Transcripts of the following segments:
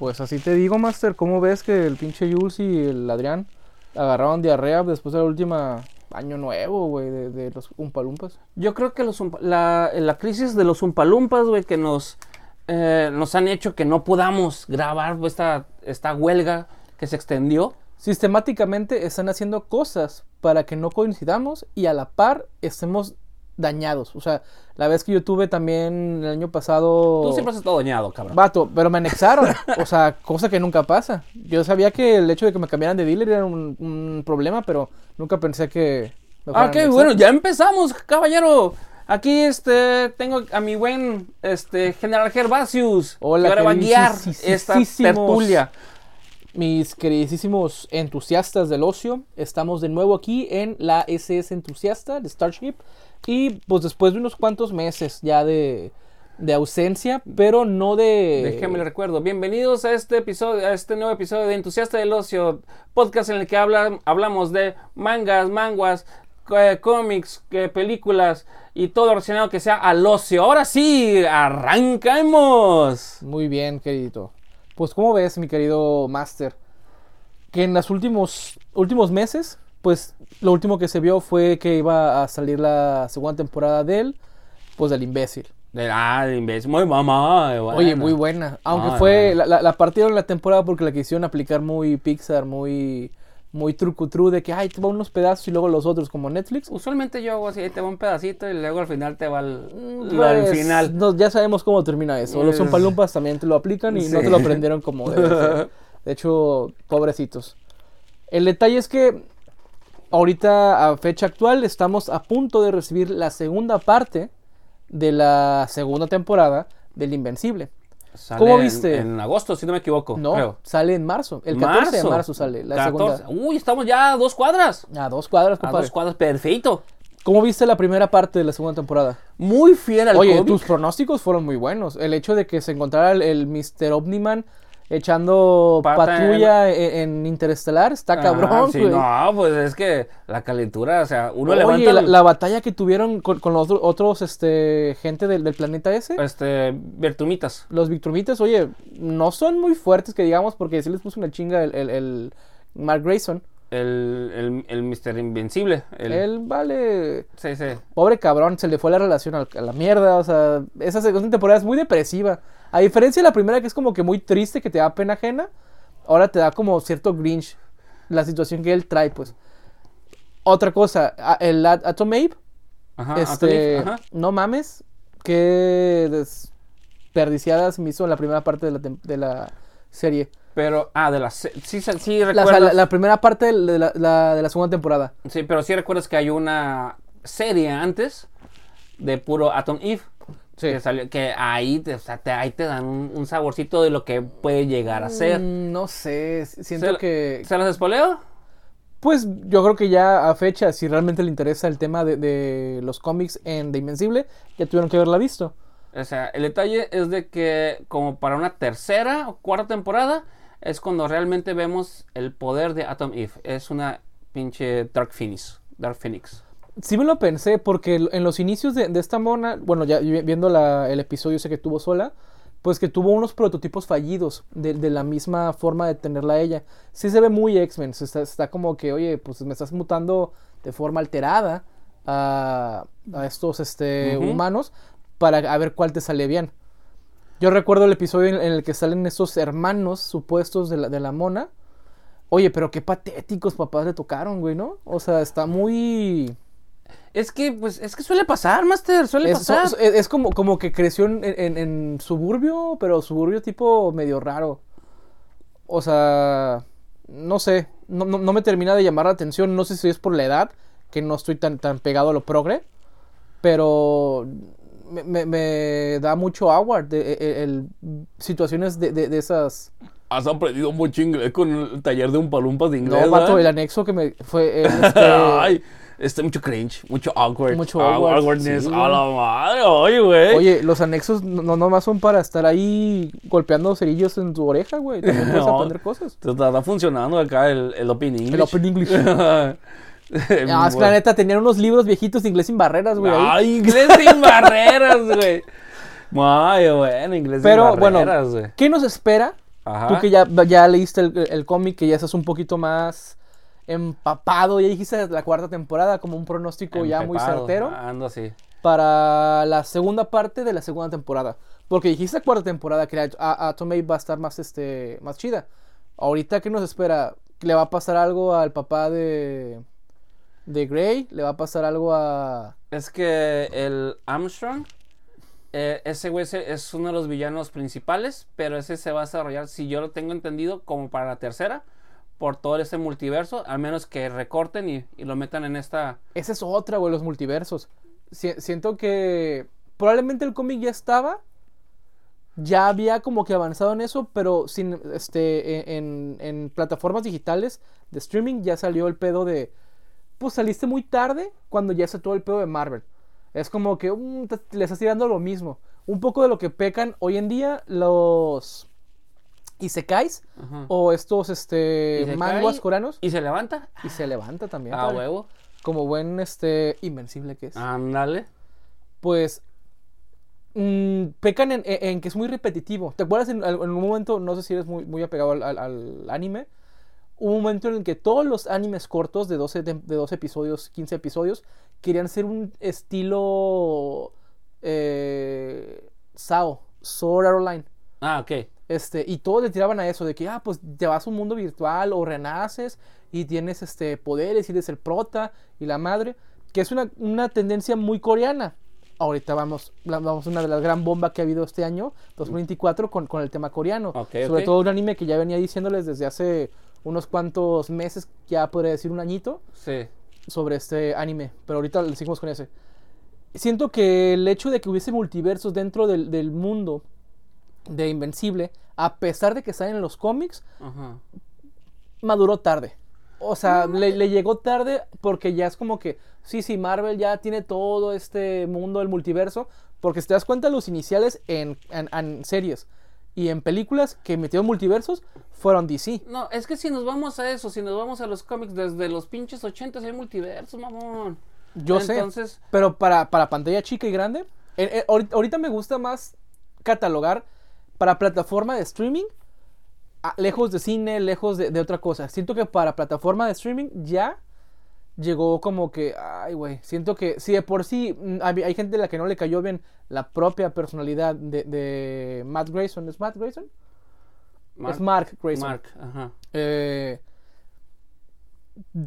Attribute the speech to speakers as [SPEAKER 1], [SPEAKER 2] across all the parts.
[SPEAKER 1] Pues así te digo, Master. ¿Cómo ves que el pinche Jules y el Adrián agarraron diarrea después de la última año nuevo, güey, de, de los Umpalumpas?
[SPEAKER 2] Yo creo que los la, la crisis de los Umpalumpas, güey, que nos, eh, nos han hecho que no podamos grabar esta, esta huelga que se extendió.
[SPEAKER 1] Sistemáticamente están haciendo cosas para que no coincidamos y a la par estemos dañados. O sea, la vez que yo tuve también el año pasado...
[SPEAKER 2] Tú siempre has estado dañado, cabrón.
[SPEAKER 1] Vato, pero me anexaron. o sea, cosa que nunca pasa. Yo sabía que el hecho de que me cambiaran de dealer era un, un problema, pero nunca pensé que... me
[SPEAKER 2] Ah,
[SPEAKER 1] anexar.
[SPEAKER 2] bueno, ya empezamos, caballero. Aquí este tengo a mi buen este General Gervasius.
[SPEAKER 1] Hola,
[SPEAKER 2] que ahora va a guiar esta tertulia.
[SPEAKER 1] Mis queridísimos entusiastas del ocio, estamos de nuevo aquí en la SS Entusiasta de Starship. Y pues después de unos cuantos meses ya de, de ausencia, pero no de...
[SPEAKER 2] Déjeme le recuerdo. Bienvenidos a este episodio, a este nuevo episodio de Entusiasta del Ocio, podcast en el que habla- hablamos de mangas, manguas, eh, cómics, eh, películas y todo relacionado que sea al ocio. Ahora sí, arrancamos.
[SPEAKER 1] Muy bien, queridito. Pues como ves, mi querido Master, que en los últimos, últimos meses, pues lo último que se vio fue que iba a salir la segunda temporada de él, pues del imbécil.
[SPEAKER 2] Ah, de imbécil. Muy mamá. eh,
[SPEAKER 1] Oye, muy buena. Aunque
[SPEAKER 2] Ah,
[SPEAKER 1] fue, la, la, la partieron la temporada porque la quisieron aplicar muy Pixar, muy, muy trucutru de que, ay, te va unos pedazos y luego los otros como Netflix.
[SPEAKER 2] Usualmente yo hago así, ahí te va un pedacito y luego al final te va el, lo del
[SPEAKER 1] Pues,
[SPEAKER 2] final.
[SPEAKER 1] no, ya sabemos cómo termina eso. Los Zompalumpas también te lo aplican y no te lo aprendieron como debe ser. De hecho, pobrecitos. El detalle es que ahorita, a fecha actual, estamos a punto de recibir la segunda parte de la segunda temporada del Invencible.
[SPEAKER 2] Sale
[SPEAKER 1] ¿Cómo viste?
[SPEAKER 2] En, agosto, si no me equivoco.
[SPEAKER 1] No,
[SPEAKER 2] creo.
[SPEAKER 1] sale en marzo. El 14 de marzo sale la
[SPEAKER 2] 14.
[SPEAKER 1] segunda.
[SPEAKER 2] Uy, estamos ya a dos cuadras.
[SPEAKER 1] A dos cuadras,
[SPEAKER 2] A dos cuadras, perfecto.
[SPEAKER 1] ¿Cómo viste la primera parte de la segunda temporada?
[SPEAKER 2] Muy fiel al
[SPEAKER 1] Oye,
[SPEAKER 2] cómic.
[SPEAKER 1] tus pronósticos fueron muy buenos. El hecho de que se encontrara el, el Mr. Omniman echando
[SPEAKER 2] Pata
[SPEAKER 1] patrulla en, en Interestelar está
[SPEAKER 2] Ajá,
[SPEAKER 1] cabrón,
[SPEAKER 2] sí,
[SPEAKER 1] güey.
[SPEAKER 2] no, pues es que la calentura, o sea, uno
[SPEAKER 1] Oye,
[SPEAKER 2] levanta
[SPEAKER 1] la, batalla que tuvieron con, con los otro- otros este, gente del, del planeta ese,
[SPEAKER 2] este, Bertumitas.
[SPEAKER 1] los Victromites, oye, no son muy fuertes que digamos, porque sí les puso una chinga el, el, el Mark Grayson.
[SPEAKER 2] El, el, el Mr. Invencible. El,
[SPEAKER 1] Él vale.
[SPEAKER 2] Sí, sí.
[SPEAKER 1] Pobre cabrón, se le fue la relación al- a la mierda. O sea, esa segunda temporada es muy depresiva. A diferencia de la primera, que es como que muy triste, que te da pena ajena, ahora te da como cierto grinch la situación que él trae, pues. Otra cosa, el At- Atom Ape,
[SPEAKER 2] Ajá,
[SPEAKER 1] este,
[SPEAKER 2] ajá.
[SPEAKER 1] no mames, qué desperdiciadas me hizo en la primera parte de la, de la serie.
[SPEAKER 2] Pero, ah, de la... Sí, sí, sí
[SPEAKER 1] La,
[SPEAKER 2] recuerdas...
[SPEAKER 1] la- la primera parte de la, la- de la segunda temporada.
[SPEAKER 2] Sí, pero sí recuerdas que hay una serie antes de puro Atom Eve.
[SPEAKER 1] Sí.
[SPEAKER 2] Que, salió, que ahí, te, o sea, te- ahí te dan un, un saborcito de lo que puede llegar a ser.
[SPEAKER 1] Mm, no sé, siento
[SPEAKER 2] ¿Se,
[SPEAKER 1] que...
[SPEAKER 2] ¿Se las espoleo?
[SPEAKER 1] Pues yo creo que ya a fecha, si realmente le interesa el tema de, de los cómics en The Invencible, ya tuvieron que haberla visto.
[SPEAKER 2] O sea, el detalle es de que como para una tercera o cuarta temporada es cuando realmente vemos el poder de Atom Eve. Es una pinche Dark Phoenix. Dark Phoenix.
[SPEAKER 1] Sí me lo pensé, porque en los inicios de, de esta mona, bueno, ya vi- viendo la- el episodio ese que tuvo sola, pues que tuvo unos prototipos fallidos de, de la misma forma de tenerla a ella. Sí se ve muy X-Men, está, está como que, oye, pues me estás mutando de forma alterada a, a estos este, humanos para a ver cuál te sale bien. Yo recuerdo el episodio en, en el que salen estos hermanos supuestos de la, de la mona. Oye, pero qué patéticos papás le tocaron, güey, ¿no? O sea, está muy...
[SPEAKER 2] Es que, pues, es que suele pasar, Master, suele
[SPEAKER 1] Es,
[SPEAKER 2] pasar.
[SPEAKER 1] so- es- es como, como que creció en, en- en suburbio, pero suburbio tipo medio raro. O sea, no sé, no, no- no me termina de llamar la atención. No sé si es por la edad, que no estoy tan, tan pegado a lo progre, pero me, me- me da mucho award de, de- el- situaciones de, de- de esas.
[SPEAKER 2] Has aprendido mucho inglés con el taller de un palumpas de inglés.
[SPEAKER 1] No, vato,
[SPEAKER 2] ¿verdad?
[SPEAKER 1] el anexo que me fue. eh, este,
[SPEAKER 2] Ay, este mucho cringe, mucho awkward.
[SPEAKER 1] Mucho
[SPEAKER 2] ah,
[SPEAKER 1] awkward,
[SPEAKER 2] awkwardness.
[SPEAKER 1] sí,
[SPEAKER 2] a la madre, oye, güey.
[SPEAKER 1] Oye, los anexos no, no nomás son para estar ahí golpeando cerillos en tu oreja, güey. También puedes
[SPEAKER 2] No.
[SPEAKER 1] aprender cosas.
[SPEAKER 2] Te está, funcionando acá el, el Open English.
[SPEAKER 1] El Open English.
[SPEAKER 2] ah,
[SPEAKER 1] Ah, es que la neta, tenían unos libros viejitos de inglés sin barreras, güey.
[SPEAKER 2] Ay, inglés sin barreras, güey. Ay, bueno, inglés
[SPEAKER 1] Pero
[SPEAKER 2] sin
[SPEAKER 1] bueno,
[SPEAKER 2] barreras, güey.
[SPEAKER 1] ¿qué nos espera
[SPEAKER 2] Ajá.
[SPEAKER 1] Tú que ya, ya leíste el, el cómic, que ya estás un poquito más empapado, ya dijiste la cuarta temporada como un pronóstico ya muy certero
[SPEAKER 2] Ando así.
[SPEAKER 1] para la segunda parte de la segunda temporada. Porque dijiste cuarta temporada que la a, a Tomei va a estar más, este, más chida. Ahorita, ¿qué nos espera? ¿Le va a pasar algo al papá de, de Grey? ¿Le va a pasar algo a...
[SPEAKER 2] Es que el Armstrong, eh, ese güey es uno de los villanos principales, pero ese se va a desarrollar, si yo lo tengo entendido, como para la tercera, por todo este multiverso, al menos que recorten y, lo metan en esta...
[SPEAKER 1] Esa es otra, güey, los multiversos. Si- siento que probablemente el cómic ya estaba, ya había como que avanzado en eso, pero sin este en, en plataformas digitales de streaming ya salió el pedo de pues saliste muy tarde cuando ya está todo el pedo de Marvel. Es como que te- le estás tirando lo mismo. Un poco de lo que pecan hoy en día los isekais
[SPEAKER 2] Ajá.
[SPEAKER 1] o estos este
[SPEAKER 2] Isekai,
[SPEAKER 1] manguas coreanos
[SPEAKER 2] ¿Y se levanta?
[SPEAKER 1] y se levanta también.
[SPEAKER 2] A
[SPEAKER 1] padre.
[SPEAKER 2] huevo.
[SPEAKER 1] Como buen este invencible que es.
[SPEAKER 2] Ándale.
[SPEAKER 1] Pues mm, pecan en, en- en que es muy repetitivo. ¿Te acuerdas en, en un momento, no sé si eres muy, muy apegado al, al- al anime? Hubo un momento en el que todos los animes cortos de 12, tem- de 12 episodios, 15 episodios, querían ser un estilo eh, SAO, Sword Art Online.
[SPEAKER 2] Ah, ok.
[SPEAKER 1] Este, y todos le tiraban a eso, de que, ah, pues te vas a un mundo virtual o renaces y tienes este, poderes y eres el prota y la madre, que es una, una tendencia muy coreana. Ahorita vamos, vamos a una de las gran bombas que ha habido este año, 2024, con, con el tema coreano. Sobre todo un anime que ya venía diciéndoles desde hace unos cuantos meses, ya podría decir un añito,
[SPEAKER 2] Sí.
[SPEAKER 1] sobre este anime, pero ahorita le seguimos con ese. Siento que el hecho de que hubiese multiversos dentro del, del mundo de Invencible, a pesar de que están en los cómics,
[SPEAKER 2] Ajá.
[SPEAKER 1] maduró tarde. O sea, le, le llegó tarde porque ya es como que, sí, sí, Marvel ya tiene todo este mundo del multiverso, porque si te das cuenta, los iniciales en, en- en series y en películas que metieron multiversos fueron DC.
[SPEAKER 2] No, es que si nos vamos a eso, si nos vamos a los cómics desde los pinches 80 hay multiverso, mamón.
[SPEAKER 1] Yo
[SPEAKER 2] Entonces,
[SPEAKER 1] sé. Pero para, para pantalla chica y grande, eh, eh, ahorita me gusta más catalogar para plataforma de streaming, lejos de cine, lejos de, de otra cosa. Siento que para plataforma de streaming ya llegó como que, ay, güey, siento que si de por sí mm, hay, hay gente a la que no le cayó bien la propia personalidad de, de Matt Grayson. ¿Es Matt Grayson?
[SPEAKER 2] Mark,
[SPEAKER 1] es Mark Grayson.
[SPEAKER 2] Mark, ajá.
[SPEAKER 1] Eh,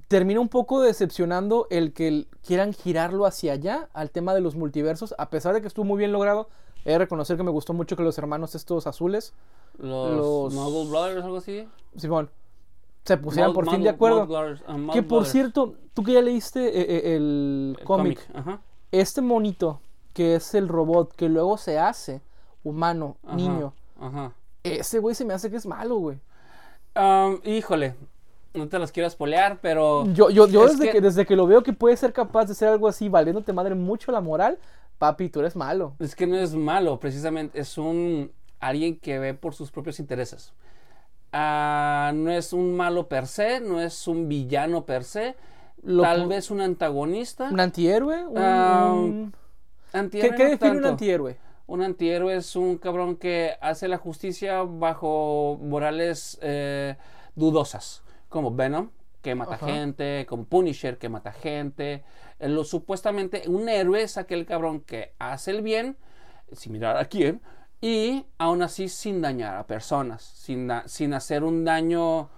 [SPEAKER 1] termina un poco decepcionando el que quieran girarlo hacia allá al tema de los multiversos, a pesar de que estuvo muy bien logrado. He de reconocer que me gustó mucho que los hermanos estos azules,
[SPEAKER 2] Los,
[SPEAKER 1] Los-
[SPEAKER 2] Marvel Brothers, algo así.
[SPEAKER 1] Simón, se pusieran por fin de acuerdo.
[SPEAKER 2] Brothers, Mal
[SPEAKER 1] que por
[SPEAKER 2] Brothers.
[SPEAKER 1] cierto, tú que ya leíste eh, eh, el
[SPEAKER 2] El
[SPEAKER 1] cómic, este monito que es el robot que luego se hace humano,
[SPEAKER 2] ajá,
[SPEAKER 1] niño,
[SPEAKER 2] Ajá.
[SPEAKER 1] ese güey se me hace que es malo, güey.
[SPEAKER 2] Am, híjole, no te las quiero spoilear, pero
[SPEAKER 1] Yo, yo, yo
[SPEAKER 2] Es
[SPEAKER 1] desde,
[SPEAKER 2] que-
[SPEAKER 1] que... desde que lo veo que puede ser capaz de ser algo así, valiéndote madre mucho la moral, papi, tú eres malo.
[SPEAKER 2] es que no es malo, precisamente es un alguien que ve por sus propios intereses. Ah, no es un malo per se, no es un villano per se,
[SPEAKER 1] Lo
[SPEAKER 2] tal vez un antagonista.
[SPEAKER 1] ¿Un antihéroe? Un-
[SPEAKER 2] Ah,
[SPEAKER 1] un-
[SPEAKER 2] Antihéroe
[SPEAKER 1] ¿Qué, qué
[SPEAKER 2] no
[SPEAKER 1] define un antihéroe?
[SPEAKER 2] Un antihéroe es un cabrón que hace la justicia bajo morales eh, dudosas, como Venom, que mata
[SPEAKER 1] Ajá.
[SPEAKER 2] gente, como Punisher, que mata gente. Eh, lo, supuestamente un héroe es aquel cabrón que hace el bien, sin mirar a quién, y aún así sin dañar a personas, sin, da- sin hacer un daño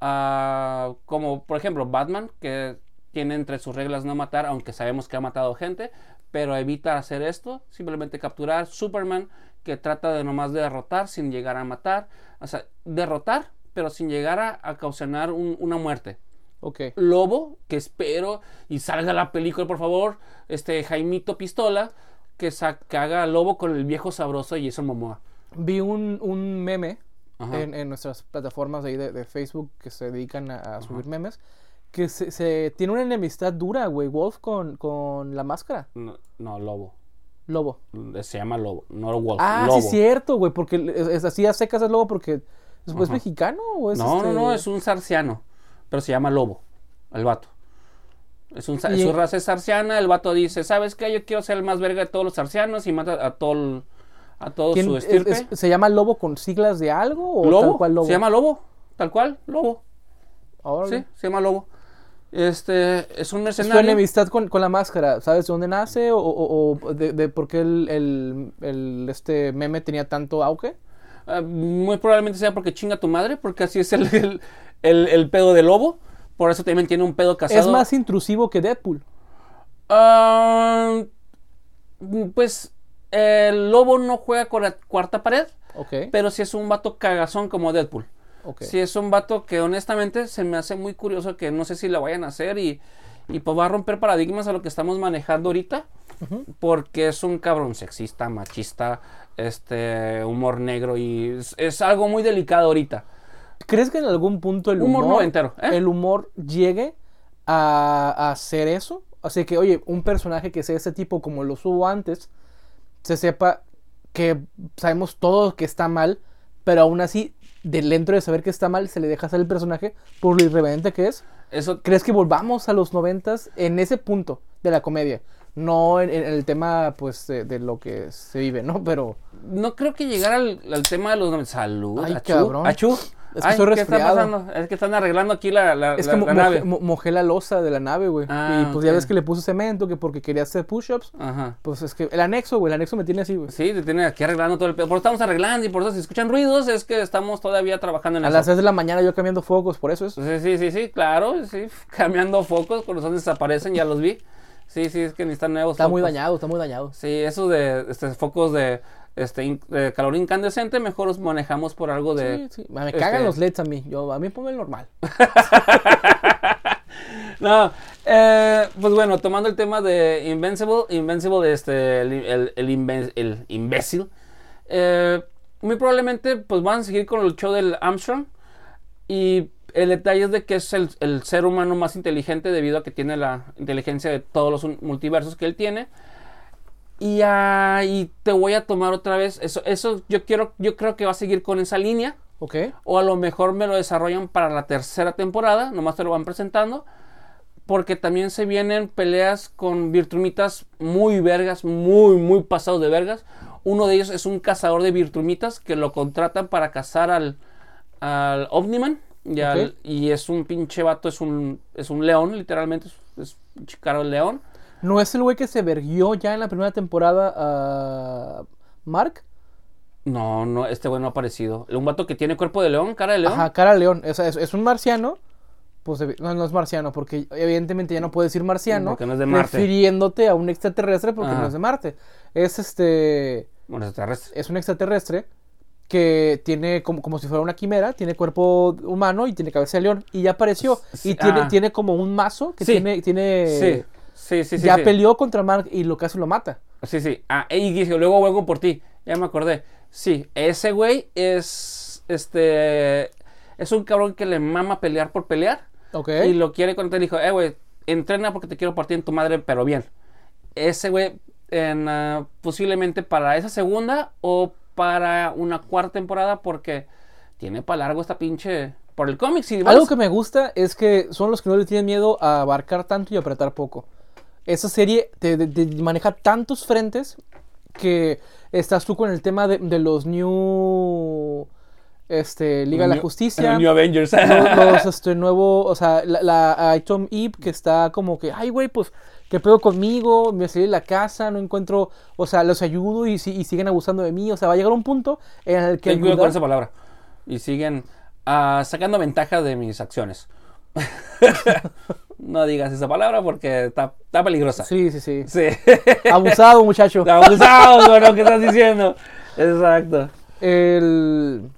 [SPEAKER 2] a- como por ejemplo Batman, que tiene entre sus reglas no matar, aunque sabemos que ha matado gente, pero evita hacer esto, simplemente capturar. Superman, que trata de nomás de derrotar sin llegar a matar, o sea, derrotar, pero sin llegar a, a causar un- una muerte.
[SPEAKER 1] Ok.
[SPEAKER 2] Lobo, que espero y salga la película, por favor, este Jaimito Pistola, que, que haga Lobo con el viejo sabroso y Jason Momoa.
[SPEAKER 1] Vi un, un meme en, en nuestras plataformas de, ahí de, de Facebook que se dedican a, a subir memes. Que se, se- tiene una enemistad dura, güey, Wolf con, con la máscara.
[SPEAKER 2] No, no, Lobo.
[SPEAKER 1] Lobo.
[SPEAKER 2] Se llama Lobo, no Wolf.
[SPEAKER 1] Ah,
[SPEAKER 2] Lobo.
[SPEAKER 1] sí, cierto, güey, porque es, es así a secas es lobo porque es, es
[SPEAKER 2] Ajá.
[SPEAKER 1] mexicano o es
[SPEAKER 2] No,
[SPEAKER 1] este-
[SPEAKER 2] no, no, es un sarciano. Pero se llama Lobo, el vato. Es un, Su raza es sarciana. El vato dice: ¿Sabes qué? Yo quiero ser el más verga de todos los sarcianos y mata a todo el- a todo
[SPEAKER 1] ¿Quién-
[SPEAKER 2] su
[SPEAKER 1] es-
[SPEAKER 2] estirpe.
[SPEAKER 1] es- ¿Se llama lobo con siglas de algo o
[SPEAKER 2] ¿Lobo?
[SPEAKER 1] tal cual lobo?
[SPEAKER 2] Se llama Lobo, tal cual, Lobo.
[SPEAKER 1] Órale.
[SPEAKER 2] Sí, se llama Lobo. Este, es un
[SPEAKER 1] Es tu
[SPEAKER 2] mercenario.
[SPEAKER 1] enemistad con, con la máscara, ¿sabes de dónde nace o, o- o de, de por qué el, el- el- este meme tenía tanto auge?
[SPEAKER 2] Ah, muy probablemente sea porque chinga tu madre, porque así es el, el, el- el pedo de Lobo. Por eso también tiene un pedo casado.
[SPEAKER 1] Es más intrusivo que Deadpool.
[SPEAKER 2] Ah, pues el Lobo no juega con la cuarta pared,
[SPEAKER 1] Ok,
[SPEAKER 2] pero sí es un vato cagazón como Deadpool.
[SPEAKER 1] ok.
[SPEAKER 2] Sí, es un vato que honestamente se me hace muy curioso que no sé si la vayan a hacer y, y pues va a romper paradigmas a lo que estamos manejando ahorita. Porque es un cabrón sexista, machista, este, humor negro y es, es algo muy delicado ahorita.
[SPEAKER 1] ¿Crees que en algún punto el
[SPEAKER 2] Humor
[SPEAKER 1] humor,
[SPEAKER 2] noventero, ¿eh?
[SPEAKER 1] el humor llegue a, a hacer eso? Así que, oye, un personaje que sea ese tipo como lo hubo antes, se sepa que sabemos todos que está mal, pero aún así, del dentro de saber que está mal, se le deja hacer el personaje por lo irreverente que es.
[SPEAKER 2] Eso
[SPEAKER 1] ¿Crees que volvamos a los noventas en ese punto de la comedia? No en, en el tema, pues, de, de lo que se vive, ¿no? Pero
[SPEAKER 2] no creo que llegar al, al tema de los nombres. Salud,
[SPEAKER 1] Ay,
[SPEAKER 2] achú,
[SPEAKER 1] cabrón.
[SPEAKER 2] achú.
[SPEAKER 1] Es que
[SPEAKER 2] Ay,
[SPEAKER 1] estoy
[SPEAKER 2] ¿qué está
[SPEAKER 1] resfriado.
[SPEAKER 2] pasando? Es que están arreglando aquí la, la,
[SPEAKER 1] es
[SPEAKER 2] la-
[SPEAKER 1] que
[SPEAKER 2] la
[SPEAKER 1] moje-
[SPEAKER 2] nave.
[SPEAKER 1] mo- mojé la losa de la nave, güey.
[SPEAKER 2] Ah,
[SPEAKER 1] y pues ya
[SPEAKER 2] ok.
[SPEAKER 1] ves que le puse cemento, que porque quería hacer push-ups.
[SPEAKER 2] Ajá.
[SPEAKER 1] Pues es que el anexo, güey, el anexo me tiene así, güey.
[SPEAKER 2] Sí, te tiene aquí arreglando todo el pedo. Por eso estamos arreglando y por eso si escuchan ruidos es que estamos todavía trabajando en
[SPEAKER 1] A
[SPEAKER 2] eso.
[SPEAKER 1] las 6 de la mañana yo cambiando focos, por eso es.
[SPEAKER 2] Sí, sí, sí, sí, claro, sí, cambiando focos, cuando son desaparecen, ya los vi. Sí, sí, es que necesitan nuevos
[SPEAKER 1] Está muy
[SPEAKER 2] focos.
[SPEAKER 1] dañado, está muy dañado.
[SPEAKER 2] Sí, esos de este, focos de, este, de calor incandescente, mejor los manejamos por algo de...
[SPEAKER 1] Sí, sí. Me
[SPEAKER 2] este-
[SPEAKER 1] cagan los LEDs a mí. Yo, a mí ponme el normal.
[SPEAKER 2] No, eh, pues bueno, tomando el tema de Invincible, Invincible, este, el, el, el, inven- el imbécil, eh, muy probablemente pues van a seguir con el show del Armstrong y el detalle es de que es el, el ser humano más inteligente debido a que tiene la inteligencia de todos los multiversos que él tiene. Y, ah, y te voy a tomar otra vez, eso, eso yo quiero, yo creo que va a seguir con esa línea.
[SPEAKER 1] ¿Ok?
[SPEAKER 2] O a lo mejor me lo desarrollan para la tercera temporada, nomás te lo van presentando. Porque también se vienen peleas con virtumitas muy vergas, muy, muy pasados de vergas. Uno de ellos es un cazador de virtumitas que lo contratan para cazar al, al Omniman. Y, al- y es un pinche vato, es un, es un león, literalmente. Es, es un chicaro león.
[SPEAKER 1] ¿No es el güey que se verguió ya en la primera temporada a Mark?
[SPEAKER 2] No, no, este güey no ha aparecido. Un vato que tiene cuerpo de león, cara de león.
[SPEAKER 1] Ajá, cara de león. O sea, es, es un marciano. Pues no, no es marciano, porque evidentemente ya no puedes decir marciano.
[SPEAKER 2] Porque no es de Marte.
[SPEAKER 1] Refiriéndote a un extraterrestre porque
[SPEAKER 2] Ajá.
[SPEAKER 1] no es de Marte. Es este.
[SPEAKER 2] Bueno, extraterrestre.
[SPEAKER 1] Es un extraterrestre que tiene como, como si fuera una quimera, tiene cuerpo humano y tiene cabeza de león. Y ya apareció.
[SPEAKER 2] Sí,
[SPEAKER 1] Y tiene,
[SPEAKER 2] ah.
[SPEAKER 1] tiene como un mazo que
[SPEAKER 2] Sí.
[SPEAKER 1] tiene. tiene
[SPEAKER 2] Sí, sí, sí, sí.
[SPEAKER 1] ya
[SPEAKER 2] sí.
[SPEAKER 1] peleó contra Mark y lo casi lo mata.
[SPEAKER 2] Sí, sí. Ah, y dije, luego vuelvo por ti. Ya me acordé. Sí, ese güey es. Este. Es un cabrón que le mama pelear por pelear.
[SPEAKER 1] Ok.
[SPEAKER 2] Y lo quiere contar. Dijo, eh, güey, entrena porque te quiero partir en tu madre, pero bien. Ese güey, en, ah, posiblemente para esa segunda o para una cuarta temporada, porque tiene para largo esta pinche. Por el cómic, vas-
[SPEAKER 1] Algo que me gusta es que son los que no le tienen miedo a abarcar tanto y apretar poco. Esa serie te, te- te maneja tantos frentes que estás tú con el tema de, de los New este, Liga de la Justicia.
[SPEAKER 2] New Avengers.
[SPEAKER 1] los, los, este, nuevo, o sea, la, la Item Eve que está como que, ay, güey, pues, ¿qué pedo conmigo? Me salí de la casa, no encuentro, o sea, los ayudo y, si- y siguen abusando de mí. O sea, va a llegar un punto en el que
[SPEAKER 2] Ten cuidado con esa palabra. Y siguen ah, sacando ventaja de mis acciones. no digas esa palabra porque está, está peligrosa.
[SPEAKER 1] Sí, sí, sí.
[SPEAKER 2] Sí.
[SPEAKER 1] Abusado, muchacho.
[SPEAKER 2] Abusado con lo que estás diciendo. Exacto.
[SPEAKER 1] El...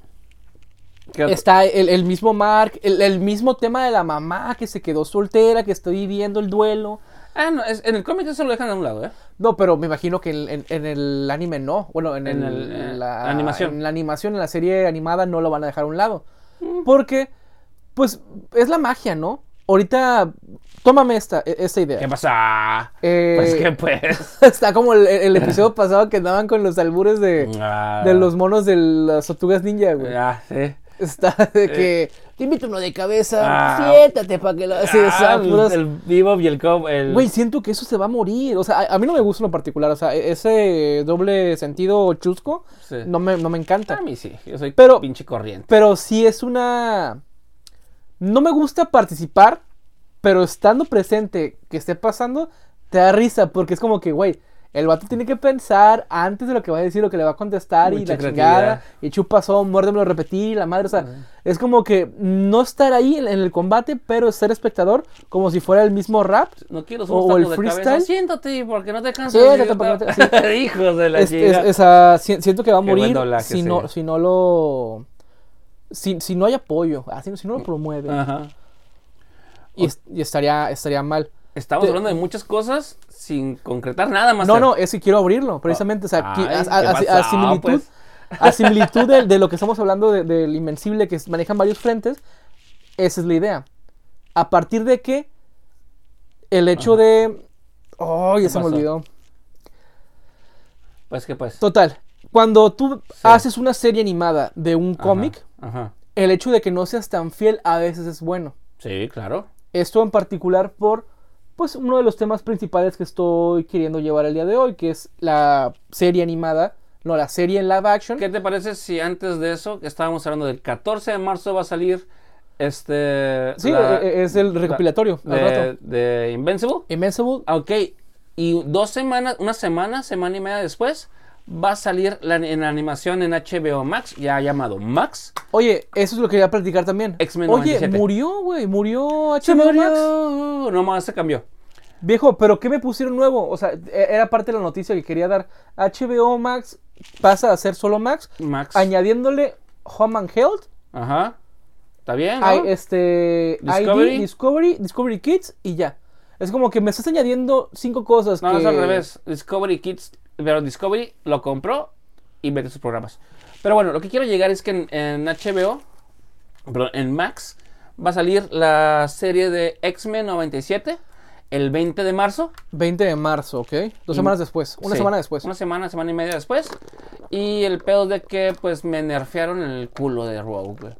[SPEAKER 1] Está el, el mismo Mark, el, el mismo tema de la mamá que se quedó soltera, que está viviendo el duelo.
[SPEAKER 2] Ah, no, es- en el cómic eso lo dejan a un lado, ¿eh?
[SPEAKER 1] No, pero me imagino que en, en- en el anime no. Bueno, en,
[SPEAKER 2] En
[SPEAKER 1] el-
[SPEAKER 2] eh,
[SPEAKER 1] la
[SPEAKER 2] animación.
[SPEAKER 1] En la animación, en la serie animada no lo van a dejar a un lado. Porque, pues, es la magia, ¿no? Ahorita, tómame esta, e- esta idea.
[SPEAKER 2] ¿Qué pasa?
[SPEAKER 1] Eh,
[SPEAKER 2] Pues que pues.
[SPEAKER 1] Está como el, el episodio pasado que andaban con los albures de,
[SPEAKER 2] Ah.
[SPEAKER 1] de los monos de las tortugas ninja, güey.
[SPEAKER 2] Ah, sí.
[SPEAKER 1] Está de que te invito uno de cabeza,
[SPEAKER 2] Ah.
[SPEAKER 1] siéntate para que lo sea,
[SPEAKER 2] Ah, el,
[SPEAKER 1] puras-
[SPEAKER 2] el vivo y el co- el-
[SPEAKER 1] Güey, siento que eso se va a morir. O sea, a, a mí no me gusta en lo particular. O sea, e- ese doble sentido chusco
[SPEAKER 2] Sí.
[SPEAKER 1] no, me, no me encanta.
[SPEAKER 2] A mí sí, yo soy
[SPEAKER 1] Pero-
[SPEAKER 2] pinche corriente.
[SPEAKER 1] Pero sí es una. No me gusta participar, pero estando presente que esté pasando, te da risa. Porque es como que, güey, el vato tiene que pensar antes de lo que va a decir, lo que le va a contestar y la
[SPEAKER 2] creatividad.
[SPEAKER 1] chingada. Y chupazón, muérdemelo repetir, y la madre. O sea, es como que no estar ahí en, en el combate, pero ser espectador como si fuera el mismo rap.
[SPEAKER 2] No quiero
[SPEAKER 1] o- o el
[SPEAKER 2] de
[SPEAKER 1] freestyle.
[SPEAKER 2] cabeza. Siéntate porque no te cansas.
[SPEAKER 1] Siéntate, porque no te-
[SPEAKER 2] Hijos de la
[SPEAKER 1] Es- si- siento que va a morir
[SPEAKER 2] doblaje,
[SPEAKER 1] si,
[SPEAKER 2] sí.
[SPEAKER 1] no, si no lo. Si, si no hay apoyo, ah, si, si no lo promueve.
[SPEAKER 2] Ajá.
[SPEAKER 1] Y, es- y estaría, estaría mal.
[SPEAKER 2] Estamos
[SPEAKER 1] Te-
[SPEAKER 2] hablando de muchas cosas sin concretar nada más.
[SPEAKER 1] No, no, es que quiero abrirlo, precisamente. O sea,
[SPEAKER 2] Ay,
[SPEAKER 1] a,
[SPEAKER 2] ¿qué
[SPEAKER 1] a- a- a
[SPEAKER 2] pasó,
[SPEAKER 1] similitud,
[SPEAKER 2] pues?
[SPEAKER 1] a similitud de, de lo que estamos hablando de- del Invencible, que manejan varios frentes, esa es la idea. A partir de que el hecho de. Oh, ya
[SPEAKER 2] ¿Qué
[SPEAKER 1] se me olvidó.
[SPEAKER 2] Pues que pues.
[SPEAKER 1] Total, cuando tú
[SPEAKER 2] Sí.
[SPEAKER 1] haces una serie animada de un cómic,
[SPEAKER 2] Ajá.
[SPEAKER 1] el hecho de que no seas tan fiel a veces es bueno.
[SPEAKER 2] Sí, claro.
[SPEAKER 1] Esto en particular por pues uno de los temas principales que estoy queriendo llevar el día de hoy, que es la serie animada, no, la serie en live action.
[SPEAKER 2] ¿Qué te parece si antes de eso, estábamos hablando del 14 de marzo, va a salir este.
[SPEAKER 1] Sí,
[SPEAKER 2] la-
[SPEAKER 1] e- e- es el recopilatorio al
[SPEAKER 2] de,
[SPEAKER 1] rato.
[SPEAKER 2] de Invincible?
[SPEAKER 1] Invincible,
[SPEAKER 2] Ok, y dos semanas, una semana, semana y media después, va a salir la, en animación en HBO Max, ya llamado Max.
[SPEAKER 1] oye, eso es lo que quería platicar también.
[SPEAKER 2] X-Men
[SPEAKER 1] Oye,
[SPEAKER 2] 97.
[SPEAKER 1] murió, güey, murió HBO
[SPEAKER 2] Se
[SPEAKER 1] Max.
[SPEAKER 2] murió. No más se cambió.
[SPEAKER 1] Viejo, pero ¿qué me pusieron nuevo? O sea, e- era parte de la noticia que quería dar. HBO Max pasa a ser solo Max,
[SPEAKER 2] Max.
[SPEAKER 1] añadiéndole Home and Health,
[SPEAKER 2] Ajá. ¿Está bien? ¿no?
[SPEAKER 1] hay, este,
[SPEAKER 2] Discovery.
[SPEAKER 1] ID, Discovery, Discovery Kids y ya. Es como que me estás añadiendo cinco cosas
[SPEAKER 2] No,
[SPEAKER 1] que...
[SPEAKER 2] es al revés. Discovery Kids, pero Discovery lo compró y mete sus programas. Pero bueno, lo que quiero llegar es que en, en HBO, perdón, en Max, va a salir la serie de X-Men 97 el 20 de marzo.
[SPEAKER 1] 20 de marzo, ¿ok? Dos
[SPEAKER 2] Y-
[SPEAKER 1] semanas después, una
[SPEAKER 2] Sí,
[SPEAKER 1] semana después.
[SPEAKER 2] Una semana, semana y media después. Y el pedo de que pues me nerfearon el culo de Rogue.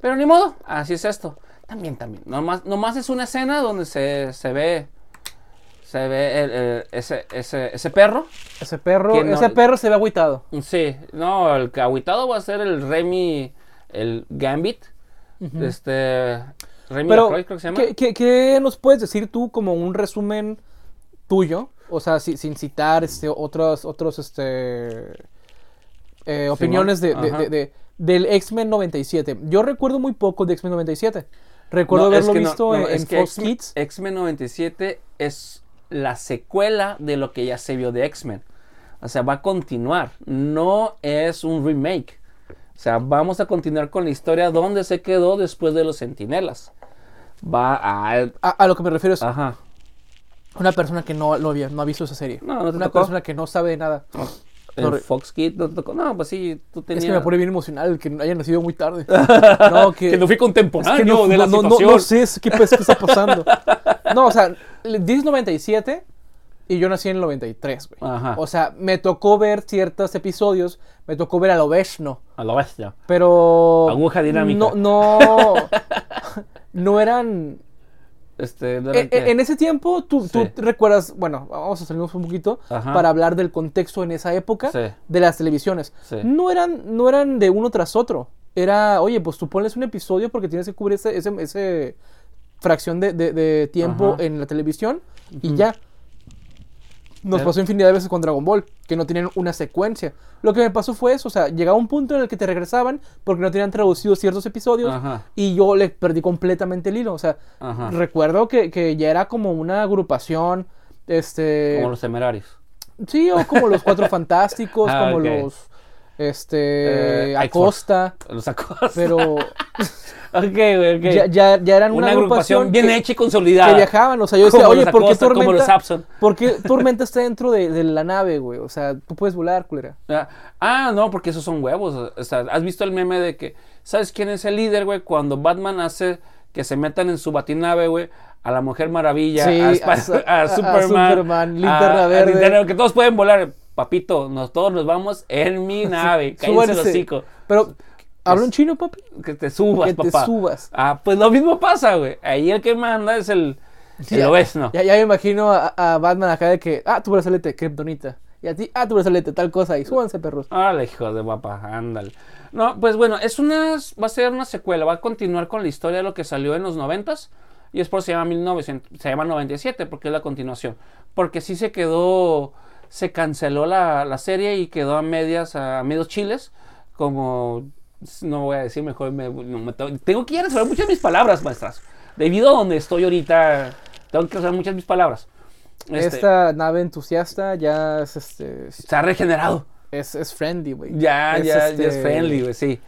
[SPEAKER 2] Pero ni modo, así es esto. También, también. Nomás, nomás es una escena donde se, se ve. Se ve el- el- ese, ese, ese perro.
[SPEAKER 1] Ese perro,
[SPEAKER 2] Que no-
[SPEAKER 1] ese perro se ve agüitado.
[SPEAKER 2] Sí, no, el agüitado va a ser el Remy, el Gambit. Este. Remy
[SPEAKER 1] Pero,
[SPEAKER 2] LaCroix, creo que se llama.
[SPEAKER 1] ¿qué, qué, qué nos puedes decir tú como un resumen tuyo? O sea, si- sin citar este, otros, otros, este, eh, opiniones de, de-
[SPEAKER 2] ajá.
[SPEAKER 1] de- de- del X-Men 97. Yo recuerdo muy poco de X-Men 97. Recuerdo
[SPEAKER 2] No, es
[SPEAKER 1] haberlo
[SPEAKER 2] que
[SPEAKER 1] visto
[SPEAKER 2] no,
[SPEAKER 1] en, en
[SPEAKER 2] que
[SPEAKER 1] Fox
[SPEAKER 2] X-Men-
[SPEAKER 1] Kids.
[SPEAKER 2] X-Men 97 es la secuela de lo que ya se vio de X-Men. O sea, va a continuar. No es un remake. O sea, vamos a continuar con la historia donde se quedó después de los Centinelas. Va a.
[SPEAKER 1] A, a lo que me refiero es
[SPEAKER 2] Ajá.
[SPEAKER 1] una persona que no lo había, no ha visto esa serie.
[SPEAKER 2] No, no te
[SPEAKER 1] una
[SPEAKER 2] tocó.
[SPEAKER 1] persona que no sabe de nada.
[SPEAKER 2] En
[SPEAKER 1] Sorry.
[SPEAKER 2] Fox Kids no te tocó. No, pues sí, tú
[SPEAKER 1] Es
[SPEAKER 2] tenías.
[SPEAKER 1] que me pone bien emocional que haya nacido muy tarde. No, que,
[SPEAKER 2] que no fui
[SPEAKER 1] es
[SPEAKER 2] contemporáneo
[SPEAKER 1] que no,
[SPEAKER 2] de la
[SPEAKER 1] no, no, no,
[SPEAKER 2] situación.
[SPEAKER 1] no sé es- qué, pues, qué está pasando. No, o sea, dices 97 y yo nací en el 93, güey.
[SPEAKER 2] Ajá.
[SPEAKER 1] O sea, me tocó ver ciertos episodios, me tocó ver a lo Veshno,
[SPEAKER 2] A lo bestia.
[SPEAKER 1] pero...
[SPEAKER 2] Aguja dinámica.
[SPEAKER 1] No, no, no eran...
[SPEAKER 2] Este, ¿no
[SPEAKER 1] En,
[SPEAKER 2] era qué?
[SPEAKER 1] en ese tiempo, tú, recuerdas, bueno, vamos a salirnos un poquito
[SPEAKER 2] Ajá.
[SPEAKER 1] para hablar del contexto en esa época
[SPEAKER 2] Sí.
[SPEAKER 1] de las televisiones.
[SPEAKER 2] Sí.
[SPEAKER 1] No, eran, no eran de uno tras otro. Era, oye, pues tú pones un episodio porque tienes que cubrir ese, ese, ese fracción de, de- de tiempo
[SPEAKER 2] Ajá.
[SPEAKER 1] en la televisión y ya. Nos
[SPEAKER 2] Pero-
[SPEAKER 1] pasó infinidad de veces con Dragon Ball, que no tenían una secuencia. Lo que me pasó fue eso, o sea, llegaba un punto en el que te regresaban porque no tenían traducido ciertos episodios
[SPEAKER 2] Ajá.
[SPEAKER 1] y yo le perdí completamente el hilo. O sea,
[SPEAKER 2] Ajá.
[SPEAKER 1] recuerdo que, que ya era como una agrupación, este...
[SPEAKER 2] Como los temerarios.
[SPEAKER 1] Sí, o como los Cuatro Fantásticos,
[SPEAKER 2] Ah,
[SPEAKER 1] como los, este,
[SPEAKER 2] Eh,
[SPEAKER 1] Acosta,
[SPEAKER 2] Los Acosta.
[SPEAKER 1] pero
[SPEAKER 2] Ok, güey, ok.
[SPEAKER 1] ya, ya, ya eran una,
[SPEAKER 2] Una agrupación bien
[SPEAKER 1] que,
[SPEAKER 2] hecha y consolidada.
[SPEAKER 1] que viajaban, o sea, yo decía,
[SPEAKER 2] Como
[SPEAKER 1] oye, ¿por qué Tormenta. ¿por qué Tormenta está dentro de, de la nave, güey? O sea, tú puedes volar, culera.
[SPEAKER 2] Ah, Ah, no, porque esos son huevos. O sea, ¿has visto el meme de que, ¿sabes quién es el líder, güey? Cuando Batman hace que se metan en su batinave, güey, a la Mujer Maravilla,
[SPEAKER 1] Sí,
[SPEAKER 2] a, Sp-
[SPEAKER 1] a
[SPEAKER 2] a
[SPEAKER 1] a- a
[SPEAKER 2] Superman,
[SPEAKER 1] Superman, Linterna Verde.
[SPEAKER 2] Linterna- que todos pueden volar. Papito, nos, todos nos vamos en mi nave. Cállense el hocico.
[SPEAKER 1] Pero ¿Hablo
[SPEAKER 2] Es-
[SPEAKER 1] en chino, papi?
[SPEAKER 2] Que te subas,
[SPEAKER 1] que te
[SPEAKER 2] papá.
[SPEAKER 1] subas.
[SPEAKER 2] Ah, pues lo mismo pasa, güey. Ahí el que manda es el, el
[SPEAKER 1] Ya-
[SPEAKER 2] obeso, ¿no?
[SPEAKER 1] Ya, ya me imagino a, a Batman acá de que, ah, tu brazalete, kriptonita. Y a ti, ah, tu brazalete, tal cosa. Y súbanse, perros.
[SPEAKER 2] Órale, hijo de papá, ándale. No, pues bueno, es una, va a ser una secuela, va a continuar con la historia de lo que salió en los noventas y después se llama 1900, se llama 97 porque es la continuación. Porque sí se quedó, se canceló la, la serie y quedó a medias, a medios chiles, como, no voy a decir mejor, me- no me tengo, tengo que ir a resolver muchas de mis palabras, maestras. Debido a donde estoy ahorita, tengo que usar muchas de mis palabras. Este,
[SPEAKER 1] Esta nave entusiasta ya es, este,
[SPEAKER 2] Se ha regenerado.
[SPEAKER 1] es, es friendly, güey.
[SPEAKER 2] Ya,
[SPEAKER 1] Es,
[SPEAKER 2] ya, ya
[SPEAKER 1] este,
[SPEAKER 2] es friendly, güey, sí.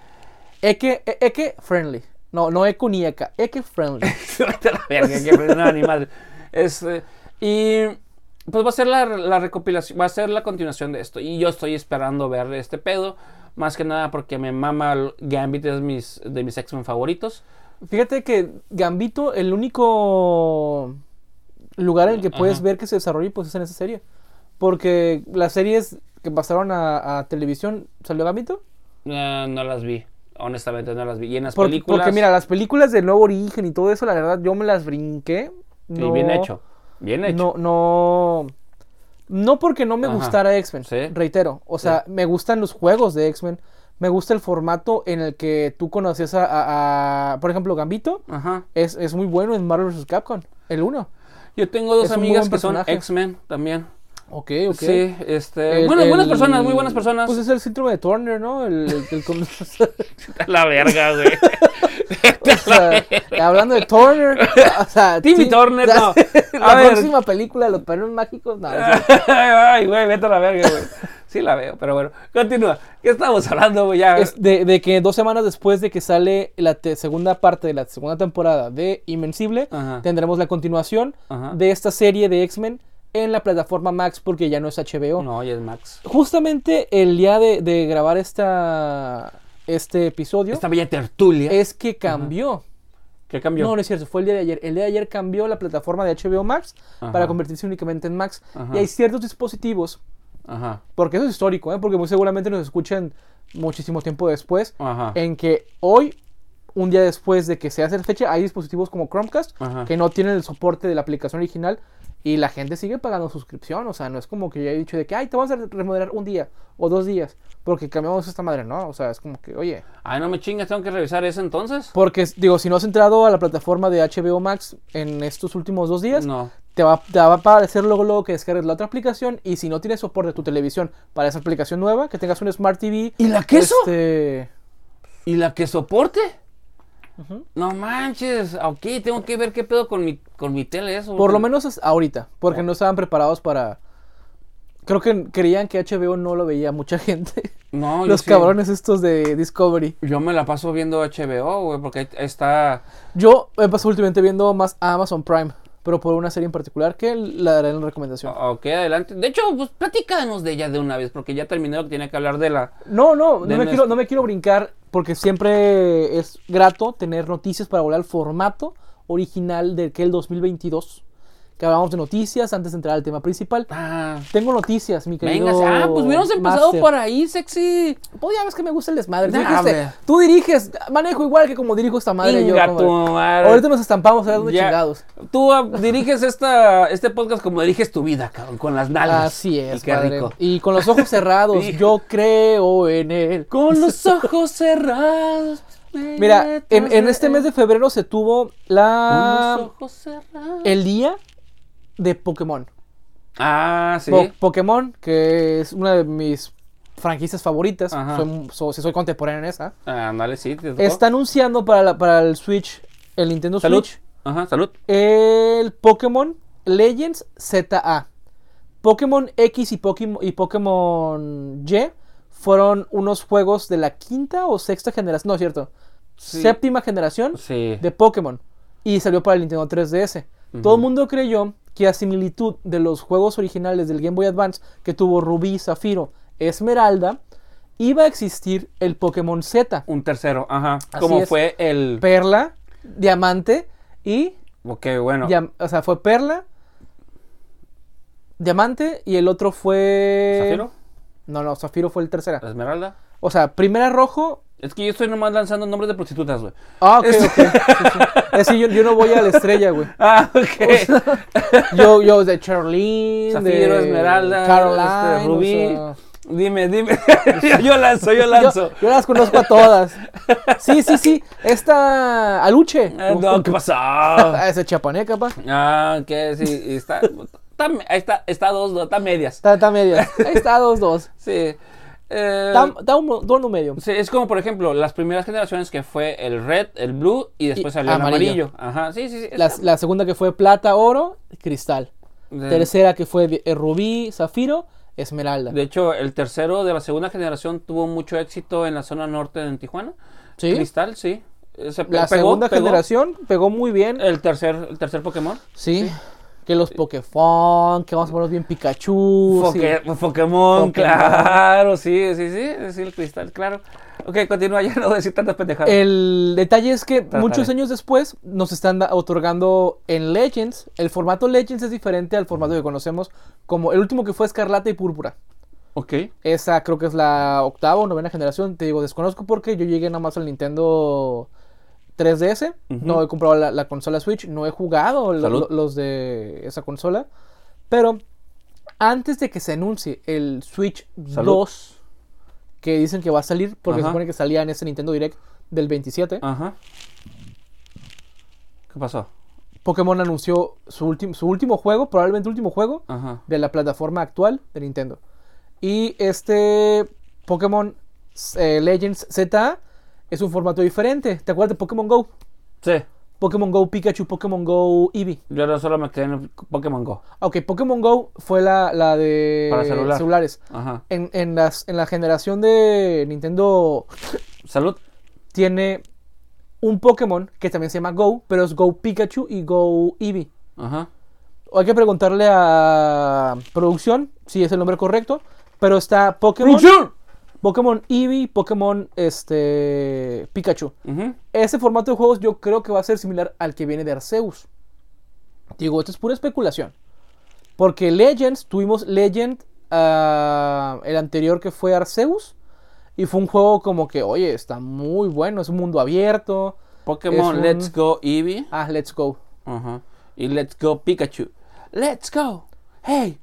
[SPEAKER 1] Eke, e- eke friendly. No, no eco ni eka. Eke friendly.
[SPEAKER 2] No, ni madre. Este, y pues va a ser la, la recopilación, va a ser la continuación de esto. Y yo estoy esperando ver este pedo. Más que nada porque me mama Gambit, es mis, de mis X-Men favoritos.
[SPEAKER 1] Fíjate que Gambito, el único lugar en el que puedes
[SPEAKER 2] Ajá.
[SPEAKER 1] ver que se desarrolla, pues es en esa serie. Porque las series que pasaron a, a televisión, ¿salió Gambito?
[SPEAKER 2] Eh, no las vi, honestamente no las vi. Y en las
[SPEAKER 1] Por-
[SPEAKER 2] películas.
[SPEAKER 1] Porque mira, las películas de Nuevo Origen y todo eso, la verdad, yo me las brinqué. No,
[SPEAKER 2] bien hecho. Bien hecho.
[SPEAKER 1] No, no. No porque no me
[SPEAKER 2] Ajá.
[SPEAKER 1] gustara X-Men,
[SPEAKER 2] Sí.
[SPEAKER 1] reitero. O sea, me gustan los juegos de X-Men. Me gusta el formato en el que tú conocías a, a- a- por ejemplo, Gambito.
[SPEAKER 2] Ajá.
[SPEAKER 1] Es, es muy bueno en Marvel vs. Capcom, el 1.
[SPEAKER 2] Yo tengo dos
[SPEAKER 1] Es
[SPEAKER 2] amigas que son. X-Men también.
[SPEAKER 1] Ok, ok.
[SPEAKER 2] Sí, este.
[SPEAKER 1] El-
[SPEAKER 2] bueno, buenas personas, muy buenas personas.
[SPEAKER 1] Pues es el síndrome de Turner, ¿no? El, el- el- con-
[SPEAKER 2] la verga, güey.
[SPEAKER 1] O sea, hablando de Turner, o sea,
[SPEAKER 2] Timmy Turner,
[SPEAKER 1] la-
[SPEAKER 2] no.
[SPEAKER 1] La
[SPEAKER 2] ver.
[SPEAKER 1] próxima película de los perros mágicos, no.
[SPEAKER 2] Ay, güey, vete a la verga, güey. Sí la veo, pero bueno. Continúa. ¿Qué estamos hablando, güey? Ya.
[SPEAKER 1] Es de, de que dos semanas después de que sale la segunda parte de la segunda temporada de Invencible,
[SPEAKER 2] Ajá.
[SPEAKER 1] tendremos la continuación
[SPEAKER 2] Ajá.
[SPEAKER 1] de esta serie de X-Men en la plataforma Max porque ya no es HBO.
[SPEAKER 2] No, ya es Max.
[SPEAKER 1] Justamente el día de, de grabar esta, este episodio
[SPEAKER 2] Esta bella tertulia.
[SPEAKER 1] es que cambió.
[SPEAKER 2] ¿Qué cambió?
[SPEAKER 1] No, no es cierto, fue el día de ayer. El día de ayer cambió la plataforma de HBO Max
[SPEAKER 2] Ajá.
[SPEAKER 1] para convertirse únicamente en Max.
[SPEAKER 2] Ajá.
[SPEAKER 1] Y hay ciertos dispositivos,
[SPEAKER 2] Ajá.
[SPEAKER 1] porque eso es histórico, ¿eh? porque muy seguramente nos escuchan muchísimo tiempo después,
[SPEAKER 2] Ajá.
[SPEAKER 1] en que hoy, un día después de que se hace la fecha, hay dispositivos como Chromecast
[SPEAKER 2] Ajá.
[SPEAKER 1] que no tienen el soporte de la aplicación original y la gente sigue pagando suscripción. O sea, no es como que ya he dicho de que, ay, te vamos a remodelar un día o dos días porque cambiamos esta madre, ¿no? O sea, es como que, oye.
[SPEAKER 2] Ay, no me chingas, tengo que revisar eso entonces.
[SPEAKER 1] Porque, digo, si no has entrado a la plataforma de HBO Max en estos últimos dos días,
[SPEAKER 2] No.
[SPEAKER 1] te, va, te va a aparecer luego, luego que descargues la otra aplicación. Y si no tienes soporte de tu televisión para esa aplicación nueva, que tengas un Smart TV.
[SPEAKER 2] ¿Y la queso?
[SPEAKER 1] Este,
[SPEAKER 2] ¿Y la que soporte? No manches. Ok, tengo que ver qué pedo con mi, con mi tele eso.
[SPEAKER 1] por lo menos es ahorita, porque no estaban preparados para. Creo que creían que HBO no lo veía mucha gente.
[SPEAKER 2] No, yo
[SPEAKER 1] Los
[SPEAKER 2] sí.
[SPEAKER 1] cabrones estos de Discovery.
[SPEAKER 2] Yo me la paso viendo HBO, güey, porque está...
[SPEAKER 1] Yo me paso últimamente viendo más Amazon Prime, pero por una serie en particular que la daré en la recomendación.
[SPEAKER 2] Ok, adelante. De hecho, pues platícanos de ella de una vez, porque ya terminé lo que tiene que hablar de la...
[SPEAKER 1] No, no, no me,
[SPEAKER 2] nuestro-
[SPEAKER 1] quiero, no me quiero brincar porque siempre es grato tener noticias para volver al formato original de aquel 2022. Que hablamos de noticias antes de entrar al tema principal.
[SPEAKER 2] Ah,
[SPEAKER 1] Tengo noticias, mi querido.
[SPEAKER 2] venga, ah, pues hubiéramos empezado
[SPEAKER 1] Master.
[SPEAKER 2] por ahí, sexy.
[SPEAKER 1] Pues ya ves que me gusta el desmadre. Tú,
[SPEAKER 2] Nah,
[SPEAKER 1] dijiste,
[SPEAKER 2] hombre.
[SPEAKER 1] tú diriges, manejo igual que como dirijo esta madre yo.
[SPEAKER 2] Inga
[SPEAKER 1] compadre.
[SPEAKER 2] tu madre.
[SPEAKER 1] Ahorita nos estampamos a ver dónde chingados.
[SPEAKER 2] Tú ah, diriges esta, este podcast como diriges tu vida, cabrón, con las nalgas.
[SPEAKER 1] Así es,
[SPEAKER 2] Y qué
[SPEAKER 1] padre.
[SPEAKER 2] rico.
[SPEAKER 1] Y con los ojos cerrados, yo creo en él.
[SPEAKER 2] Con los ojos cerrados.
[SPEAKER 1] Mira, en, en este mes de febrero se tuvo
[SPEAKER 2] Con
[SPEAKER 1] la
[SPEAKER 2] los ojos cerrados.
[SPEAKER 1] el día de Pokémon.
[SPEAKER 2] Ah, sí.
[SPEAKER 1] Po- Pokémon, que es una de mis franquicias favoritas. Soy, so- soy contemporáneo en esa.
[SPEAKER 2] Ah, dale, sí. te.
[SPEAKER 1] Está anunciando para, la- para el Switch, el Nintendo
[SPEAKER 2] Salud.
[SPEAKER 1] Switch,
[SPEAKER 2] Ajá, salud.
[SPEAKER 1] el Pokémon Legends ZA. Pokémon X y Pokémon, y Pokémon Y fueron unos juegos de la quinta o sexta generación, no es cierto,
[SPEAKER 2] Sí.
[SPEAKER 1] séptima generación
[SPEAKER 2] Sí.
[SPEAKER 1] de Pokémon y salió para el Nintendo 3DS. Todo el mundo creyó que a similitud de los juegos originales del Game Boy Advance que tuvo Rubí, Zafiro, Esmeralda, iba a existir el Pokémon Z,
[SPEAKER 2] Un tercero, ajá.
[SPEAKER 1] Así
[SPEAKER 2] Como
[SPEAKER 1] es.
[SPEAKER 2] fue el.
[SPEAKER 1] Perla, Diamante y
[SPEAKER 2] Ok, bueno.
[SPEAKER 1] O sea, fue Perla, Diamante y el otro fue
[SPEAKER 2] ¿Zafiro?
[SPEAKER 1] No, no, Zafiro fue el tercera.
[SPEAKER 2] ¿La Esmeralda?
[SPEAKER 1] O sea, primera rojo.
[SPEAKER 2] Es que yo estoy nomás lanzando nombres de prostitutas, güey.
[SPEAKER 1] Ah, ok,
[SPEAKER 2] Es-
[SPEAKER 1] ok. sí, sí. Es que yo, yo no voy a la estrella, güey.
[SPEAKER 2] Ah, ok.
[SPEAKER 1] Yo, yo de Charlene,
[SPEAKER 2] Zafiro,
[SPEAKER 1] de
[SPEAKER 2] Esmeralda,
[SPEAKER 1] Caroline,
[SPEAKER 2] este, Rubí.
[SPEAKER 1] o sea,
[SPEAKER 2] Dime, dime. yo, yo lanzo, yo lanzo.
[SPEAKER 1] Yo, yo las conozco a todas. Sí, sí, sí. Esta Aluche.
[SPEAKER 2] Eh, no, ¿qué pasó?
[SPEAKER 1] Ah, ese chapaneca, pa.
[SPEAKER 2] Ah, que sí, y está, está, está, está dos, dos, está medias.
[SPEAKER 1] Está, está media. Ahí está, dos, dos.
[SPEAKER 2] Sí. Eh,
[SPEAKER 1] Está, está un, no medio.
[SPEAKER 2] sí, es como, por ejemplo, las primeras generaciones que fue el red, el blue y después
[SPEAKER 1] Y
[SPEAKER 2] salió el
[SPEAKER 1] amarillo.
[SPEAKER 2] Ajá, sí, sí, sí.
[SPEAKER 1] La, segunda que fue plata, oro, cristal.
[SPEAKER 2] de,
[SPEAKER 1] Tercera que fue eh, rubí, zafiro, esmeralda.
[SPEAKER 2] de hecho, el tercero de la segunda generación tuvo mucho éxito en la zona norte de Tijuana.
[SPEAKER 1] ¿Sí?
[SPEAKER 2] Cristal, sí. Se pe-
[SPEAKER 1] La
[SPEAKER 2] pegó,
[SPEAKER 1] segunda
[SPEAKER 2] pegó.
[SPEAKER 1] generación pegó muy bien.
[SPEAKER 2] El tercer, el tercer Pokémon.
[SPEAKER 1] Sí. Que los Pokéfon, que vamos a ponerlos bien Pikachu. sí.
[SPEAKER 2] Pokémon,
[SPEAKER 1] Pokémon.
[SPEAKER 2] claro, sí, sí, sí, sí, el cristal, claro. Ok, continúa, ya no voy a decir tantas pendejadas.
[SPEAKER 1] El detalle es que muchos años después nos están otorgando en Legends. El formato Legends es diferente al formato que conocemos como el último que fue Escarlata y Púrpura.
[SPEAKER 2] ok,
[SPEAKER 1] Esa creo que es la octava o novena generación. Te digo, desconozco porque yo llegué nada más al Nintendo 3DS.
[SPEAKER 2] Ujú.
[SPEAKER 1] No he comprado la, la consola Switch. No he jugado lo-
[SPEAKER 2] Salud.
[SPEAKER 1] lo- los de esa consola. Pero antes de que se anuncie el Switch
[SPEAKER 2] Salud.
[SPEAKER 1] 2, que dicen que va a salir, porque se supone que salía en ese Nintendo Direct del 27,
[SPEAKER 2] ajá. ¿Qué pasó?
[SPEAKER 1] Pokémon anunció su, último su último juego, probablemente último juego,
[SPEAKER 2] Ajá.
[SPEAKER 1] de la plataforma actual de Nintendo. Y este Pokémon eh, Legends ZA es un formato diferente. ¿Te acuerdas de Pokémon Go?
[SPEAKER 2] Sí,
[SPEAKER 1] Pokémon Go Pikachu, Pokémon Go Eevee.
[SPEAKER 2] yo no solo me quedé en el Pokémon Go.
[SPEAKER 1] Ok, Pokémon Go fue la, la de
[SPEAKER 2] Para celular.
[SPEAKER 1] celulares.
[SPEAKER 2] Ajá.
[SPEAKER 1] En, en las, en la generación de Nintendo
[SPEAKER 2] Salud.
[SPEAKER 1] tiene un Pokémon que también se llama Go, pero es Go Pikachu y Go Eevee.
[SPEAKER 2] Ajá.
[SPEAKER 1] Hay que preguntarle a producción si es el nombre correcto, pero está Pokémon, Pokémon Eevee, Pokémon este Pikachu. Ese formato de juegos yo creo que va a ser similar al que viene de Arceus. Digo, esto es pura especulación. Porque Legends, tuvimos Legend, ah, el anterior que fue Arceus. Y fue un juego como que, oye, está muy bueno, es un mundo abierto.
[SPEAKER 2] Pokémon
[SPEAKER 1] un-
[SPEAKER 2] Let's Go Eevee.
[SPEAKER 1] Ah, let's go.
[SPEAKER 2] Ajá. Y Let's Go Pikachu. Let's go. Hey.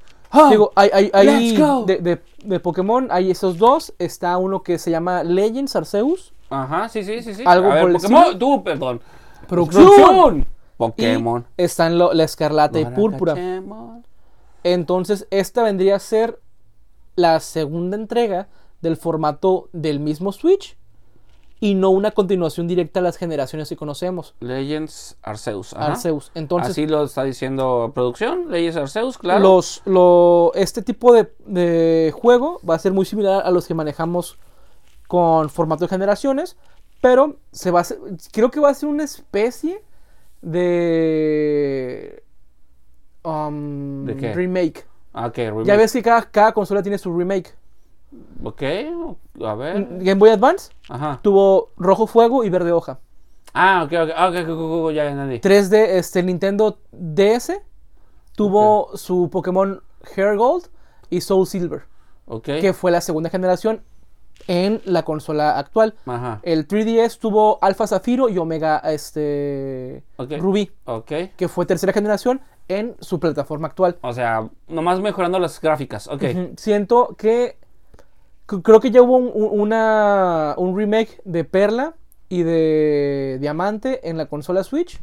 [SPEAKER 1] Digo, hay, hay, hay
[SPEAKER 2] Let's go.
[SPEAKER 1] de, de- de Pokémon, hay esos dos. Está uno que se llama Legends Arceus.
[SPEAKER 2] Ajá, sí, sí, sí, sí.
[SPEAKER 1] Algo
[SPEAKER 2] A ver,
[SPEAKER 1] por el
[SPEAKER 2] Pokémon, tú, perdón.
[SPEAKER 1] Producción.
[SPEAKER 2] Pokémon.
[SPEAKER 1] Y están lo- la escarlata y púrpura.
[SPEAKER 2] Pokémon.
[SPEAKER 1] Entonces, esta vendría a ser la segunda entrega del formato del mismo Switch y no una continuación directa a las generaciones que conocemos.
[SPEAKER 2] Legends Arceus. Ajá.
[SPEAKER 1] Arceus. Entonces,
[SPEAKER 2] Así lo está diciendo producción. Legends Arceus, claro.
[SPEAKER 1] los, lo, este tipo de, de juego va a ser muy similar a los que manejamos con formato de generaciones, pero se va a hacer- creo que va a ser una especie de, um,
[SPEAKER 2] ¿De qué?
[SPEAKER 1] remake.
[SPEAKER 2] Ah, remake.
[SPEAKER 1] Ya ves que cada, cada consola tiene su remake.
[SPEAKER 2] Ok, a ver.
[SPEAKER 1] Game Boy Advance
[SPEAKER 2] Ajá.
[SPEAKER 1] tuvo rojo fuego y verde hoja.
[SPEAKER 2] Ah, ok, ok, ah, ok, ok, ya entendí.
[SPEAKER 1] 3D, este Nintendo DS tuvo su Pokémon Hair Gold y Soul Silver,
[SPEAKER 2] Ok.
[SPEAKER 1] que fue la segunda generación en la consola actual.
[SPEAKER 2] Ajá.
[SPEAKER 1] El 3DS tuvo Alpha Zafiro y Omega este
[SPEAKER 2] Ok.
[SPEAKER 1] Rubí,
[SPEAKER 2] Ok.
[SPEAKER 1] que fue tercera generación en su plataforma actual.
[SPEAKER 2] O sea, nomás mejorando las gráficas. Ok.
[SPEAKER 1] Siento que creo que ya hubo un, un- una, un remake de Perla y de Diamante en la consola Switch.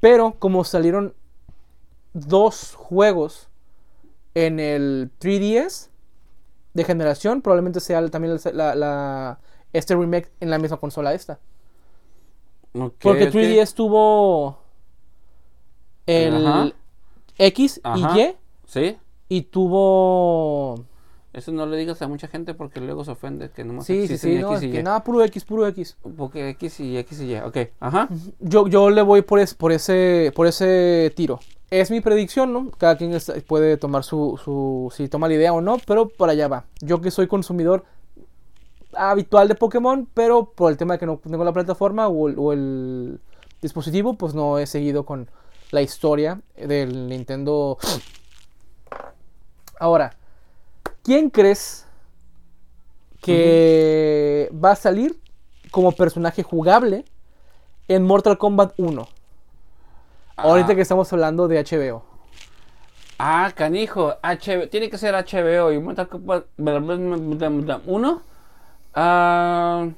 [SPEAKER 1] Pero como salieron dos juegos en el 3DS de generación, probablemente sea también la, la- este remake en la misma consola esta. Porque
[SPEAKER 2] ok.
[SPEAKER 1] 3DS tuvo el
[SPEAKER 2] Ajá.
[SPEAKER 1] X
[SPEAKER 2] Ajá.
[SPEAKER 1] y Y
[SPEAKER 2] Sí.
[SPEAKER 1] y tuvo
[SPEAKER 2] Eso no le digas a mucha gente porque luego se ofende que nomás
[SPEAKER 1] Sí, sí, sí, no,
[SPEAKER 2] X
[SPEAKER 1] es
[SPEAKER 2] y
[SPEAKER 1] que
[SPEAKER 2] Y.
[SPEAKER 1] nada, puro X, puro X.
[SPEAKER 2] Porque X y X y Y. Ok. Ajá.
[SPEAKER 1] Yo, yo le voy por, es- por, ese, por ese tiro. Es mi predicción, ¿no? Cada quien es- puede tomar su, su, si toma la idea o no, pero por allá va. Yo que soy consumidor habitual de Pokémon, pero por el tema de que no tengo la plataforma o el dispositivo, pues no he seguido con la historia del Nintendo. Ahora, ¿Quién crees que va a salir como personaje jugable en Mortal Kombat 1? Ahorita
[SPEAKER 2] Ah.
[SPEAKER 1] que estamos hablando de HBO.
[SPEAKER 2] Ah, canijo. HBO. Tiene que ser HBO y Mortal Kombat 1. Ah,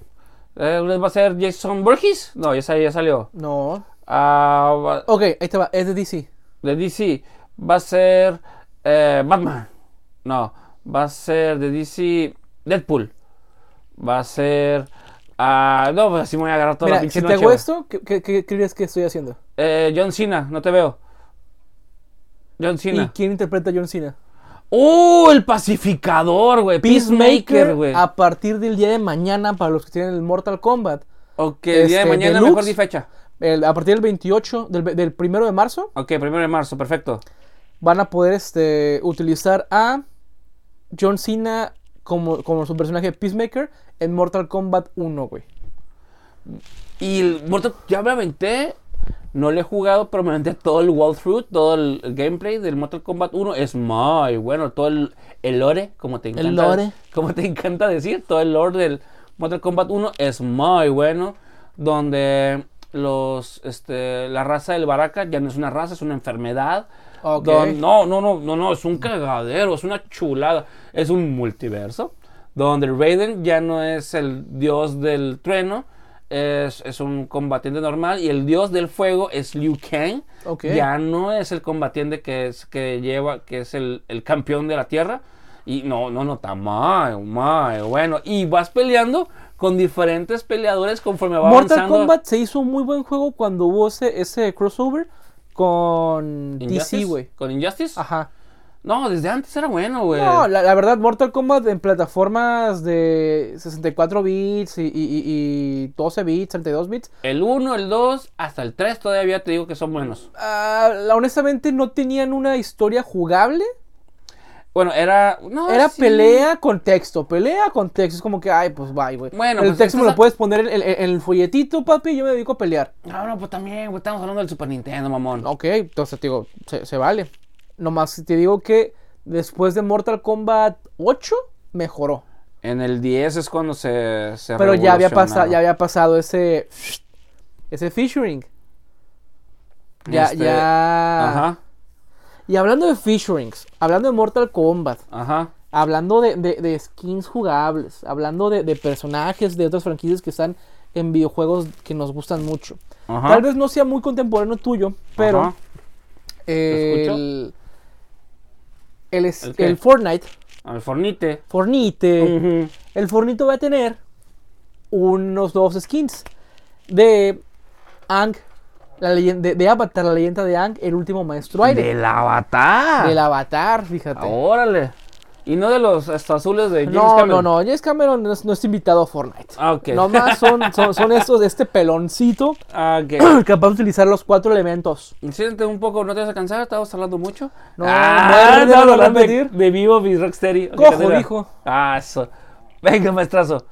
[SPEAKER 2] eh, ¿Va a ser Jason Burgess? No, ya, sal- ya salió.
[SPEAKER 1] No.
[SPEAKER 2] Ah,
[SPEAKER 1] Ok, ahí te va. Es de DC.
[SPEAKER 2] de DC. Va a ser eh, Batman. No, va a ser de DC Deadpool. Va a ser. Ah, no, pues así me voy a agarrar toda la
[SPEAKER 1] Mira,
[SPEAKER 2] pinche
[SPEAKER 1] si te hago esto, ¿qué, qué- qué crees que estoy haciendo?
[SPEAKER 2] Eh, John Cena, no te veo. John
[SPEAKER 1] ¿Y
[SPEAKER 2] Cena.
[SPEAKER 1] quién interpreta a John Cena?
[SPEAKER 2] ¡Uh! El pacificador, güey. Peacemaker, güey.
[SPEAKER 1] a partir del día de mañana, para los que tienen el Mortal Kombat,
[SPEAKER 2] Ok, el día de
[SPEAKER 1] este,
[SPEAKER 2] mañana
[SPEAKER 1] Deluxe.
[SPEAKER 2] mejor di fecha.
[SPEAKER 1] el- a partir del 28, del, del primero de marzo,
[SPEAKER 2] Ok, primero de marzo, perfecto.
[SPEAKER 1] van a poder este, utilizar a John Cena como, como su personaje Peacemaker en Mortal Kombat 1, güey.
[SPEAKER 2] Y el Mortal ya me aventé. No lo he jugado, pero me aventé todo el walkthrough, todo el, el gameplay del Mortal Kombat 1. Es muy bueno. Todo el, el lore, como te encanta.
[SPEAKER 1] lore.
[SPEAKER 2] Como te encanta decir, todo el lore del Mortal Kombat 1 es muy bueno. Donde los, este, la raza del Baraka ya no es una raza, es una enfermedad.
[SPEAKER 1] Ok.
[SPEAKER 2] Don- no, no, no, no, no, es un cagadero, es una chulada. Es un multiverso. Donde Raiden ya no es el dios del trueno, es, es un combatiente normal. Y el dios del fuego es Liu Kang.
[SPEAKER 1] Ok.
[SPEAKER 2] Ya no es el combatiente que, es, que lleva, que es el, el campeón de la tierra. Y no, no, no, está muy, muy bueno. Y vas peleando con diferentes peleadores conforme va
[SPEAKER 1] Mortal
[SPEAKER 2] avanzando.
[SPEAKER 1] Kombat se hizo un muy buen juego cuando hubo ese, ese crossover con DC,
[SPEAKER 2] Injustice,
[SPEAKER 1] güey.
[SPEAKER 2] ¿Con Injustice?
[SPEAKER 1] Ajá.
[SPEAKER 2] No, desde antes era bueno, güey.
[SPEAKER 1] No, la, la verdad, Mortal Kombat en plataformas de 64 bits y, y- y- y 12 bits, 32 bits,
[SPEAKER 2] El 1, el 2, hasta el 3 todavía te digo que son buenos.
[SPEAKER 1] ah, honestamente no tenían una historia jugable.
[SPEAKER 2] Bueno, era. No,
[SPEAKER 1] Era
[SPEAKER 2] sí.
[SPEAKER 1] pelea con texto, pelea con texto. Es como que, ay, pues bye, güey.
[SPEAKER 2] Bueno,
[SPEAKER 1] el
[SPEAKER 2] pues,
[SPEAKER 1] texto me lo
[SPEAKER 2] a-
[SPEAKER 1] puedes poner en, en- en el folletito, papi, y yo me dedico a pelear.
[SPEAKER 2] No, no, pues también, güey. Estamos hablando del Super Nintendo, mamón.
[SPEAKER 1] Ok, entonces te digo, se, se vale. Nomás te digo que después de Mortal Kombat 8, mejoró.
[SPEAKER 2] En el 10 es cuando se. se
[SPEAKER 1] Pero ya había, pasado, ya había pasado ese. Ese featuring. Ya,
[SPEAKER 2] Este,
[SPEAKER 1] ya.
[SPEAKER 2] Ajá,
[SPEAKER 1] Y hablando de featurings, hablando de Mortal Kombat,
[SPEAKER 2] ajá.
[SPEAKER 1] hablando de, de- de skins jugables, hablando de, de personajes de otras franquicias que están en videojuegos que nos gustan mucho.
[SPEAKER 2] Ajá.
[SPEAKER 1] Tal vez no sea muy contemporáneo tuyo, pero el, el, es-
[SPEAKER 2] ¿El
[SPEAKER 1] el Fortnite,
[SPEAKER 2] Al Fornite.
[SPEAKER 1] Fornite, el Fornito va a tener unos nuevos skins de Ang, la leyenda, de, de Avatar, la leyenda de Ang, el último maestro aire.
[SPEAKER 2] Del Avatar.
[SPEAKER 1] Del Avatar, fíjate.
[SPEAKER 2] Órale. Y no de los azules de James
[SPEAKER 1] No,
[SPEAKER 2] Cameron.
[SPEAKER 1] no, no, James Cameron no es, no es invitado a Fortnite.
[SPEAKER 2] Ah, ok.
[SPEAKER 1] Nomás son, son, son estos de este peloncito
[SPEAKER 2] Ah, ok.
[SPEAKER 1] capaz de utilizar los cuatro elementos.
[SPEAKER 2] Siéntate un poco, ¿no te vas a cansar? ¿Estabas hablando mucho?
[SPEAKER 1] No,
[SPEAKER 2] ah,
[SPEAKER 1] muerde,
[SPEAKER 2] estamos
[SPEAKER 1] lo
[SPEAKER 2] hablando de, de Vivo y Rocksteady.
[SPEAKER 1] Cojo, dijo.
[SPEAKER 2] Ah, eso. Venga, maestrazo.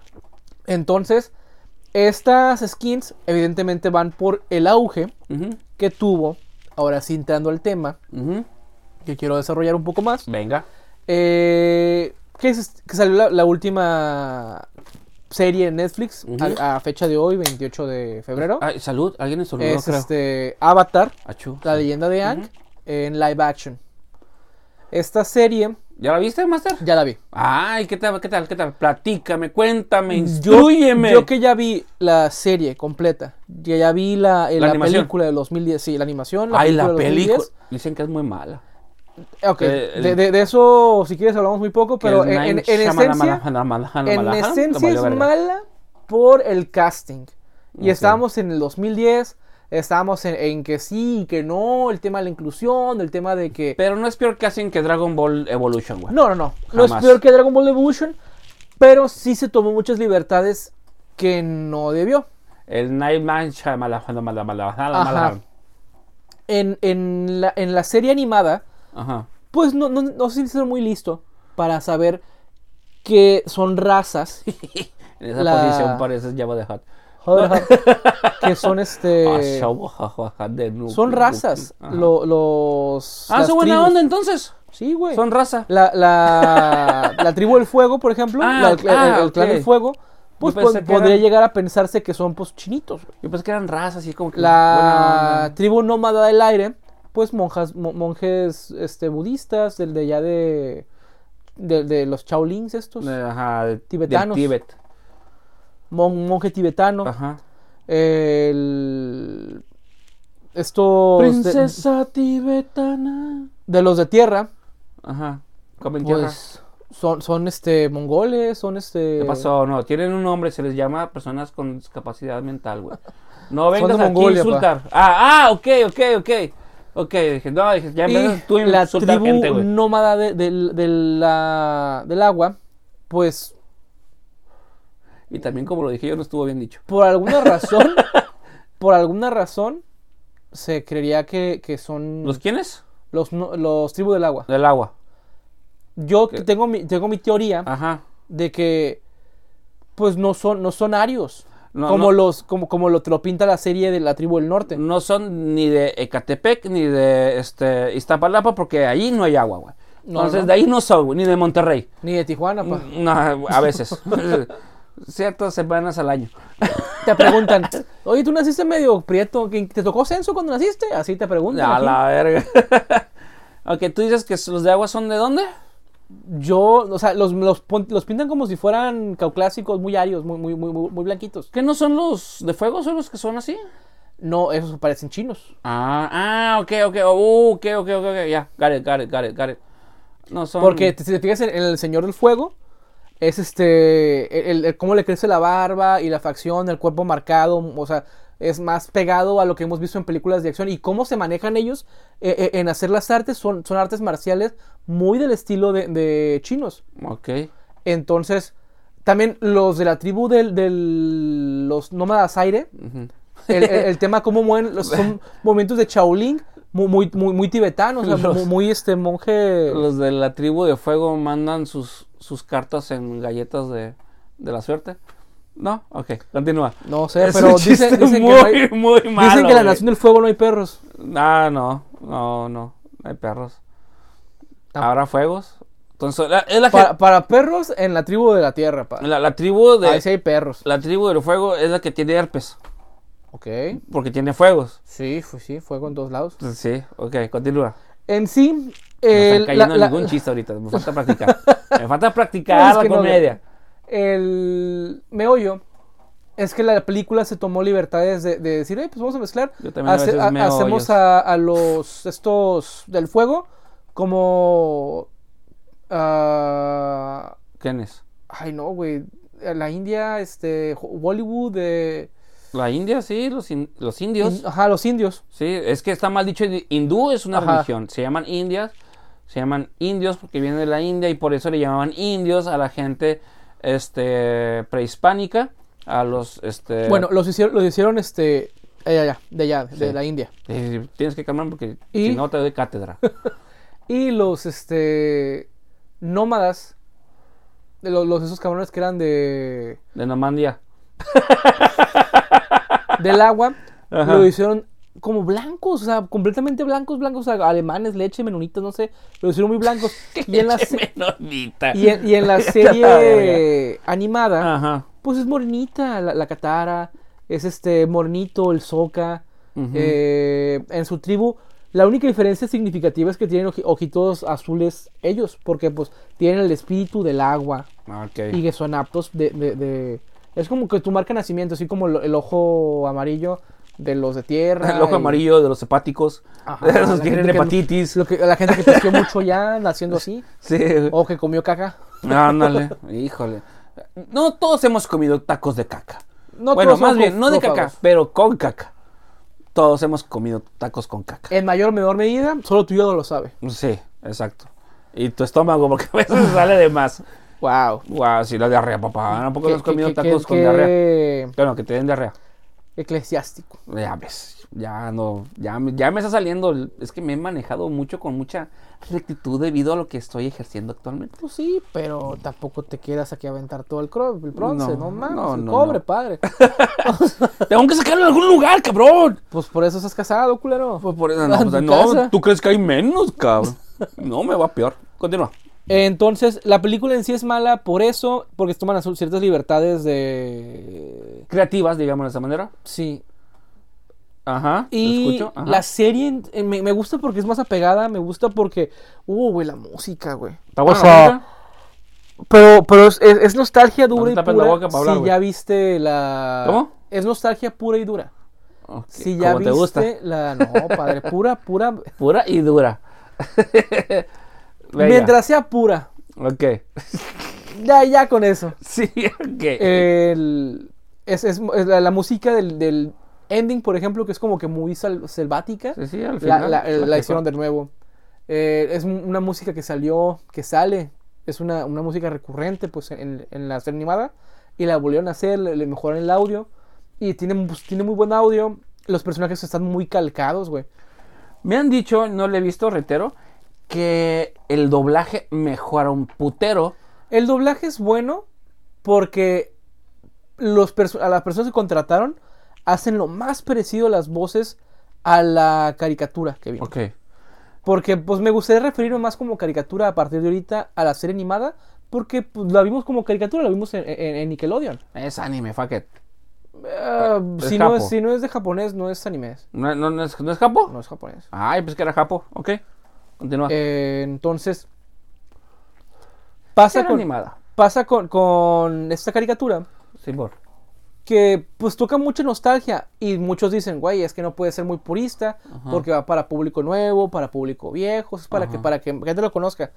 [SPEAKER 1] Entonces, estas skins evidentemente van por el auge que tuvo, ahora sí entrando al tema, que quiero desarrollar un poco más,
[SPEAKER 2] Venga.
[SPEAKER 1] eh, que, es- que salió la, la última serie en Netflix a, a fecha de hoy, 28 de febrero.
[SPEAKER 2] Salud. Alguien en saludó,
[SPEAKER 1] es
[SPEAKER 2] creo.
[SPEAKER 1] este Avatar,
[SPEAKER 2] Achú.
[SPEAKER 1] la leyenda de Ang, en live action. Esta serie
[SPEAKER 2] ¿Ya la viste, Master?
[SPEAKER 1] ya la vi.
[SPEAKER 2] Ay, ¿qué tal, qué tal, qué tal? Platícame, cuéntame, instruyeme.
[SPEAKER 1] yo que ya vi la serie completa, ya, ya vi la, eh,
[SPEAKER 2] La
[SPEAKER 1] película de 2010, sí, la animación. La
[SPEAKER 2] Ay, la
[SPEAKER 1] película de
[SPEAKER 2] película.
[SPEAKER 1] 2010.
[SPEAKER 2] Dicen que es muy mala.
[SPEAKER 1] Ok,
[SPEAKER 2] Eh,
[SPEAKER 1] de, de- de eso si quieres hablamos muy poco, pero en, en- esencia, en esencia es mala por el casting. Y
[SPEAKER 2] Ok.
[SPEAKER 1] estábamos en el 2010, estábamos en, en que sí, que no, el tema de la inclusión, el tema de que...
[SPEAKER 2] Pero no es peor que hacen que Dragon Ball Evolution, güey.
[SPEAKER 1] No, no, no, no es peor que Dragon Ball Evolution, pero sí se tomó muchas libertades que no debió.
[SPEAKER 2] El Nightman.
[SPEAKER 1] En, en, la, en la serie animada,
[SPEAKER 2] Ajá.
[SPEAKER 1] pues no, no, no sé si muy listo para saber que son razas
[SPEAKER 2] En esa
[SPEAKER 1] La-
[SPEAKER 2] posición pareces Java de Hot.
[SPEAKER 1] Joder, que son este
[SPEAKER 2] Ah,
[SPEAKER 1] son razas lo- los
[SPEAKER 2] Ah, su buena
[SPEAKER 1] tribus.
[SPEAKER 2] onda entonces.
[SPEAKER 1] Sí, güey.
[SPEAKER 2] Son raza.
[SPEAKER 1] La, la, la tribu del fuego, por ejemplo,
[SPEAKER 2] Ah,
[SPEAKER 1] la- el,
[SPEAKER 2] ah,
[SPEAKER 1] el clan del fuego, pues pod- podría
[SPEAKER 2] eran-
[SPEAKER 1] llegar a pensarse que son pues chinitos. güey.
[SPEAKER 2] Yo pensé que eran razas, así como que.
[SPEAKER 1] La tribu nómada del aire, pues monjas, mo- monjes este, budistas, del de allá de, de, de los Shaolins estos,
[SPEAKER 2] Ajá, de-
[SPEAKER 1] Tibetanos.
[SPEAKER 2] del Tíbet.
[SPEAKER 1] Mon- monje tibetano,
[SPEAKER 2] Ajá.
[SPEAKER 1] el, estos de,
[SPEAKER 2] Princesa tibetana.
[SPEAKER 1] de los de tierra,
[SPEAKER 2] Ajá. Comen tierra.
[SPEAKER 1] pues son, son este mongoles, son este...
[SPEAKER 2] ¿Qué pasó? No, tienen un nombre, se les llama personas con discapacidad mental, güey. No
[SPEAKER 1] Son
[SPEAKER 2] vengas
[SPEAKER 1] de
[SPEAKER 2] aquí a insultar. Ah, ah, ok, ok, ok. Ok, dije, no, dije, ya
[SPEAKER 1] Y
[SPEAKER 2] tú
[SPEAKER 1] la tribu
[SPEAKER 2] gente, güey.
[SPEAKER 1] nómada de- del- de la- del agua, pues
[SPEAKER 2] Y también, como lo dije yo, no estuvo bien dicho.
[SPEAKER 1] por alguna razón, por alguna razón, se creería que, que son
[SPEAKER 2] ¿Los quiénes?
[SPEAKER 1] los, no- los tribus del agua.
[SPEAKER 2] Del agua.
[SPEAKER 1] Yo
[SPEAKER 2] ¿Qué?
[SPEAKER 1] tengo mi, tengo mi teoría
[SPEAKER 2] Ajá.
[SPEAKER 1] de que pues no son, no son arios.
[SPEAKER 2] No,
[SPEAKER 1] como
[SPEAKER 2] no.
[SPEAKER 1] los, como, como lo, te lo pinta la serie de la tribu del norte.
[SPEAKER 2] No son ni de Ecatepec ni de este Iztapalapa porque ahí no hay agua, güey. Entonces de ahí no son, güey, ni de Monterrey.
[SPEAKER 1] Ni de Tijuana, pa.
[SPEAKER 2] No, a veces. Ciertas semanas al año.
[SPEAKER 1] Te preguntan, oye, tú naciste medio prieto, ¿que- ¿te tocó censo cuando naciste? Así te preguntan.
[SPEAKER 2] A la verga. ok, tú dices que los de agua son de dónde?
[SPEAKER 1] Yo, o sea, los, los, pintan como si fueran cauclásicos, muy arios, muy, muy, muy, muy blanquitos.
[SPEAKER 2] ¿Qué no son los de fuego? ¿Son los que son así?
[SPEAKER 1] No, esos parecen chinos.
[SPEAKER 2] Ah, ah, ok, ok, uh, ok, ok, ok, ok, ya, got it, got it, got it, got it. No son...
[SPEAKER 1] Porque si te fijas en el Señor del Fuego, es este, el, el- cómo le crece la barba y la facción, el cuerpo marcado, o sea, es más pegado a lo que hemos visto en películas de acción y cómo se manejan ellos eh, eh, en hacer las artes, son, son artes marciales muy del estilo de, de chinos.
[SPEAKER 2] Ok.
[SPEAKER 1] Entonces, también los de la tribu del, del- los nómadas aire, el, el- el tema cómo mueven, los- son movimientos de Shaolin, muy, muy, muy, muy tibetanos, o sea,
[SPEAKER 2] Los-
[SPEAKER 1] muy, muy, este monje...
[SPEAKER 2] Los de la tribu de fuego mandan sus, sus cartas en galletas de, de la suerte. ¿No? Ok, continúa.
[SPEAKER 1] No sé,
[SPEAKER 2] Es
[SPEAKER 1] pero dicen, dicen
[SPEAKER 2] muy,
[SPEAKER 1] que, no hay-
[SPEAKER 2] muy malo,
[SPEAKER 1] dicen que en la nación del fuego no hay perros.
[SPEAKER 2] Ah, no, no, no, no hay perros.
[SPEAKER 1] Ah.
[SPEAKER 2] ¿Habrá fuegos? Entonces, la- es la,
[SPEAKER 1] Para,
[SPEAKER 2] que-
[SPEAKER 1] para perros en la tribu de la tierra, pa.
[SPEAKER 2] la, la tribu de
[SPEAKER 1] Ahí sí hay perros.
[SPEAKER 2] la tribu del fuego es la que tiene herpes,
[SPEAKER 1] Ok.
[SPEAKER 2] porque tiene fuegos.
[SPEAKER 1] Sí, fue, sí, fuego en todos lados.
[SPEAKER 2] Sí, ok, continúa.
[SPEAKER 1] En sí,
[SPEAKER 2] No cayendo
[SPEAKER 1] la- la-
[SPEAKER 2] ningún chiste ahorita, me falta practicar. me falta practicar la
[SPEAKER 1] que no,
[SPEAKER 2] comedia.
[SPEAKER 1] el meollo es que la película se tomó libertades de, de decir, "Eh, pues vamos a mezclar.
[SPEAKER 2] Yo también a
[SPEAKER 1] Hace- ha-
[SPEAKER 2] meo
[SPEAKER 1] hacemos a, a los estos del fuego como ah,
[SPEAKER 2] ¿Quién es?
[SPEAKER 1] ay no, güey, la India, este Bollywood de
[SPEAKER 2] La India, sí, los, in- los indios.
[SPEAKER 1] in- ajá, los indios.
[SPEAKER 2] Sí, es que está mal dicho. Hindú es una
[SPEAKER 1] Ajá.
[SPEAKER 2] religión. Se llaman indias. Se llaman indios porque vienen de la India y por eso le llamaban indios a la gente este, prehispánica. A los. Este,
[SPEAKER 1] Bueno, los hicieron, los hicieron este de allá, de allá, de la India.
[SPEAKER 2] eh, tienes que calmar porque
[SPEAKER 1] Y-
[SPEAKER 2] si no te doy cátedra.
[SPEAKER 1] Y los este nómadas de los, los- esos cabrones que eran de
[SPEAKER 2] De Normandia.
[SPEAKER 1] del agua
[SPEAKER 2] Ajá.
[SPEAKER 1] lo hicieron como blancos, o sea, completamente blancos, blancos, o sea, alemanes, leche, menonitas, no sé, lo hicieron muy blancos. y en la
[SPEAKER 2] Menonita.
[SPEAKER 1] y en, y en la serie animada,
[SPEAKER 2] Ajá.
[SPEAKER 1] pues es morenita la, la Katara, es este morenito el.
[SPEAKER 2] Ujú.
[SPEAKER 1] Eh, en su tribu, la única diferencia significativa es que tienen oji- ojitos azules ellos, porque pues tienen el espíritu del agua
[SPEAKER 2] Ok.
[SPEAKER 1] y que son aptos de, de- de- Es como que tu marca nacimiento, así como lo- el ojo amarillo de los de tierra.
[SPEAKER 2] El ojo
[SPEAKER 1] y-
[SPEAKER 2] amarillo de los hepáticos.
[SPEAKER 1] Ajá,
[SPEAKER 2] de
[SPEAKER 1] la
[SPEAKER 2] que tienen hepatitis.
[SPEAKER 1] Lo que, la gente que creció mucho ya naciendo así,
[SPEAKER 2] Sí.
[SPEAKER 1] o que comió caca.
[SPEAKER 2] Ándale. Híjole. No todos hemos comido tacos de caca.
[SPEAKER 1] No
[SPEAKER 2] bueno, más bien, no de caca, pero con caca. Todos hemos comido tacos con caca.
[SPEAKER 1] En mayor o menor medida, solo tu hígado lo sabe.
[SPEAKER 2] Sí, exacto. Y tu estómago, porque a veces sale de más.
[SPEAKER 1] Wow.
[SPEAKER 2] Guau, sí, la diarrea, papá. ¿Tampoco has comido tacos con
[SPEAKER 1] qué
[SPEAKER 2] diarrea? Bueno, que te den diarrea.
[SPEAKER 1] Eclesiástico.
[SPEAKER 2] Ya ves, ya no, ya, me- ya me está saliendo. Es que me he manejado mucho con mucha rectitud debido a lo que estoy ejerciendo actualmente.
[SPEAKER 1] Pues sí, pero tampoco te quieras aquí a aventar todo el, el bronce,
[SPEAKER 2] No,
[SPEAKER 1] no, mames,
[SPEAKER 2] no, no,
[SPEAKER 1] cobre, padre.
[SPEAKER 2] Tengo que sacarlo en algún lugar, cabrón.
[SPEAKER 1] Pues por eso estás casado, culero.
[SPEAKER 2] Pues por eso, no, pues, no,
[SPEAKER 1] casa.
[SPEAKER 2] ¿tú crees que hay menos, cabrón? No, me va peor. Continúa.
[SPEAKER 1] Entonces, la película en sí es mala por eso, porque toman ciertas libertades de...
[SPEAKER 2] Creativas, digamos de esa manera.
[SPEAKER 1] Sí.
[SPEAKER 2] Ajá.
[SPEAKER 1] Y
[SPEAKER 2] escucho. Ajá.
[SPEAKER 1] la serie me, me gusta porque es más apegada, me gusta porque... Uh, güey, la música, güey.
[SPEAKER 2] ¿Está buena
[SPEAKER 1] o
[SPEAKER 2] la
[SPEAKER 1] sea,
[SPEAKER 2] música?
[SPEAKER 1] Pero, pero es, es- es nostalgia
[SPEAKER 2] No
[SPEAKER 1] dura
[SPEAKER 2] te
[SPEAKER 1] y pura.
[SPEAKER 2] la boca para hablar,
[SPEAKER 1] si ya viste la...
[SPEAKER 2] ¿Cómo?
[SPEAKER 1] Es nostalgia pura y dura. Si ya viste
[SPEAKER 2] te gusta.
[SPEAKER 1] la... No, padre, pura, pura...
[SPEAKER 2] Pura y dura.
[SPEAKER 1] Mientras sea pura.
[SPEAKER 2] Ok.
[SPEAKER 1] Ya, ya con eso.
[SPEAKER 2] Sí, ok.
[SPEAKER 1] El- es, es- es la, la música del, del ending, por ejemplo, que es como que muy sal- selvática.
[SPEAKER 2] sí, sí, al final.
[SPEAKER 1] la-
[SPEAKER 2] la
[SPEAKER 1] la
[SPEAKER 2] que
[SPEAKER 1] hicieron de nuevo. Eh, es un- una música que salió, que sale. Es una, una música recurrente pues, en, en la serie animada. Y la volvieron a hacer, le, le mejoraron el audio. Y tiene, pues, tiene muy buen audio. Los personajes están muy calcados, güey.
[SPEAKER 2] Me han dicho, no lo he visto, reitero, que el doblaje mejora un putero.
[SPEAKER 1] El doblaje es bueno porque los a las personas que contrataron hacen lo más parecido las voces a la caricatura que vimos.
[SPEAKER 2] Ok.
[SPEAKER 1] Porque pues me gustaría referirme más como caricatura a partir de ahorita a la serie animada. Porque pues, la vimos como caricatura, la vimos en, en- en Nickelodeon.
[SPEAKER 2] Es anime, fuck it. Es
[SPEAKER 1] si, no es, si no es de japonés, no es anime.
[SPEAKER 2] ¿No, no, no es, ¿no es Japo?
[SPEAKER 1] No es japonés.
[SPEAKER 2] Ay, pues que era Japo. Ok. Continúa.
[SPEAKER 1] Eh, entonces, pasa con,
[SPEAKER 2] animada.
[SPEAKER 1] pasa con, con esta caricatura que pues toca mucha nostalgia y muchos dicen, güey, es que no puede ser muy purista porque va para público nuevo, para público viejo, es para que para que gente lo conozca.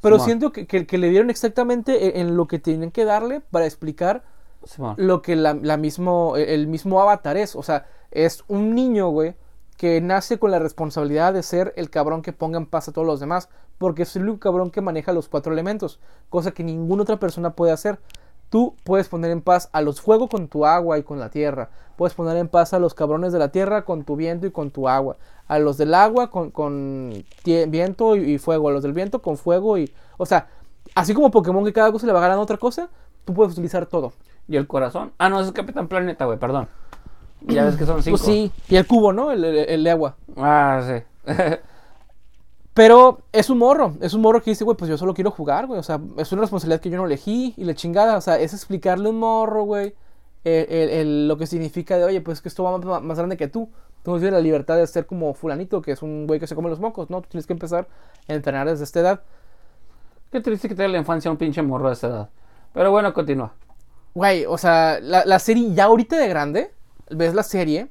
[SPEAKER 1] Pero
[SPEAKER 2] Simón.
[SPEAKER 1] siento que, que- que le dieron exactamente en, en lo que tenían que darle para explicar
[SPEAKER 2] Simón.
[SPEAKER 1] lo que la, la mismo, el mismo avatar es. O sea, es un niño, güey, que nace con la responsabilidad de ser el cabrón que ponga en paz a todos los demás. Porque es el único cabrón que maneja los cuatro elementos. Cosa que ninguna otra persona puede hacer. Tú puedes poner en paz a los fuegos con tu agua y con la tierra. Puedes poner en paz a los cabrones de la tierra con tu viento y con tu agua. A los del agua con, con viento y, fuego. A los del viento con fuego y... O sea, así como Pokémon que cada cosa le va ganando otra cosa, tú puedes utilizar todo.
[SPEAKER 2] ¿Y el corazón? Ah, no, es Capitán Planeta, güey, perdón. Ya ves que son cinco.
[SPEAKER 1] Pues sí. Y el cubo, ¿no? El, el- el de agua.
[SPEAKER 2] Ah, sí.
[SPEAKER 1] Pero es un morro, es un morro que dice, güey, pues yo solo quiero jugar, güey. O sea, es una responsabilidad que yo no elegí y la chingada. O sea, es explicarle a un morro, güey, el- lo que significa de, oye, pues que esto va más, más grande que tú. Tú no tienes la libertad de ser como fulanito, que es un güey que se come los mocos, ¿no? Tú tienes que empezar a entrenar desde esta edad.
[SPEAKER 2] Qué triste que te la infancia a un pinche morro de esa edad. Pero bueno, continúa.
[SPEAKER 1] Güey, o sea, la, la serie ya ahorita de grande, ves la serie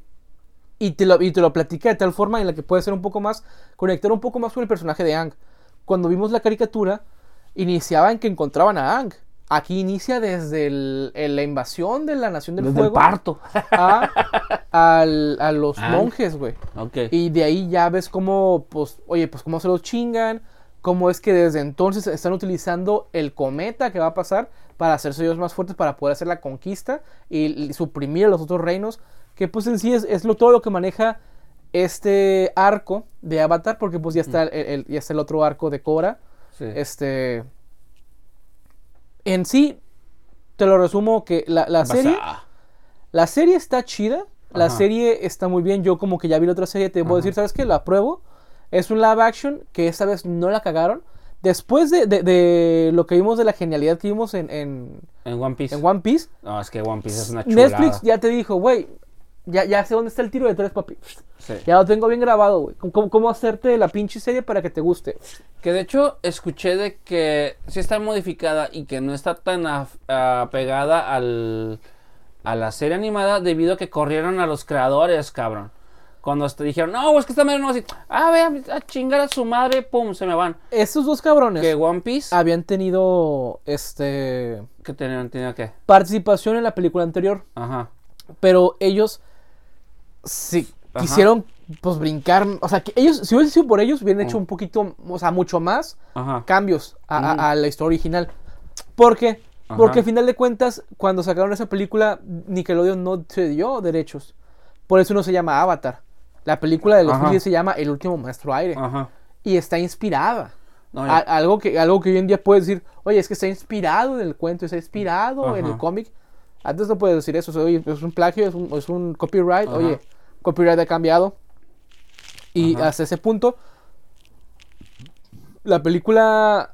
[SPEAKER 1] y te, lo, y te lo platica de tal forma en la que puede ser un poco más, conectar un poco más con el personaje de Ang. Cuando vimos la caricatura, iniciaba en que encontraban a Ang. Aquí inicia desde el- el- la invasión de la Nación del
[SPEAKER 2] Desde el
[SPEAKER 1] Fuego
[SPEAKER 2] parto.
[SPEAKER 1] a, al- a los monjes, güey. Y de ahí ya ves cómo, pues, oye, pues cómo se los chingan, cómo es que desde entonces están utilizando el cometa que va a pasar para hacerse ellos más fuertes, para poder hacer la conquista y, y suprimir a los otros reinos, que pues en sí es, es lo, todo lo que maneja este arco de Avatar, porque pues ya está el, el- ya está el otro arco de Korra,
[SPEAKER 2] Sí.
[SPEAKER 1] este... En sí, te lo resumo que la, la serie... La serie está chida. La
[SPEAKER 2] Ajá.
[SPEAKER 1] serie está muy bien. Yo como que ya vi la otra serie, te puedo decir, ¿sabes qué? La apruebo. Es un live action que esta vez no la cagaron. Después de, de- de lo que vimos de la genialidad que vimos en, en,
[SPEAKER 2] En One Piece.
[SPEAKER 1] en One Piece,
[SPEAKER 2] No, es que One Piece es una chulada.
[SPEAKER 1] Netflix ya te dijo, güey, ya, ya sé dónde está el tiro de tres, papi.
[SPEAKER 2] Sí.
[SPEAKER 1] Ya lo tengo bien grabado, güey. ¿Cómo, cómo hacerte la pinche serie para que te guste?
[SPEAKER 2] Que de hecho escuché de que sí está modificada y que no está tan apegada al, a la serie animada debido a que corrieron a los creadores, cabrón. Cuando te dijeron, no, es que esta madre no así. Ah, vea, a chingar a su madre, pum, se me van.
[SPEAKER 1] Estos dos cabrones
[SPEAKER 2] Que One Piece,
[SPEAKER 1] habían tenido este
[SPEAKER 2] que tenían, tenía que.
[SPEAKER 1] participación en la película anterior.
[SPEAKER 2] Ajá.
[SPEAKER 1] pero ellos sí
[SPEAKER 2] Ajá.
[SPEAKER 1] quisieron pues brincar, o sea, que ellos si hubiese sido por ellos hubieran hecho
[SPEAKER 2] Mm.
[SPEAKER 1] un poquito, o sea, mucho más
[SPEAKER 2] Ajá.
[SPEAKER 1] cambios a, a-
[SPEAKER 2] Mm.
[SPEAKER 1] a la historia original. ¿Por qué?
[SPEAKER 2] Ajá.
[SPEAKER 1] Porque al final de cuentas, cuando sacaron esa película, Nickelodeon no se dio derechos. Por eso no se llama Avatar. La película de los
[SPEAKER 2] Ajá.
[SPEAKER 1] 2010 se llama El último maestro aire.
[SPEAKER 2] Ajá.
[SPEAKER 1] Y está inspirada.
[SPEAKER 2] No,
[SPEAKER 1] A- algo, que, algo que hoy en día puedes decir, oye, es que está inspirado en el cuento, está inspirado en el cómic. Antes no puedes decir eso, o sea, oye, es un plagio, es un, es un copyright, oye, copyright ha cambiado. Y hasta ese punto, la película.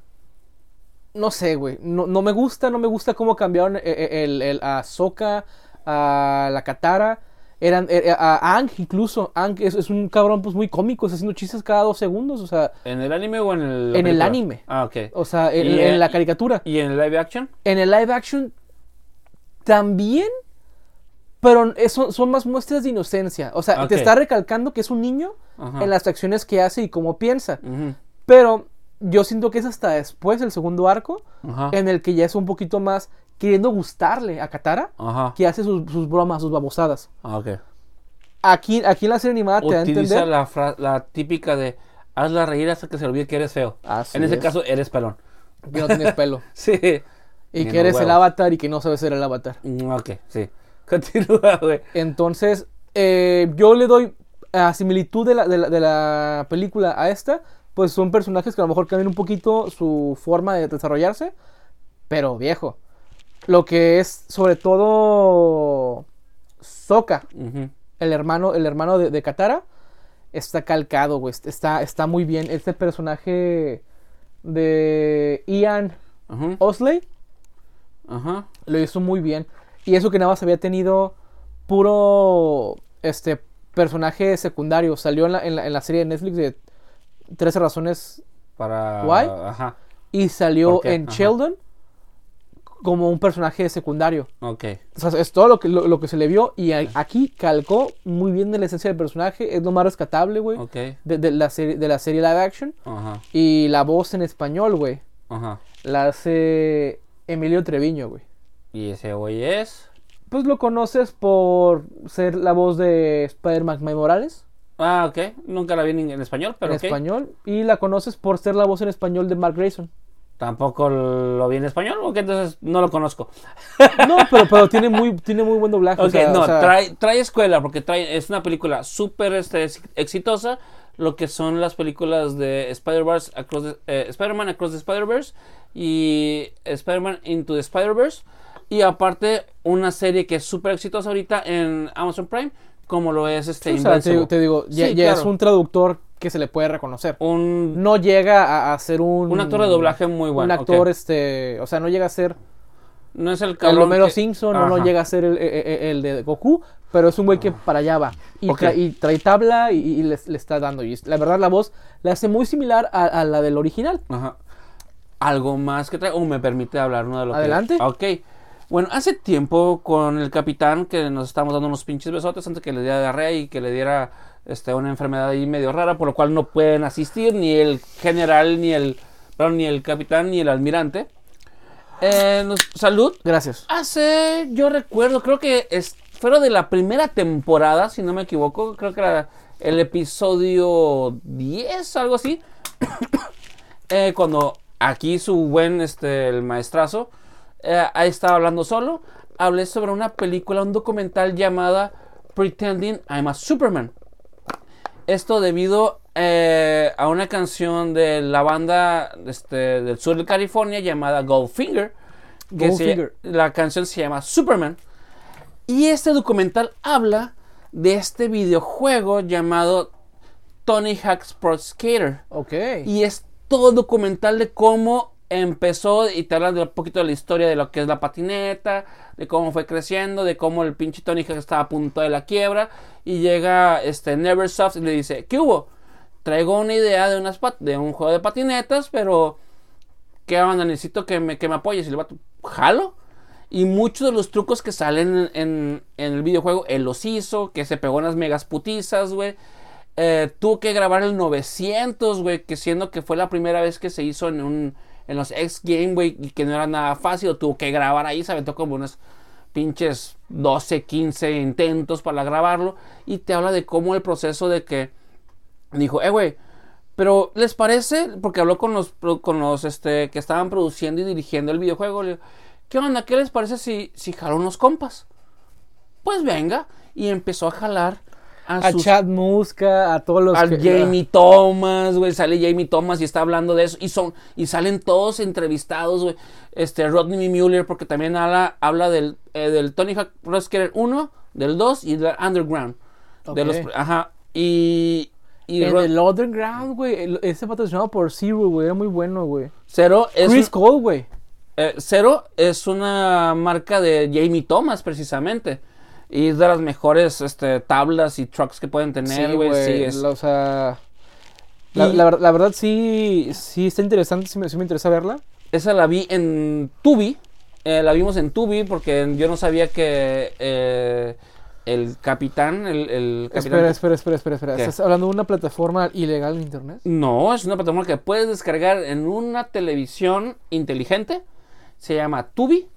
[SPEAKER 1] No sé, güey. No, no me gusta, no me gusta cómo cambiaron eh, eh, el, el, a Sokka, a la Katara. Eran, eh, a Ang incluso. Ang es, es un cabrón pues muy cómico, está haciendo chistes cada dos segundos. O sea,
[SPEAKER 2] ¿En el anime o en el.?
[SPEAKER 1] En el anime.
[SPEAKER 2] Ah, ok.
[SPEAKER 1] o sea en,
[SPEAKER 2] eh,
[SPEAKER 1] la caricatura.
[SPEAKER 2] ¿Y en el live action?
[SPEAKER 1] En el live action también, pero eso- son más muestras de inocencia. O sea, te está recalcando que es un niño
[SPEAKER 2] Ajá.
[SPEAKER 1] en las acciones que hace y cómo piensa. Pero yo siento que es hasta después del segundo arco
[SPEAKER 2] Ajá.
[SPEAKER 1] en el que ya es un poquito más queriendo gustarle a Katara
[SPEAKER 2] Ajá.
[SPEAKER 1] que hace sus, sus bromas, sus babosadas.
[SPEAKER 2] Ah, ok.
[SPEAKER 1] Aquí, aquí en la serie animada te da a
[SPEAKER 2] Utiliza
[SPEAKER 1] entender.
[SPEAKER 2] la, típica de hazla reír hasta que se olvide que eres feo.
[SPEAKER 1] Así
[SPEAKER 2] en ese
[SPEAKER 1] es.
[SPEAKER 2] caso, eres pelón.
[SPEAKER 1] Que no tienes pelo.
[SPEAKER 2] Sí.
[SPEAKER 1] Y
[SPEAKER 2] Ni
[SPEAKER 1] que eres el avatar y que no sabes ser el avatar.
[SPEAKER 2] Mm, Ok, sí. Continúa, güey.
[SPEAKER 1] Entonces, eh, yo le doy a similitud de la, de, la, de la película a esta, pues son personajes que a lo mejor cambian un poquito su forma de desarrollarse, pero viejo. Lo que es sobre todo Sokka,
[SPEAKER 2] Ujú.
[SPEAKER 1] el hermano, el hermano de, de Katara, está calcado, güey. Está, está muy bien. Este personaje de Ian
[SPEAKER 2] Ajá.
[SPEAKER 1] Osley lo hizo muy bien. Y eso que nada más había tenido puro este personaje secundario. Salió en la, en la, en la serie de Netflix de 13 razones
[SPEAKER 2] Para. Ajá.
[SPEAKER 1] y salió en. Sheldon como un personaje secundario.
[SPEAKER 2] Ok.
[SPEAKER 1] O sea, es todo lo que, lo, lo que se le vio y a- aquí calcó muy bien de la esencia del personaje. Es lo más rescatable, güey,
[SPEAKER 2] Ok.
[SPEAKER 1] de, de la serie, de la serie live action.
[SPEAKER 2] Ajá.
[SPEAKER 1] Y la voz en español, güey,
[SPEAKER 2] Ajá.
[SPEAKER 1] la hace Emilio Treviño, güey.
[SPEAKER 2] Y ese güey es.
[SPEAKER 1] Pues lo conoces por ser la voz de Spider-Man Morales
[SPEAKER 2] Ah, ok. Nunca la vi en, en español, pero
[SPEAKER 1] en español. Y la conoces por ser la voz en español de Mark Grayson.
[SPEAKER 2] Tampoco lo vi en español, ok, entonces no lo conozco.
[SPEAKER 1] No, pero, pero tiene, muy, tiene muy buen doblaje. o
[SPEAKER 2] Ok,
[SPEAKER 1] sea,
[SPEAKER 2] no,
[SPEAKER 1] o sea,
[SPEAKER 2] trae, trae escuela, porque trae, es una película súper este, ex- exitosa, lo que son las películas de Spider-Verse Across the- eh, Spider-Man Across the Spider-Verse y Spider-Man Into the Spider-Verse. Y aparte, una serie que es súper exitosa ahorita en Amazon Prime, como lo es este
[SPEAKER 1] o sea, te, digo, ya,
[SPEAKER 2] Sí,
[SPEAKER 1] ya es un traductor que se le puede reconocer.
[SPEAKER 2] Un,
[SPEAKER 1] No llega a, a ser un...
[SPEAKER 2] un actor de doblaje muy bueno.
[SPEAKER 1] un actor, este... O sea, no llega a ser
[SPEAKER 2] No es el
[SPEAKER 1] el
[SPEAKER 2] cabrón
[SPEAKER 1] Homero
[SPEAKER 2] que-
[SPEAKER 1] Simpson, o no
[SPEAKER 2] Ajá.
[SPEAKER 1] llega a ser el, el- el- el de Goku, pero es un güey que para allá va. Y,
[SPEAKER 2] Ok.
[SPEAKER 1] tra- y trae tabla y, y le, le está dando. Y la verdad, la voz la hace muy similar a, a la del original.
[SPEAKER 2] Ajá. Algo más que trae. O me permite hablar uno de lo que-
[SPEAKER 1] Adelante.
[SPEAKER 2] Ok. Bueno, hace tiempo con el capitán que nos estábamos dando unos pinches besotes antes que le diera diarrea y que le diera este, una enfermedad ahí medio rara, por lo cual no pueden asistir ni el general, ni el, perdón, ni el capitán, ni el almirante. Eh, nos- salud.
[SPEAKER 1] Gracias.
[SPEAKER 2] Hace, yo recuerdo, creo que es, fueron de la primera temporada, si no me equivoco, creo que era el episodio 10, algo así. Eh, cuando aquí su buen, este, el maestrazo, eh, estaba hablando solo, hablé sobre una película, un documental llamada Pretending I'm a Superman. Esto debido eh, a una canción de la banda este, del sur de California llamada Goldfinger. que se-
[SPEAKER 1] Goldfinger.
[SPEAKER 2] la canción se llama Superman. Y este documental habla de este videojuego llamado Tony Hawk's Pro Skater.
[SPEAKER 1] Ok.
[SPEAKER 2] Y es todo documental de cómo empezó y te hablan de un poquito de la historia de lo que es la patineta, de cómo fue creciendo, de cómo el pinche Tony Hawk estaba a punto de la quiebra y llega este Neversoft y le dice, ¿qué hubo? Traigo una idea de, un juego de patinetas, pero ¿qué onda? Necesito que me, que me apoyes. Y el vato, jalo. Y muchos de los trucos que salen en, en el videojuego, él los hizo, que se pegó unas megas putizas, güey. Eh, tuvo que grabar el 900, güey, que siendo que fue la primera vez que se hizo en un en los X Game, güey, y que no era nada fácil, tuvo que grabar ahí, se aventó como unos pinches 12, 15 intentos para grabarlo, y te habla de cómo el proceso de que dijo, eh, güey, pero ¿les parece? Porque habló con los, con los este, que estaban produciendo y dirigiendo el videojuego, le digo, ¿qué onda? ¿Qué les parece si, si jalo unos compas? Pues venga, y empezó a jalar a,
[SPEAKER 1] A
[SPEAKER 2] sus
[SPEAKER 1] Chad Muska, a todos los
[SPEAKER 2] al
[SPEAKER 1] que-
[SPEAKER 2] Jamie Thomas, güey, sale Jamie Thomas y está hablando de eso y son y salen todos entrevistados, güey. Este Rodney Mueller porque también habla, habla del, eh, del Tony Hawk Pro Skater 1, del 2 y del Underground. De los ajá, y Y
[SPEAKER 1] en el Underground, güey. Ese patrocinado por Zero, güey. Era muy bueno, güey.
[SPEAKER 2] Zero es,
[SPEAKER 1] Chris
[SPEAKER 2] un-
[SPEAKER 1] Cole, güey.
[SPEAKER 2] eh, Zero es una marca de Jamie Thomas, precisamente. Y es de las mejores este, tablas y trucks que pueden tener, güey. Sí, es-
[SPEAKER 1] O sea. La, la la verdad sí, sí está interesante, sí me, sí me interesa verla.
[SPEAKER 2] Esa la vi en Tubi. eh, la vimos en Tubi porque yo no sabía que eh, el capitán, el, el capitán...
[SPEAKER 1] Espera, espera, espera, espera, espera. ¿Estás hablando de una plataforma ilegal en internet?
[SPEAKER 2] No, es una plataforma que puedes descargar en una televisión inteligente. Se llama Tubi.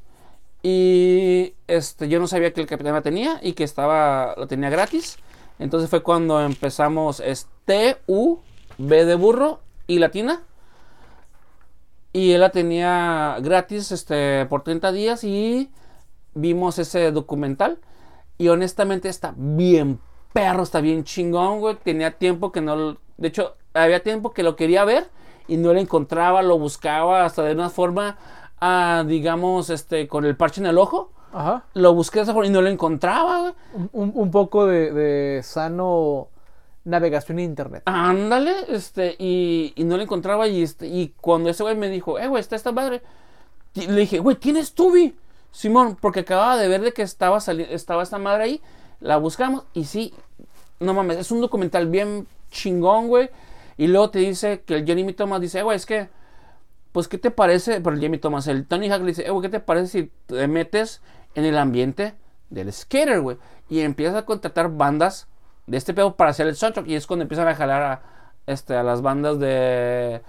[SPEAKER 2] Y este, yo no sabía que el capitán la tenía y que estaba, la tenía gratis. Entonces fue cuando empezamos es T-U, B de burro y latina. Y él la tenía gratis este, por 30 días y vimos ese documental. Y honestamente está bien perro, está bien chingón, güey. Tenía tiempo que no... De hecho, había tiempo que lo quería ver y no lo encontraba, lo buscaba hasta de una forma, ah, digamos, este, con el parche en el ojo.
[SPEAKER 1] Ajá.
[SPEAKER 2] Lo busqué esa forma y no lo encontraba.
[SPEAKER 1] Un, un- poco de, de sano navegación en internet.
[SPEAKER 2] Ándale, este, y, y no lo encontraba. Y, este, y cuando ese güey me dijo, eh, güey, está esta madre. le dije, güey, ¿quién es Tubi? Simón, porque acababa de ver de que estaba, estaba esta madre ahí. La buscamos y sí, no mames, es un documental bien chingón, güey. Y luego te dice que el Jeremy Thomas dice, eh, güey, es que, pues, ¿qué te parece? Pero Jeremy Thomas, el Tony Hawk le dice, eh, güey, ¿qué te parece si te metes en el ambiente del skater, güey? Y empiezas a contratar bandas de este pedo para hacer el soundtrack. Y es cuando empiezan a jalar a, este, a las bandas de.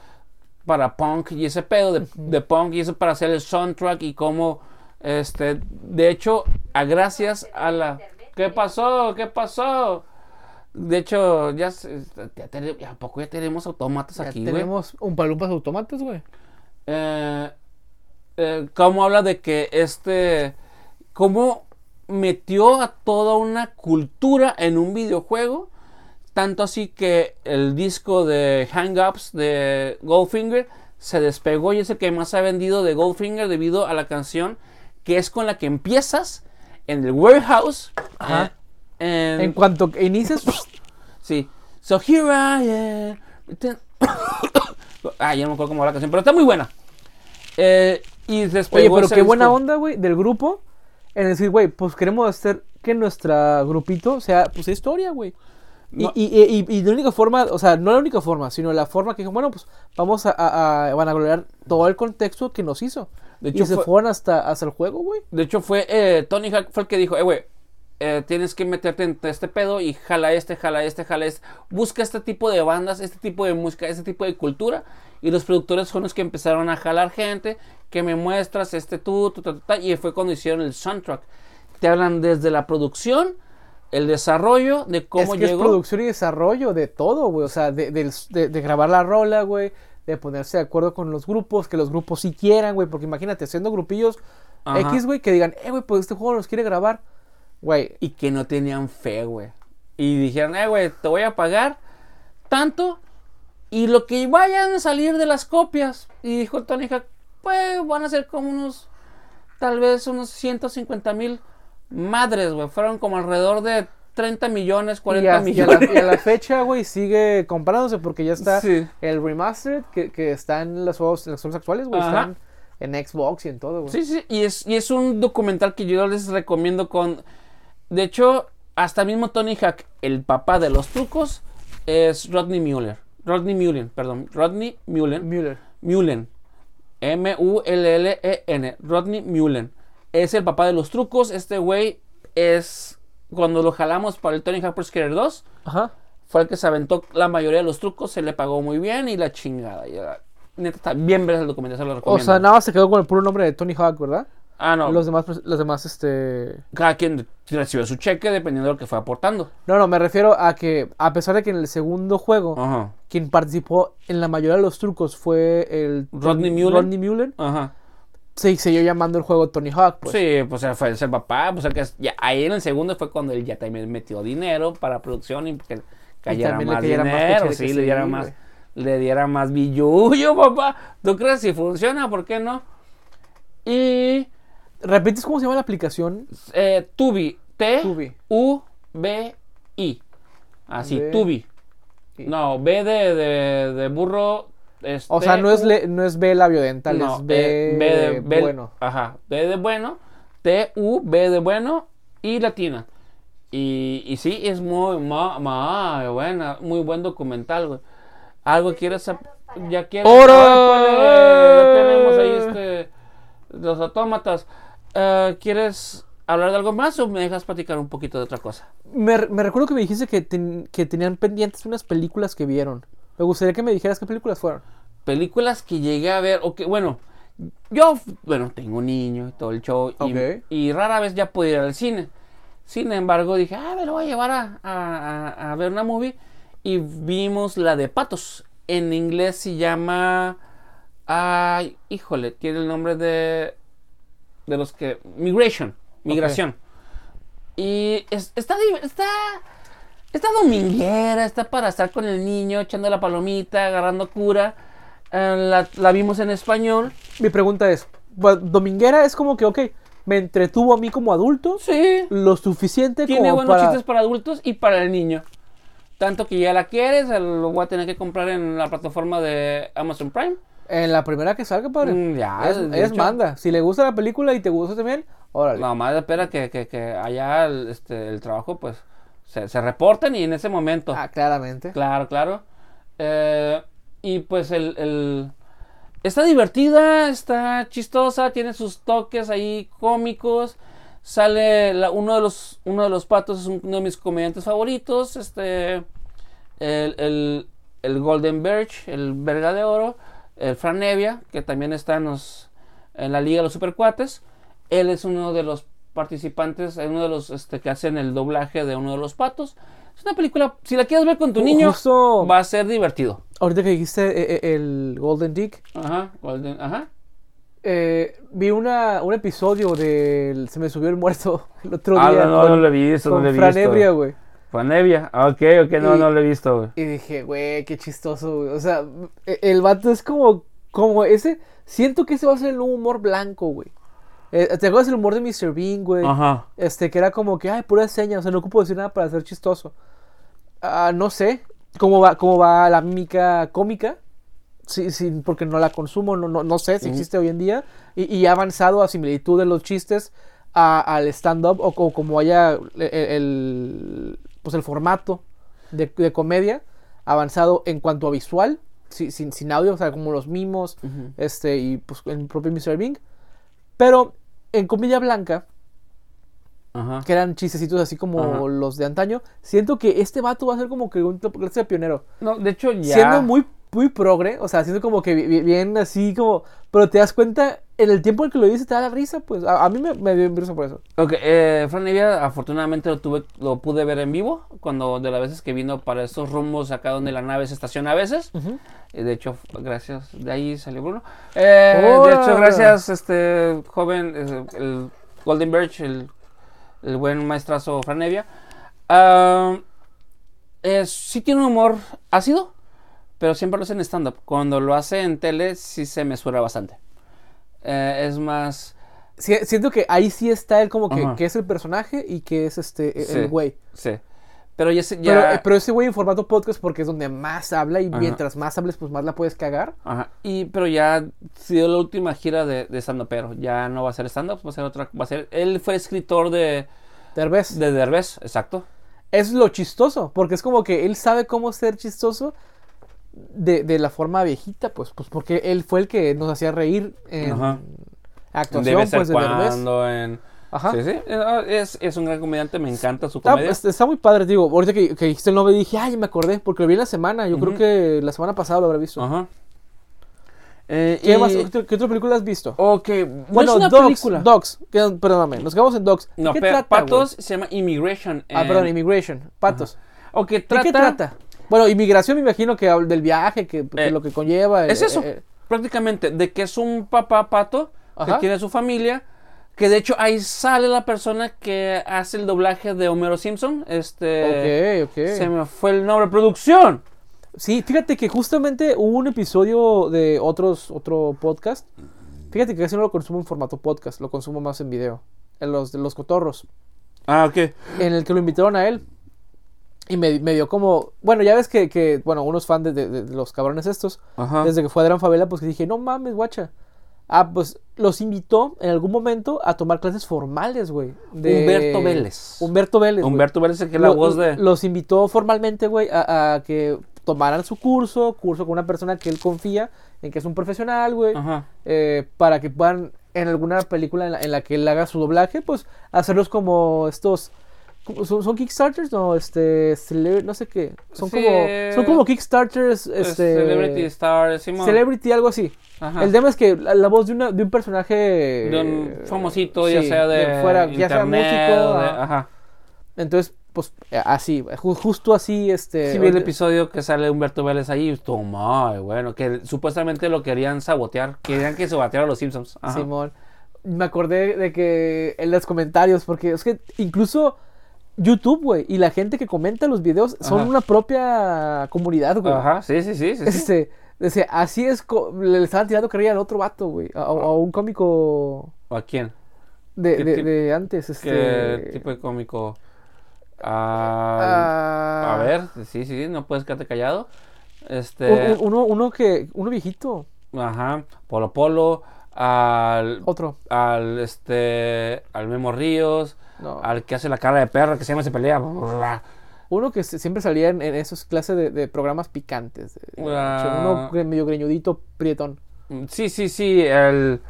[SPEAKER 2] para punk y ese pedo de, de punk y eso para hacer el soundtrack y cómo. Este, de hecho, a gracias a la. ¿Qué pasó? ¿Qué pasó? De hecho, ya, ya, tene- ¿a poco ya tenemos automatas
[SPEAKER 1] Ya
[SPEAKER 2] aquí, güey?
[SPEAKER 1] tenemos un palumpas automates, güey.
[SPEAKER 2] Eh, eh, cómo habla de que este, cómo metió a toda una cultura en un videojuego, tanto así que el disco de Hang Ups de Goldfinger se despegó y es el que más ha vendido de Goldfinger debido a la canción que es con la que empiezas en el warehouse.
[SPEAKER 1] Ajá.
[SPEAKER 2] eh, en-
[SPEAKER 1] En cuanto que inicies,
[SPEAKER 2] Sí. So here I am. Ah, ya no me acuerdo cómo va la canción, pero está muy buena. Eh, y después.
[SPEAKER 1] Oye, pero qué buena onda, güey, del grupo. En decir, güey, pues queremos hacer que nuestra grupito sea, pues, historia, güey. Y,
[SPEAKER 2] No.
[SPEAKER 1] y, y, y la única forma, o sea, no la única forma, sino la forma que dijo, bueno, pues vamos a, a, a vanagloriar todo el contexto que nos hizo.
[SPEAKER 2] De
[SPEAKER 1] y
[SPEAKER 2] hecho,
[SPEAKER 1] se
[SPEAKER 2] fue-
[SPEAKER 1] fueron hasta, hasta el juego, güey.
[SPEAKER 2] De hecho, fue eh, Tony Hawk fue el que dijo: Eh, güey, eh, tienes que meterte en este pedo y jala este, jala este, jala este. Busca este tipo de bandas, este tipo de música, este tipo de cultura. Y los productores son los que empezaron a jalar gente. Que me muestras este tú, tú, tú, tú, tú, y fue cuando hicieron el soundtrack. Te hablan desde la producción, el desarrollo, de cómo
[SPEAKER 1] es que
[SPEAKER 2] llegó.
[SPEAKER 1] es producción y desarrollo de todo, güey. O sea, de, del- de- de grabar la rola, güey. De ponerse de acuerdo con los grupos, que los grupos sí quieran, güey. Porque imagínate, haciendo grupillos
[SPEAKER 2] Ajá.
[SPEAKER 1] X, güey, que digan, eh, güey, pues este juego nos quiere grabar. Güey,
[SPEAKER 2] y que no tenían fe, güey. Y dijeron, eh, güey, te voy a pagar tanto y lo que vayan a salir de las copias. Y dijo Tony Hawk, pues van a ser como unos, tal vez unos 150 mil madres, güey. Fueron como alrededor de 30 millones, 40
[SPEAKER 1] y a, y a
[SPEAKER 2] millones.
[SPEAKER 1] la, y a la fecha, güey, sigue comprándose porque ya está
[SPEAKER 2] Sí.
[SPEAKER 1] el remastered que, que está en los juegos, en los juegos actuales, güey. Están en Xbox y en todo, güey.
[SPEAKER 2] Sí, sí, y es, y es un documental que yo les recomiendo con... De hecho, hasta mismo Tony Hawk, el papá de los trucos, es Rodney Mueller. Rodney Mullen, perdón. Rodney Mullen.
[SPEAKER 1] Mueller.
[SPEAKER 2] Mullen. M-U-L-L-E-N. Rodney Mullen. Es el papá de los trucos. Este güey es... Cuando lo jalamos para el Tony Hawk Pro Skater 2,
[SPEAKER 1] Ajá.
[SPEAKER 2] fue el que se aventó la mayoría de los trucos. Se le pagó muy bien y la chingada. y, ah, neta, está bien ver el documental, se lo
[SPEAKER 1] O
[SPEAKER 2] recomiendo.
[SPEAKER 1] sea, nada más se quedó con el puro nombre de Tony Hawk, ¿verdad?
[SPEAKER 2] Ah, no.
[SPEAKER 1] Los demás, los demás, este...
[SPEAKER 2] Cada quien recibió su cheque dependiendo de lo que fue aportando.
[SPEAKER 1] No, no, me refiero a que, a pesar de que en el segundo juego,
[SPEAKER 2] Ajá.
[SPEAKER 1] quien participó en la mayoría de los trucos fue el...
[SPEAKER 2] Rodney Mullen.
[SPEAKER 1] Rodney Mullen.
[SPEAKER 2] Ajá.
[SPEAKER 1] Se siguió llamando el juego Tony Hawk, pues.
[SPEAKER 2] sí, pues fue el papá. Pues el que, ya, ahí en el segundo fue cuando él ya también metió dinero para producción y que cayera
[SPEAKER 1] le
[SPEAKER 2] más
[SPEAKER 1] cayera más
[SPEAKER 2] dinero.
[SPEAKER 1] de
[SPEAKER 2] sí,
[SPEAKER 1] que
[SPEAKER 2] le diera
[SPEAKER 1] sí,
[SPEAKER 2] más. Le diera más billullo, papá. ¿Tú crees si funciona? ¿Por qué no? Y
[SPEAKER 1] ¿Repites cómo se llama la aplicación?
[SPEAKER 2] eh, Tubi.
[SPEAKER 1] Tubi.
[SPEAKER 2] Así,
[SPEAKER 1] B.
[SPEAKER 2] Tubi. No, B de, de, de burro. es
[SPEAKER 1] O sea, no es, le- no es B labiodental,
[SPEAKER 2] no,
[SPEAKER 1] es B,
[SPEAKER 2] eh, B de B-
[SPEAKER 1] bueno.
[SPEAKER 2] Ajá, B de bueno, T, U, B de bueno y latina. Y, y sí, es muy, ma- ma- buena, muy buen documental, güey. Algo quieres, ya quieres.
[SPEAKER 1] ¡Ora!
[SPEAKER 2] Ah, pues, ya tenemos ahí este, los autómatas. Eh, ¿Quieres hablar de algo más o me dejas platicar un poquito de otra cosa?
[SPEAKER 1] Me, me recuerdo que me dijiste que, ten- que tenían pendientes unas películas que vieron. Me gustaría que me dijeras qué películas fueron.
[SPEAKER 2] películas que llegué a ver, o que, bueno, yo, bueno, tengo un niño y todo el show, y,
[SPEAKER 1] Ok.
[SPEAKER 2] y rara vez ya puedo ir al cine. Sin embargo, dije, ah, me lo voy a llevar a- a ver una movie, y vimos la de Patos. En inglés se llama, ay, híjole, tiene el nombre de, de los que, Migration, Migración. Y es- está, está, está dominguera, está para estar con el niño, echando la palomita, agarrando cura. Eh, la, la vimos en español.
[SPEAKER 1] Mi pregunta es, Dominguera es como que, ok, me entretuvo a mí como adulto
[SPEAKER 2] Sí.
[SPEAKER 1] lo suficiente
[SPEAKER 2] Tiene
[SPEAKER 1] como
[SPEAKER 2] buenos
[SPEAKER 1] para...
[SPEAKER 2] chistes para adultos y para el niño. Tanto que ya la quieres, lo voy a tener que comprar en la plataforma de Amazon Prime.
[SPEAKER 1] En la primera que salga, padre.
[SPEAKER 2] Mm, ya,
[SPEAKER 1] es, manda. Si le gusta la película y te gusta también, órale.
[SPEAKER 2] Nada más espera que, que, que allá el, este, el trabajo, pues, se, se reporten y en ese momento.
[SPEAKER 1] Ah, claramente.
[SPEAKER 2] Claro, claro. Eh, y pues el, el- Está divertida, está chistosa, tiene sus toques ahí cómicos. Sale la- uno, de los, uno de los patos, es uno de mis comediantes favoritos. Este. El, el, el Golden Birch, el Verga de Oro. El Fran Nevia, que también está en, los- en la Liga de los Supercuates. Él es uno de los participantes, es uno de los este, que hacen el doblaje de uno de los patos. Es una película, si la quieres ver con tu
[SPEAKER 1] Ju-
[SPEAKER 2] niño,
[SPEAKER 1] justo-
[SPEAKER 2] va a ser divertido.
[SPEAKER 1] Ahorita que dijiste eh, eh, el Golden Dick,
[SPEAKER 2] Ajá, Golden, ajá.
[SPEAKER 1] eh, vi una, un episodio del Se me subió el muerto el otro
[SPEAKER 2] Ah,
[SPEAKER 1] día.
[SPEAKER 2] no, no,
[SPEAKER 1] con,
[SPEAKER 2] no lo he visto, no lo he
[SPEAKER 1] Fran güey.
[SPEAKER 2] Fanevia, ah, ok, ok, no,
[SPEAKER 1] Y-
[SPEAKER 2] no lo he visto, güey.
[SPEAKER 1] Y dije, güey, qué chistoso, güey. O sea, e- el vato es como, como ese. Siento que ese va a ser el humor blanco, güey. Eh, ¿Te acuerdas el humor de Mr. Bean, güey?
[SPEAKER 2] Ajá.
[SPEAKER 1] Este, que era como que, ay, pura seña, o sea, no ocupo decir nada para ser chistoso. Ah, no sé cómo va, cómo va la mímica cómica. Sí, sí, porque no la consumo, no, no, no sé si existe hoy en día. Y, y ha avanzado a similitud de los chistes a- al stand-up o, co- como haya el, el- pues el formato de, de comedia avanzado en cuanto a visual, si- sin, sin audio, o sea, como los mimos, este, y pues el propio Mr. Bing. Pero en comedia blanca,
[SPEAKER 2] Ajá.
[SPEAKER 1] que eran chistecitos así como
[SPEAKER 2] Ajá.
[SPEAKER 1] los de antaño, siento que este vato va a ser como que un clase de pionero.
[SPEAKER 2] No, de hecho ya.
[SPEAKER 1] Siendo muy, muy progre, o sea, siendo como que bi- bi- bien así como... Pero te das cuenta, en el tiempo en que lo dices te da la risa, pues a, a mí me, me dio risa por eso.
[SPEAKER 2] Ok, eh, Fran Evia, afortunadamente lo tuve, lo pude ver en vivo, cuando de las veces que vino para estos rumbos acá donde la nave se estaciona a veces. Eh, De hecho, gracias, de ahí salió Bruno. Eh, de hecho, gracias, este joven, el Golden Birch, el, el buen maestrazo Fran Evia. Eh, sí tiene un humor ácido, pero siempre lo hace en stand-up. Cuando lo hace en tele, sí se mesura bastante. Eh, es más...
[SPEAKER 1] Sí, siento que ahí sí está él como que, que es el personaje y que es este e-
[SPEAKER 2] Sí.
[SPEAKER 1] el güey.
[SPEAKER 2] Sí. Pero ya... se- ya
[SPEAKER 1] Pero, eh, pero ese güey en formato podcast porque es donde más habla y
[SPEAKER 2] Ajá.
[SPEAKER 1] mientras más hables pues más la puedes cagar.
[SPEAKER 2] Ajá. Y, pero ya sido la última gira de, de stand-up, pero ya no va a ser stand-up, va a ser otra, va a ser, él fue escritor de,
[SPEAKER 1] Derbez.
[SPEAKER 2] de Derbez, exacto.
[SPEAKER 1] Es lo chistoso, porque es como que él sabe cómo ser chistoso de, de la forma viejita, pues, pues porque él fue el que nos hacía reír en
[SPEAKER 2] Ajá.
[SPEAKER 1] actuación,
[SPEAKER 2] Debe ser
[SPEAKER 1] pues, de
[SPEAKER 2] cuando en...
[SPEAKER 1] Ajá.
[SPEAKER 2] Sí, sí, eh, es, es un gran comediante, me encanta su
[SPEAKER 1] Está,
[SPEAKER 2] comedia.
[SPEAKER 1] está- está muy padre, digo, ahorita que, que dijiste el nombre dije, ay, me acordé, porque lo vi en la semana, yo creo que la semana pasada lo habré visto.
[SPEAKER 2] Ajá. Eh,
[SPEAKER 1] ¿Qué,
[SPEAKER 2] y-
[SPEAKER 1] más, qué, qué otra película has visto?
[SPEAKER 2] Ok, no
[SPEAKER 1] bueno,
[SPEAKER 2] una
[SPEAKER 1] Dogs,
[SPEAKER 2] película.
[SPEAKER 1] Dogs, que- perdóname, nos quedamos en Dogs.
[SPEAKER 2] no,
[SPEAKER 1] ¿Qué trata,
[SPEAKER 2] Patos se llama Immigration.
[SPEAKER 1] Ah, perdón, Immigration, Patos.
[SPEAKER 2] Ok,
[SPEAKER 1] ¿De
[SPEAKER 2] trata...
[SPEAKER 1] qué trata? Bueno, inmigración me imagino que del viaje, que, que
[SPEAKER 2] Eh,
[SPEAKER 1] lo que conlleva.
[SPEAKER 2] Es
[SPEAKER 1] eh,
[SPEAKER 2] eso,
[SPEAKER 1] eh,
[SPEAKER 2] prácticamente, de que es un papá pato
[SPEAKER 1] Ajá.
[SPEAKER 2] que tiene su familia, que de hecho ahí sale la persona que hace el doblaje de Homero Simpson, este...
[SPEAKER 1] ok, ok.
[SPEAKER 2] Se me fue el nombre, producción.
[SPEAKER 1] Sí, fíjate que justamente hubo un episodio de otros, otro podcast. Fíjate que casi no lo consumo en formato podcast, lo consumo más en video. En los de los cotorros.
[SPEAKER 2] Ah, ok.
[SPEAKER 1] En el que lo invitaron a él. Y me, me dio como. Bueno, ya ves que, que bueno, unos fans de, de- de los cabrones estos,
[SPEAKER 2] Ajá.
[SPEAKER 1] desde que fue Adrián Favela, pues que dije, no mames, guacha. Ah, pues los invitó en algún momento a tomar clases formales, güey. de-
[SPEAKER 2] Humberto Vélez.
[SPEAKER 1] Humberto Vélez. güey.
[SPEAKER 2] Humberto Vélez que es la
[SPEAKER 1] Lo-
[SPEAKER 2] voz de...
[SPEAKER 1] Los invitó formalmente, güey, a, a que tomaran su curso, curso con una persona que él confía en que es un profesional, güey,
[SPEAKER 2] Ajá.
[SPEAKER 1] eh, para que puedan en alguna película en la, en la que él haga su doblaje, pues hacerlos como estos. ¿Son, son Kickstarters? No, este. no sé qué. Son,
[SPEAKER 2] Sí.
[SPEAKER 1] como, son como Kickstarters. Este,
[SPEAKER 2] Celebrity Star.
[SPEAKER 1] Celebrity, algo así.
[SPEAKER 2] Ajá.
[SPEAKER 1] El tema es que la, la voz de, una, de un personaje.
[SPEAKER 2] de un famosito, ya sea de,
[SPEAKER 1] fuera, ya sea
[SPEAKER 2] internet,
[SPEAKER 1] músico.
[SPEAKER 2] de- ajá.
[SPEAKER 1] Entonces, pues eh, así, ju- justo así, este.
[SPEAKER 2] Sí vi el episodio que sale Humberto Vélez ahí, muy bueno, que supuestamente lo querían sabotear, querían que se bateara a los Simpsons. Ajá.
[SPEAKER 1] Simón. Me acordé de que en los comentarios, porque es que incluso YouTube, güey, y la gente que comenta los videos son
[SPEAKER 2] Ajá.
[SPEAKER 1] una propia comunidad, güey.
[SPEAKER 2] Ajá, sí, sí, sí, sí. sí.
[SPEAKER 1] Este, así es, le estaban tirando carrilla al otro vato, güey, a, a un cómico
[SPEAKER 2] ¿A quién?
[SPEAKER 1] de,
[SPEAKER 2] ¿Qué
[SPEAKER 1] de, de antes, este...
[SPEAKER 2] ¿Qué tipo de cómico? Ah,
[SPEAKER 1] ah,
[SPEAKER 2] a ver, sí, sí, no puedes quedarte callado. Este,
[SPEAKER 1] un- uno, uno que, uno viejito,
[SPEAKER 2] ajá, Polo Polo, al,
[SPEAKER 1] otro,
[SPEAKER 2] al, este, al Memo Ríos,
[SPEAKER 1] no.
[SPEAKER 2] al que hace la cara de perro, que se llama Se Pelea.
[SPEAKER 1] Uno que siempre salía en, en esos clases de, de programas picantes. de-
[SPEAKER 2] Ah.
[SPEAKER 1] Uno medio greñudito, prietón.
[SPEAKER 2] Sí, sí, sí, el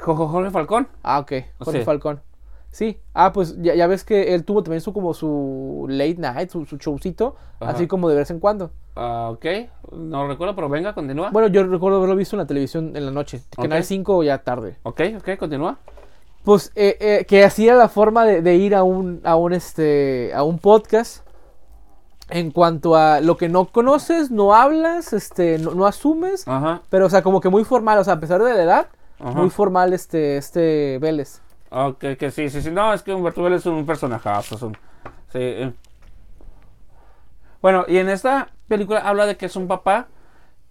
[SPEAKER 2] Jorge Falcón.
[SPEAKER 1] Ah, ok. Jorge
[SPEAKER 2] Sí.
[SPEAKER 1] Falcón. Sí. Ah, pues ya, ya ves que él tuvo también su como su late night, su, su showcito,
[SPEAKER 2] Ajá.
[SPEAKER 1] así como de vez en cuando.
[SPEAKER 2] Ah, ok, no recuerdo, pero venga, continúa.
[SPEAKER 1] Bueno, yo recuerdo haberlo visto en la televisión en la noche. Canal
[SPEAKER 2] Ok.
[SPEAKER 1] 5 ya tarde.
[SPEAKER 2] Ok, ok, continúa.
[SPEAKER 1] Pues eh, eh, que así era la forma de, de ir a un, a un este a un podcast. En cuanto a lo que no conoces, no hablas, este, no, no asumes,
[SPEAKER 2] Ajá,
[SPEAKER 1] pero o sea, como que muy formal, o sea, a pesar de la edad,
[SPEAKER 2] ajá.
[SPEAKER 1] muy formal este, este Vélez.
[SPEAKER 2] Ok, que sí, sí, sí. No, es que Humberto Vélez es un personajazo. es un- sí, eh. Bueno, y en esta película habla de que es un papá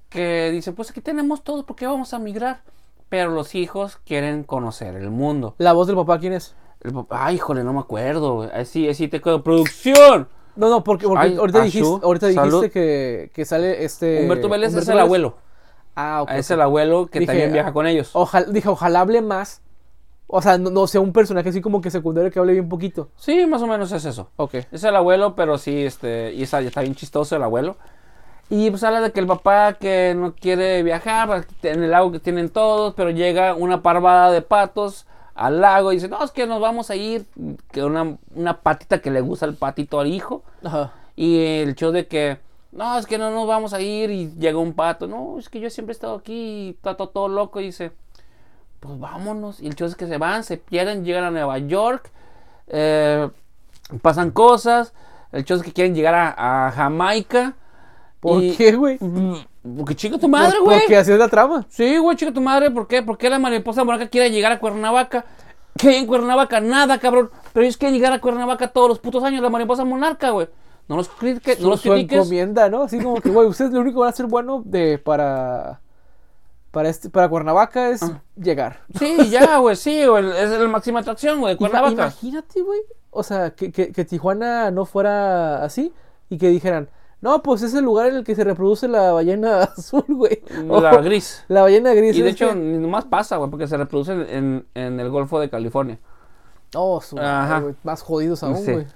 [SPEAKER 2] que dice, pues aquí tenemos todo, ¿por qué vamos a migrar? Pero los hijos quieren conocer el mundo.
[SPEAKER 1] La voz del papá, ¿quién es?
[SPEAKER 2] El papá, ay, híjole, no me acuerdo. güey. Ahí sí, ahí sí te quedo. ¡Producción!
[SPEAKER 1] No, no, porque, porque
[SPEAKER 2] Ay,
[SPEAKER 1] ahorita dijiste, ahorita dijiste
[SPEAKER 2] salud.
[SPEAKER 1] que, que sale este...
[SPEAKER 2] Humberto Vélez es el abuelo.
[SPEAKER 1] Ah, ok.
[SPEAKER 2] Es el abuelo que
[SPEAKER 1] Dije,
[SPEAKER 2] también viaja con ellos.
[SPEAKER 1] Ojalá, dije, ojalá hable más. O sea, no, no sea un personaje así como que secundario que hable bien poquito.
[SPEAKER 2] Sí, más o menos es eso.
[SPEAKER 1] Ok.
[SPEAKER 2] Es el abuelo, pero sí, este, y está, está bien chistoso el abuelo. Y pues habla de que el papá que no quiere viajar, en el lago que tienen todos, pero llega una parvada de patos al lago y dice, no, es que nos vamos a ir, que una, una patita que le gusta el patito al hijo.
[SPEAKER 1] Ajá.
[SPEAKER 2] Y el show de que, no, es que no nos vamos a ir y llega un pato, no, es que yo siempre he estado aquí y todo loco y dice, pues vámonos. Y el show es que se van, se pierden, llegan a Nueva York, eh, pasan cosas, el show es que quieren llegar a, a Jamaica.
[SPEAKER 1] ¿Por
[SPEAKER 2] y-
[SPEAKER 1] qué, güey?
[SPEAKER 2] Porque chica tu madre, güey.
[SPEAKER 1] Porque así es la trama.
[SPEAKER 2] Sí, güey, chica tu madre, ¿por qué? ¿Por qué la mariposa blanca quiere llegar a Cuernavaca? ¿Qué hay en Cuernavaca? Nada, cabrón. Pero ellos quieren llegar a Cuernavaca todos los putos años, la mariposa monarca, güey. No los, critiques, no los critiques.
[SPEAKER 1] encomienda, ¿no? Así como que, güey, ustedes lo único que van a ser bueno de para... Para, este, para Cuernavaca es
[SPEAKER 2] Ah.
[SPEAKER 1] llegar.
[SPEAKER 2] Sí, ya, güey, sí, güey. Es la máxima atracción, güey, de Cuernavaca.
[SPEAKER 1] Imagínate, güey. O sea, que, que, que Tijuana no fuera así y que dijeran, no, pues es el lugar en el que se reproduce la ballena azul, güey.
[SPEAKER 2] La
[SPEAKER 1] O
[SPEAKER 2] gris.
[SPEAKER 1] La ballena gris.
[SPEAKER 2] Y de hecho,
[SPEAKER 1] que-
[SPEAKER 2] ni nomás pasa, güey, porque se reproduce en, en el Golfo de California.
[SPEAKER 1] Oh, su madre,
[SPEAKER 2] Ajá.
[SPEAKER 1] güey, Más jodidos aún,
[SPEAKER 2] Sí.
[SPEAKER 1] güey.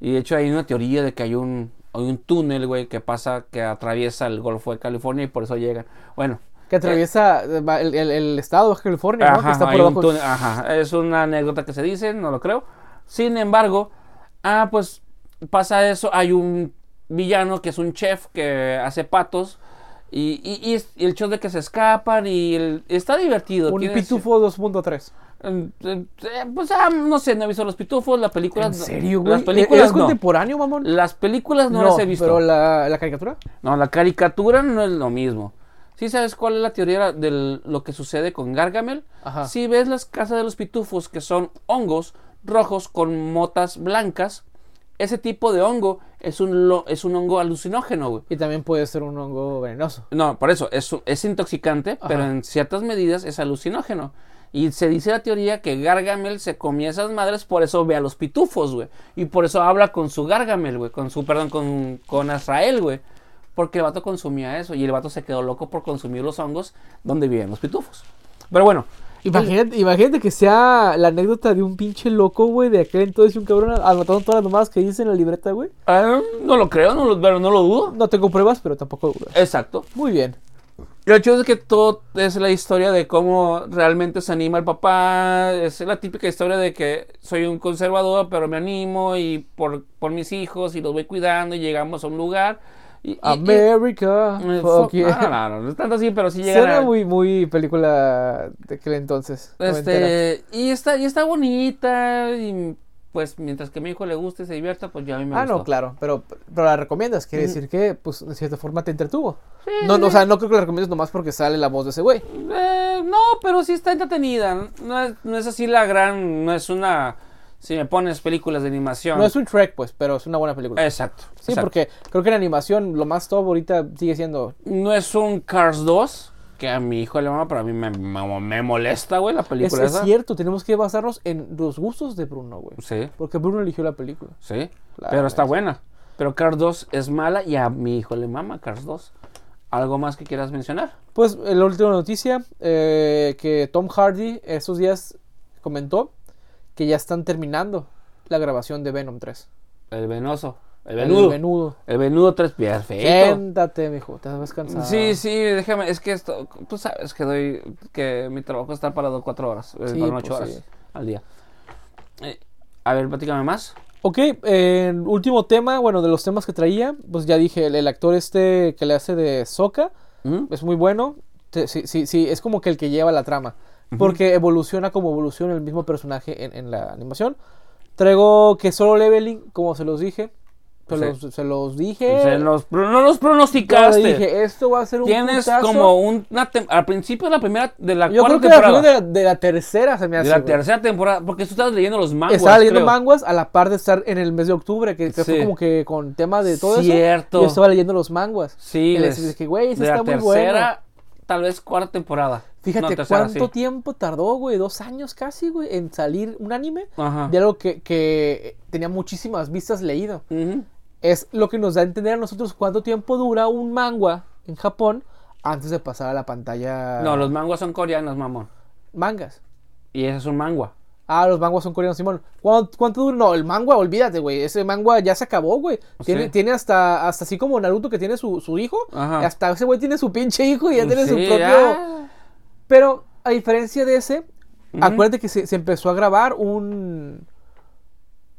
[SPEAKER 2] Y de hecho hay una teoría de que hay un, hay un túnel, güey, que pasa, que atraviesa el Golfo de California y por eso llegan. Bueno,
[SPEAKER 1] Que atraviesa eh, el, el- el estado de Baja California, ¿no? Que
[SPEAKER 2] Ajá,
[SPEAKER 1] está por abajo.
[SPEAKER 2] túnel- ajá, es una anécdota que se dice, no lo creo. Sin embargo, ah, pues pasa eso, hay un villano que es un chef que hace patos y, y- el show de que se escapan y el- está divertido.
[SPEAKER 1] Un pitufo 2.3.
[SPEAKER 2] eh, eh, pues ah, no sé, no he visto los pitufos, las películas.
[SPEAKER 1] ¿En
[SPEAKER 2] no-
[SPEAKER 1] serio, güey?
[SPEAKER 2] Las películas
[SPEAKER 1] ¿Es
[SPEAKER 2] no.
[SPEAKER 1] contemporáneo, mamón?
[SPEAKER 2] Las películas no, las he visto.
[SPEAKER 1] pero la, la caricatura.
[SPEAKER 2] No, la caricatura no es lo mismo. ¿Sí sabes cuál es la teoría de lo que sucede con Gargamel?
[SPEAKER 1] Ajá.
[SPEAKER 2] Si ves las casas de los pitufos, que son hongos rojos con motas blancas, ese tipo de hongo es un, lo- es un hongo alucinógeno, güey.
[SPEAKER 1] Y también puede ser un hongo venenoso.
[SPEAKER 2] No, por eso, es, es intoxicante, pero en ciertas medidas es alucinógeno. Y se dice la teoría que Gargamel se comía esas madres, por eso ve a los pitufos, güey. Y por eso habla con su Gargamel, güey. Con su, perdón, con, con Azrael, güey. Porque el vato consumía eso. Y el vato se quedó loco por consumir los hongos donde viven los pitufos. Pero bueno.
[SPEAKER 1] Imagínate, imagínate que sea la anécdota de un pinche loco, güey, de aquel entonces y un cabrón anotando todas las mamadas que dice en la libreta, güey.
[SPEAKER 2] ah, no lo creo, no lo, pero no lo dudo.
[SPEAKER 1] No tengo pruebas, pero tampoco dudas.
[SPEAKER 2] Exacto.
[SPEAKER 1] Muy bien.
[SPEAKER 2] Lo chido es que todo es la historia de cómo realmente se anima el papá. Es la típica historia de que soy un conservador, pero me animo y por, por mis hijos y los voy cuidando y llegamos a un lugar. Y, y-
[SPEAKER 1] America.
[SPEAKER 2] y- eh,
[SPEAKER 1] fuck
[SPEAKER 2] fuck-
[SPEAKER 1] yeah.
[SPEAKER 2] no, no, no, no es tanto así, pero sí llegan
[SPEAKER 1] Suena
[SPEAKER 2] a-
[SPEAKER 1] muy, muy película de aquel entonces.
[SPEAKER 2] Este, y está, y está bonita. Y pues mientras que a mi hijo le guste y se divierta, pues ya a mí me
[SPEAKER 1] Ah,
[SPEAKER 2] gustó.
[SPEAKER 1] no, claro, pero, pero la recomiendas, quiere
[SPEAKER 2] Mm.
[SPEAKER 1] decir que, pues, de cierta forma te entretuvo. no, no, o sea, no creo que la recomiendes nomás porque sale la voz de ese güey.
[SPEAKER 2] Eh, no, pero sí está entretenida. No es, no es así la gran. No es una. Si me pones películas de animación.
[SPEAKER 1] No es un Trek, pues, pero es una buena película.
[SPEAKER 2] Exacto.
[SPEAKER 1] sí,
[SPEAKER 2] exacto.
[SPEAKER 1] porque creo que en animación lo más top ahorita sigue siendo...
[SPEAKER 2] No es un Cars 2. Que a mi hijo le mama, pero a mí me, me- me molesta, güey, la
[SPEAKER 1] Es,
[SPEAKER 2] película
[SPEAKER 1] es
[SPEAKER 2] esa.
[SPEAKER 1] cierto, tenemos que basarnos en los gustos de Bruno, güey.
[SPEAKER 2] Sí,
[SPEAKER 1] Porque Bruno eligió la película.
[SPEAKER 2] sí. Pero está
[SPEAKER 1] es-
[SPEAKER 2] buena. Pero Cars 2 es mala y a mi hijo le mama Cars 2. ¿Algo más que quieras mencionar?
[SPEAKER 1] Pues eh, la última noticia, eh, que Tom Hardy estos días comentó que ya están terminando la grabación de Venom 3.
[SPEAKER 2] El venoso. El
[SPEAKER 1] El
[SPEAKER 2] venudo. El venudo 3, perfecto.
[SPEAKER 1] Siéntate, mijo, te vas cansado.
[SPEAKER 2] Sí, sí, déjame, es que esto, tú sabes que doy, que mi trabajo está parado cuatro horas, eh,
[SPEAKER 1] Sí,
[SPEAKER 2] para
[SPEAKER 1] pues
[SPEAKER 2] ocho horas
[SPEAKER 1] sí.
[SPEAKER 2] al día. Eh, a ver, platícame más.
[SPEAKER 1] Ok, eh, último tema, bueno, de los temas que traía, pues ya dije, el, el actor este que le hace de Soka
[SPEAKER 2] ¿Mm?
[SPEAKER 1] es muy bueno. Te- sí, sí, sí, es como que el que lleva la trama. Porque evoluciona como evoluciona el mismo personaje en, en la animación. Traigo que solo leveling, como se los dije. Se,
[SPEAKER 2] Sí.
[SPEAKER 1] los, se los dije.
[SPEAKER 2] Se los no los
[SPEAKER 1] Yo
[SPEAKER 2] pronosticaste.
[SPEAKER 1] le dije, esto va a ser un
[SPEAKER 2] Tienes
[SPEAKER 1] putazo.
[SPEAKER 2] como un, una al principio de la primera, de la
[SPEAKER 1] Yo creo
[SPEAKER 2] cuarta
[SPEAKER 1] que la
[SPEAKER 2] temporada.
[SPEAKER 1] de la, de la tercera se me
[SPEAKER 2] de la
[SPEAKER 1] güey.
[SPEAKER 2] tercera temporada, porque tú estabas leyendo los manguas.
[SPEAKER 1] Estaba leyendo
[SPEAKER 2] creo.
[SPEAKER 1] manguas a la par de estar en el mes de octubre, que, que
[SPEAKER 2] Sí.
[SPEAKER 1] fue como que con tema de todo
[SPEAKER 2] Cierto.
[SPEAKER 1] eso. Yo estaba leyendo los manguas.
[SPEAKER 2] Sí,
[SPEAKER 1] Y les dije, güey, está
[SPEAKER 2] la
[SPEAKER 1] muy
[SPEAKER 2] tercera, tal vez cuarta temporada.
[SPEAKER 1] Fíjate
[SPEAKER 2] No,
[SPEAKER 1] cuánto
[SPEAKER 2] sí.
[SPEAKER 1] tiempo tardó, güey, dos años casi, güey, en salir un anime
[SPEAKER 2] Ajá.
[SPEAKER 1] de algo que, que tenía muchísimas vistas leído. Es lo que nos da a entender a nosotros cuánto tiempo dura un manga en Japón antes de pasar a la pantalla.
[SPEAKER 2] No, los manguas son coreanos, mamón.
[SPEAKER 1] mangas.
[SPEAKER 2] Y ese es un mangua.
[SPEAKER 1] Ah, los manguas son coreanos, Simón. ¿Cuánto, cuánto dura? No, el manga, olvídate, güey. Ese manga ya se acabó, güey. Tiene,
[SPEAKER 2] Sí.
[SPEAKER 1] tiene hasta, hasta así como Naruto que tiene su, su hijo.
[SPEAKER 2] Ajá.
[SPEAKER 1] Hasta ese güey tiene su pinche hijo y ya tiene su propio.
[SPEAKER 2] ah.
[SPEAKER 1] Pero a diferencia de ese, acuérdate que se, se empezó a grabar un.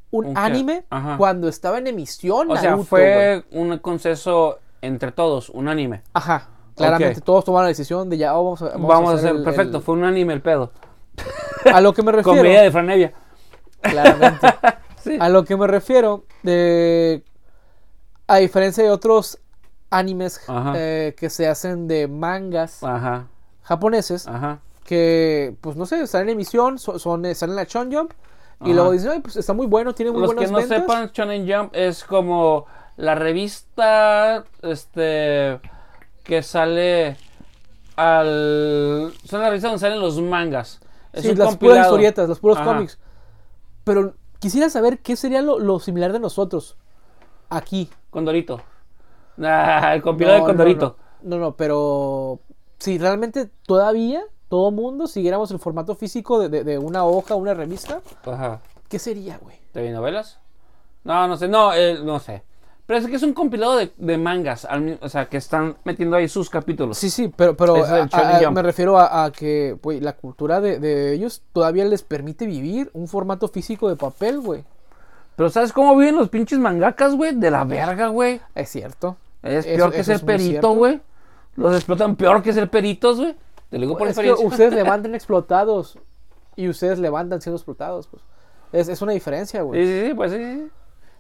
[SPEAKER 1] Un anime cuando estaba en emisión.
[SPEAKER 2] O sea,
[SPEAKER 1] Naruto,
[SPEAKER 2] fue un consenso entre todos, un anime.
[SPEAKER 1] Ajá. Claramente, todos tomaron la decisión de ya oh, vamos a,
[SPEAKER 2] Vamos, a hacer,
[SPEAKER 1] el-
[SPEAKER 2] perfecto,
[SPEAKER 1] el-
[SPEAKER 2] fue un anime el pedo.
[SPEAKER 1] A lo que me refiero.
[SPEAKER 2] Comedia de Franevia.
[SPEAKER 1] Claramente.
[SPEAKER 2] Sí.
[SPEAKER 1] A lo que me refiero, de, a diferencia de otros animes eh, que se hacen de mangas
[SPEAKER 2] Ajá,
[SPEAKER 1] japoneses,
[SPEAKER 2] ajá.
[SPEAKER 1] que pues no sé, están en emisión, son, son- están en la Shonen Jump, y luego dicen, Ay, pues está muy bueno, tiene muy
[SPEAKER 2] Los que
[SPEAKER 1] buenas
[SPEAKER 2] no
[SPEAKER 1] ventas.
[SPEAKER 2] sepan, Shonen Jump es como la revista este que sale al son la revista donde salen los mangas. Es
[SPEAKER 1] sí,
[SPEAKER 2] un
[SPEAKER 1] las puras
[SPEAKER 2] compilado.
[SPEAKER 1] historietas, los puros
[SPEAKER 2] Ajá.
[SPEAKER 1] cómics. Pero quisiera saber qué sería lo, lo similar de nosotros aquí.
[SPEAKER 2] Condorito. Ah, el compilado
[SPEAKER 1] No,
[SPEAKER 2] de Condorito.
[SPEAKER 1] No, no, no, pero si realmente todavía todo mundo siguiéramos el formato físico de, de- de una hoja, una revista,
[SPEAKER 2] Ajá.
[SPEAKER 1] ¿qué sería, güey?
[SPEAKER 2] ¿De novelas? No, no sé, no, eh, no sé. Pero es que es un compilado de, de mangas, al o sea, que están metiendo ahí sus capítulos.
[SPEAKER 1] Sí, sí, pero, a- a- me refiero a, a que güey, la cultura de, de ellos todavía les permite vivir un formato físico de papel, güey.
[SPEAKER 2] Pero ¿sabes cómo viven los pinches mangakas, güey? De la verga, güey.
[SPEAKER 1] Es cierto.
[SPEAKER 2] Es
[SPEAKER 1] Eso-
[SPEAKER 2] peor que ser perito, güey. Los explotan peor que ser peritos, güey. Te lo digo por
[SPEAKER 1] Es que ustedes levantan explotados y ustedes levantan siendo explotados, pues. Es, es una diferencia, güey.
[SPEAKER 2] Sí, sí, sí, pues sí, sí.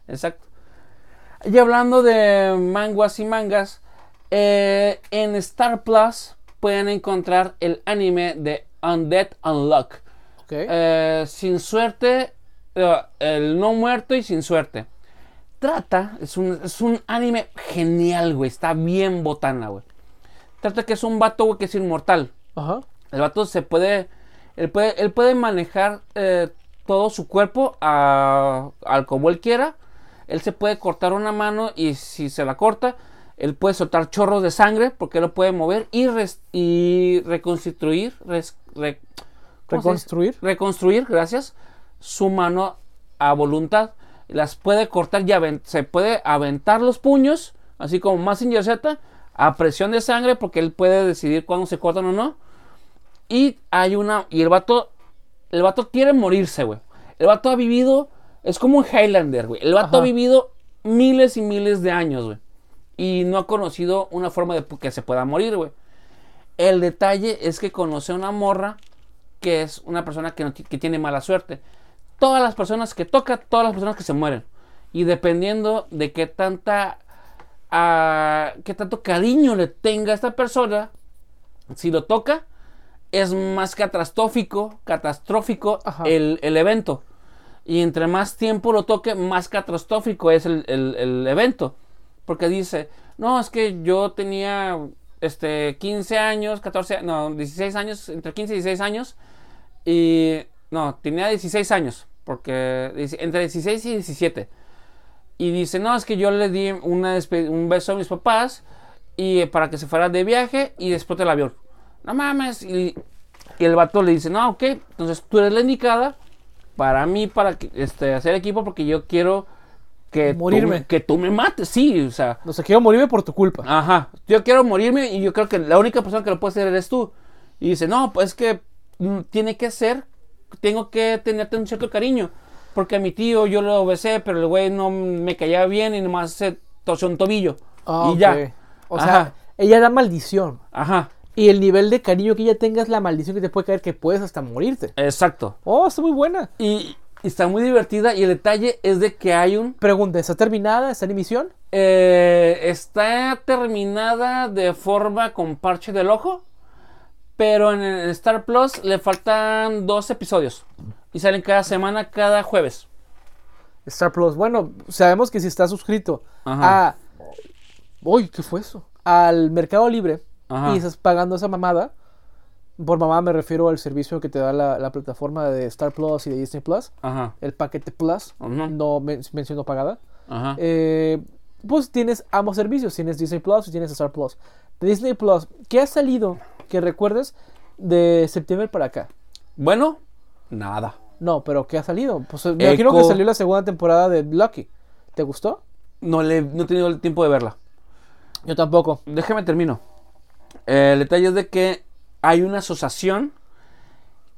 [SPEAKER 2] Exacto. Y hablando de manguas y mangas, eh, en Star Plus pueden encontrar el anime de Undead Unluck. Eh, sin suerte, eh, el no muerto y sin suerte. Trata, es un, es un anime genial, güey. Está bien botana, güey. Trata que es un vato, güey, que es inmortal.
[SPEAKER 1] Ajá.
[SPEAKER 2] El vato se puede Él puede, él puede manejar todo su cuerpo a, al como él quiera. Él se puede cortar una mano y si se la corta, él puede soltar chorros de sangre porque él lo puede mover y, reconstituir.
[SPEAKER 1] Reconstruir.
[SPEAKER 2] reconstruir, gracias, su mano a voluntad. Las puede cortar y se puede aventar los puños, así como Mazinger Z, a presión de sangre, porque él puede decidir cuándo se cortan o no. Y hay una. Y el vato. El vato quiere morirse, güey. El vato ha vivido. Es como un Highlander, güey. El vato
[SPEAKER 1] Ajá.
[SPEAKER 2] ha vivido miles y miles de años, güey. Y no ha conocido una forma de que se pueda morir, güey. El detalle es que conoce a una morra que es una persona que, no ti- que tiene mala suerte. Todas las personas que toca, todas las personas que se mueren. Y dependiendo de qué tanta. ah, qué tanto cariño le tenga a esta persona, si lo toca, es más catastrófico, catastrófico el, el evento. Y entre más tiempo lo toque, más catastrófico es el, el- el evento. Porque dice, no, es que yo tenía este, 15 años, 14, no, 16 años, entre 15 y 16 años. Y no, tenía 16 años, porque entre 16 y 17. Y dice, no, es que yo le di un beso a mis papás y eh, para que se fueran de viaje y después del avión. No mames. Y, y el vato le dice, no, ok, entonces tú eres la indicada para mí, para que, este, hacer equipo, porque yo quiero que, tú-
[SPEAKER 1] Morirme.
[SPEAKER 2] que tú me mates, sí, o sea.
[SPEAKER 1] No sé, quiero morirme por tu culpa.
[SPEAKER 2] Ajá, yo quiero morirme y yo creo que la única persona que lo puede hacer eres tú. Y dice, no, pues es que mm, tiene que ser, tengo que tenerte un cierto cariño. Porque a mi tío yo lo besé, pero el güey no me caía bien y nomás se torció un tobillo.
[SPEAKER 1] Ah,
[SPEAKER 2] y
[SPEAKER 1] ok.
[SPEAKER 2] ya.
[SPEAKER 1] O sea,
[SPEAKER 2] Ajá.
[SPEAKER 1] ella da maldición.
[SPEAKER 2] Ajá,
[SPEAKER 1] Y el nivel de cariño que ella tenga es la maldición que te puede caer que puedes hasta morirte.
[SPEAKER 2] exacto.
[SPEAKER 1] Oh, está muy buena.
[SPEAKER 2] Y, y está muy divertida y el detalle es de que hay un...
[SPEAKER 1] Pregunta, ¿está terminada? ¿Está en emisión?
[SPEAKER 2] eh, está terminada de forma con parche del ojo, pero en el Star Plus le faltan dos episodios. Y salen cada semana, cada jueves.
[SPEAKER 1] Star Plus. Bueno, sabemos que si estás suscrito
[SPEAKER 2] Ajá.
[SPEAKER 1] a. Uy, ¿qué fue eso? Al Mercado Libre
[SPEAKER 2] Ajá.
[SPEAKER 1] y estás pagando esa mamada. Por mamada me refiero al servicio que te da la, la plataforma de Star Plus y de Disney Plus.
[SPEAKER 2] Ajá,
[SPEAKER 1] El paquete Plus.
[SPEAKER 2] Ujú.
[SPEAKER 1] No men- menciono pagada.
[SPEAKER 2] ajá.
[SPEAKER 1] Eh, pues tienes ambos servicios. Tienes Disney Plus y tienes Star Plus. Disney Plus, ¿qué ha salido que recuerdes de septiembre para acá?
[SPEAKER 2] Bueno, nada.
[SPEAKER 1] No, pero ¿qué ha salido? Pues me
[SPEAKER 2] Echo.
[SPEAKER 1] imagino que salió la segunda temporada de Lucky. ¿Te gustó?
[SPEAKER 2] No, le, no he tenido el tiempo de verla.
[SPEAKER 1] Yo tampoco.
[SPEAKER 2] Déjame termino. Eh, el detalle es de que hay una asociación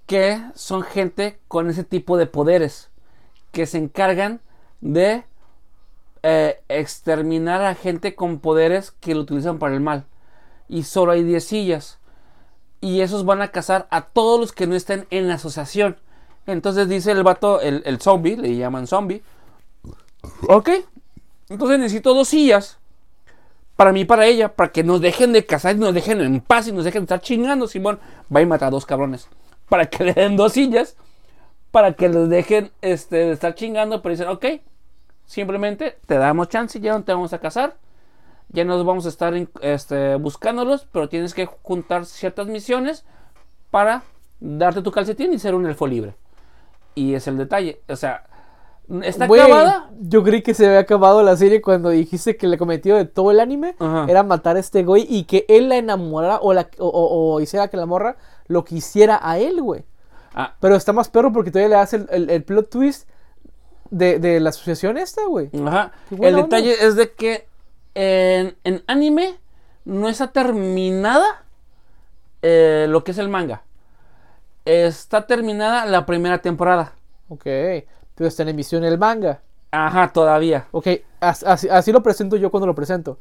[SPEAKER 2] que son gente con ese tipo de poderes que se encargan de eh, exterminar a gente con poderes que lo utilizan para el mal. Y solo hay 10 sillas. Y esos van a cazar a todos los que no estén en la asociación. Entonces dice el vato, el, el zombie, le llaman zombie. Ok. Entonces necesito dos sillas para mí para ella, para que nos dejen de cazar y nos dejen en paz y nos dejen de estar chingando. Simón va y mata a dos cabrones para que le den dos sillas, para que los dejen este, de estar chingando. Pero dicen, ok, simplemente te damos chance ya no te vamos a cazar. Ya nos vamos a estar este, buscándolos, pero tienes que juntar ciertas misiones para darte tu calcetín y ser un elfo libre. Y es el detalle. O sea, está acabada.
[SPEAKER 1] Yo creí que se había acabado la serie cuando dijiste que el cometido de todo el anime
[SPEAKER 2] Ajá.
[SPEAKER 1] era matar a este güey y que él la enamorara o, la, o, o- o hiciera que la morra lo quisiera a él, güey.
[SPEAKER 2] Ah,
[SPEAKER 1] Pero está más perro porque todavía le hace el, el- el plot twist de, de la asociación esta, güey.
[SPEAKER 2] Ajá. El
[SPEAKER 1] onda.
[SPEAKER 2] detalle es de que en, en anime no está terminada eh, lo que es el manga. Está terminada la primera temporada.
[SPEAKER 1] Ok. Pero está en emisión el manga.
[SPEAKER 2] Ajá, todavía.
[SPEAKER 1] Ok, as- así, así lo presento yo cuando lo presento.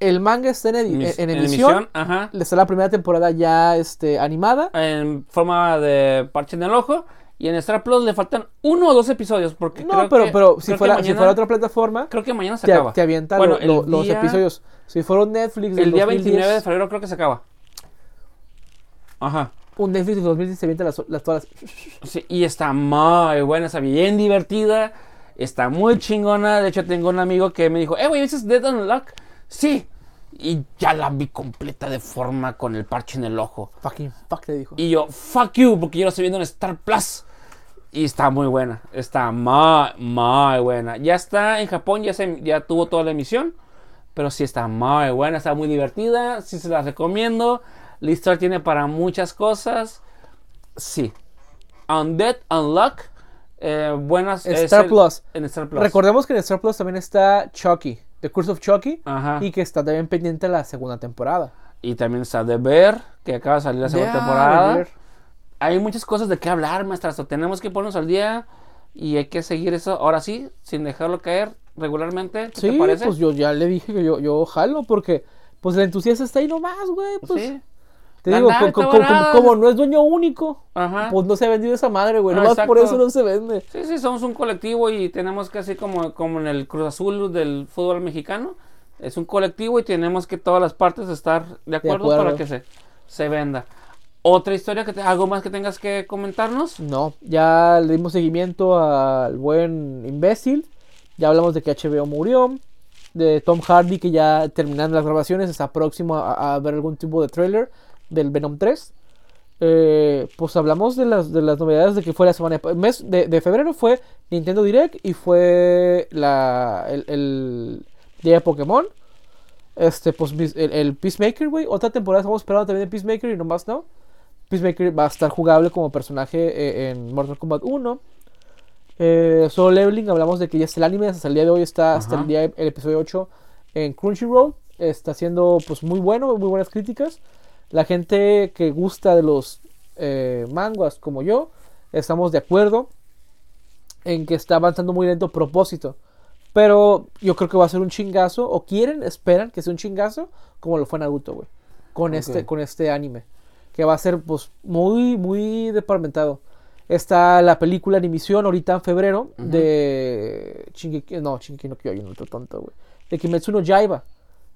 [SPEAKER 1] El manga está en,
[SPEAKER 2] Emis-
[SPEAKER 1] en emisión.
[SPEAKER 2] Ajá.
[SPEAKER 1] Está la primera temporada ya este, animada.
[SPEAKER 2] En forma de parche en el ojo. Y en Star Plus le faltan uno o dos episodios. Porque
[SPEAKER 1] No,
[SPEAKER 2] creo
[SPEAKER 1] pero,
[SPEAKER 2] que-
[SPEAKER 1] pero si,
[SPEAKER 2] creo que
[SPEAKER 1] fuera, si
[SPEAKER 2] mañana-
[SPEAKER 1] fuera otra plataforma,
[SPEAKER 2] Creo que mañana se
[SPEAKER 1] te,
[SPEAKER 2] acaba.
[SPEAKER 1] te avienta
[SPEAKER 2] Bueno,
[SPEAKER 1] lo- lo-
[SPEAKER 2] el
[SPEAKER 1] los episodios. Si fuera un Netflix
[SPEAKER 2] El día
[SPEAKER 1] 2010,
[SPEAKER 2] 29 de febrero creo que se acaba. Ajá.
[SPEAKER 1] Un Netflix del 2010 se avienta las, las todas las-
[SPEAKER 2] Sí, y está muy buena, está bien divertida, está muy chingona. De hecho, tengo un amigo que me dijo, eh, güey, ¿ese es Dead on Lock? Sí. Y ya la vi completa de forma con el parche en el ojo.
[SPEAKER 1] Fucking fuck te dijo.
[SPEAKER 2] Y yo, fuck you, porque yo lo estoy viendo en Star Plus. Y está muy buena. Está muy, muy buena. Ya está en Japón, ya, se, ya tuvo toda la emisión. Pero sí está muy buena, está muy divertida. Sí se la recomiendo. La historia tiene para muchas cosas. Sí. Undead, Unlock. Eh, buenas.
[SPEAKER 1] Star
[SPEAKER 2] el-
[SPEAKER 1] Plus.
[SPEAKER 2] En Star Plus.
[SPEAKER 1] Recordemos que en Star Plus también está Chucky, The Curse of Chucky,
[SPEAKER 2] Ajá.
[SPEAKER 1] y que está también pendiente la segunda temporada.
[SPEAKER 2] Y también está The Bear, que acaba de salir la segunda
[SPEAKER 1] Ya,
[SPEAKER 2] temporada. Hay muchas cosas de qué hablar, maestras. Tenemos que ponernos al día y hay que seguir eso ahora sí, sin dejarlo caer regularmente. ¿Qué
[SPEAKER 1] Sí,
[SPEAKER 2] te parece?
[SPEAKER 1] pues yo ya le dije que yo, yo jalo, porque pues el entusiasta está ahí nomás, güey. Pues,
[SPEAKER 2] sí.
[SPEAKER 1] Te
[SPEAKER 2] La
[SPEAKER 1] digo, co- co- co- como no es dueño único,
[SPEAKER 2] Ajá.
[SPEAKER 1] pues no se ha vendido esa madre, güey.
[SPEAKER 2] Ah,
[SPEAKER 1] Nomás por eso no se vende.
[SPEAKER 2] Sí, sí, somos un colectivo y tenemos que así como, como en el Cruz Azul del fútbol mexicano. Es un colectivo y tenemos que todas las partes estar de acuerdo,
[SPEAKER 1] acuerdo.
[SPEAKER 2] para que se, se venda. Otra historia, que te- algo más que tengas que comentarnos.
[SPEAKER 1] No, ya le dimos seguimiento al buen imbécil. Ya hablamos de que HBO murió. De Tom Hardy, que ya terminando las grabaciones, está próximo a, a ver algún tipo de trailer del Venom 3. Eh, pues hablamos de las, de las novedades de que fue la semana. Mes de, de febrero fue Nintendo Direct y fue la, el, el día de Pokémon. Este, pues el, el Peacemaker, güey. Otra temporada estamos esperando también de Peacemaker y nomás no. Peacemaker va a estar jugable como personaje eh, en Mortal Kombat 1. Eh, Solo Leveling, hablamos de que ya es el anime, hasta el día de hoy está hasta el día el episodio 8 en Crunchyroll. Está siendo pues muy bueno, muy buenas críticas. La gente que gusta de los eh, manguas como yo, estamos de acuerdo en que está avanzando muy lento a propósito. Pero yo creo que va a ser un chingazo, o quieren, esperan que sea un chingazo, como lo fue Naruto, güey. Con, este, con este anime. Que va a ser, pues, muy, muy departamentado. Está la película en emisión ahorita en febrero
[SPEAKER 2] Ujú.
[SPEAKER 1] de Shingeki, no, Shingeki no Kyojin, no otro tonto, güey. De Kimetsu no Yaiba.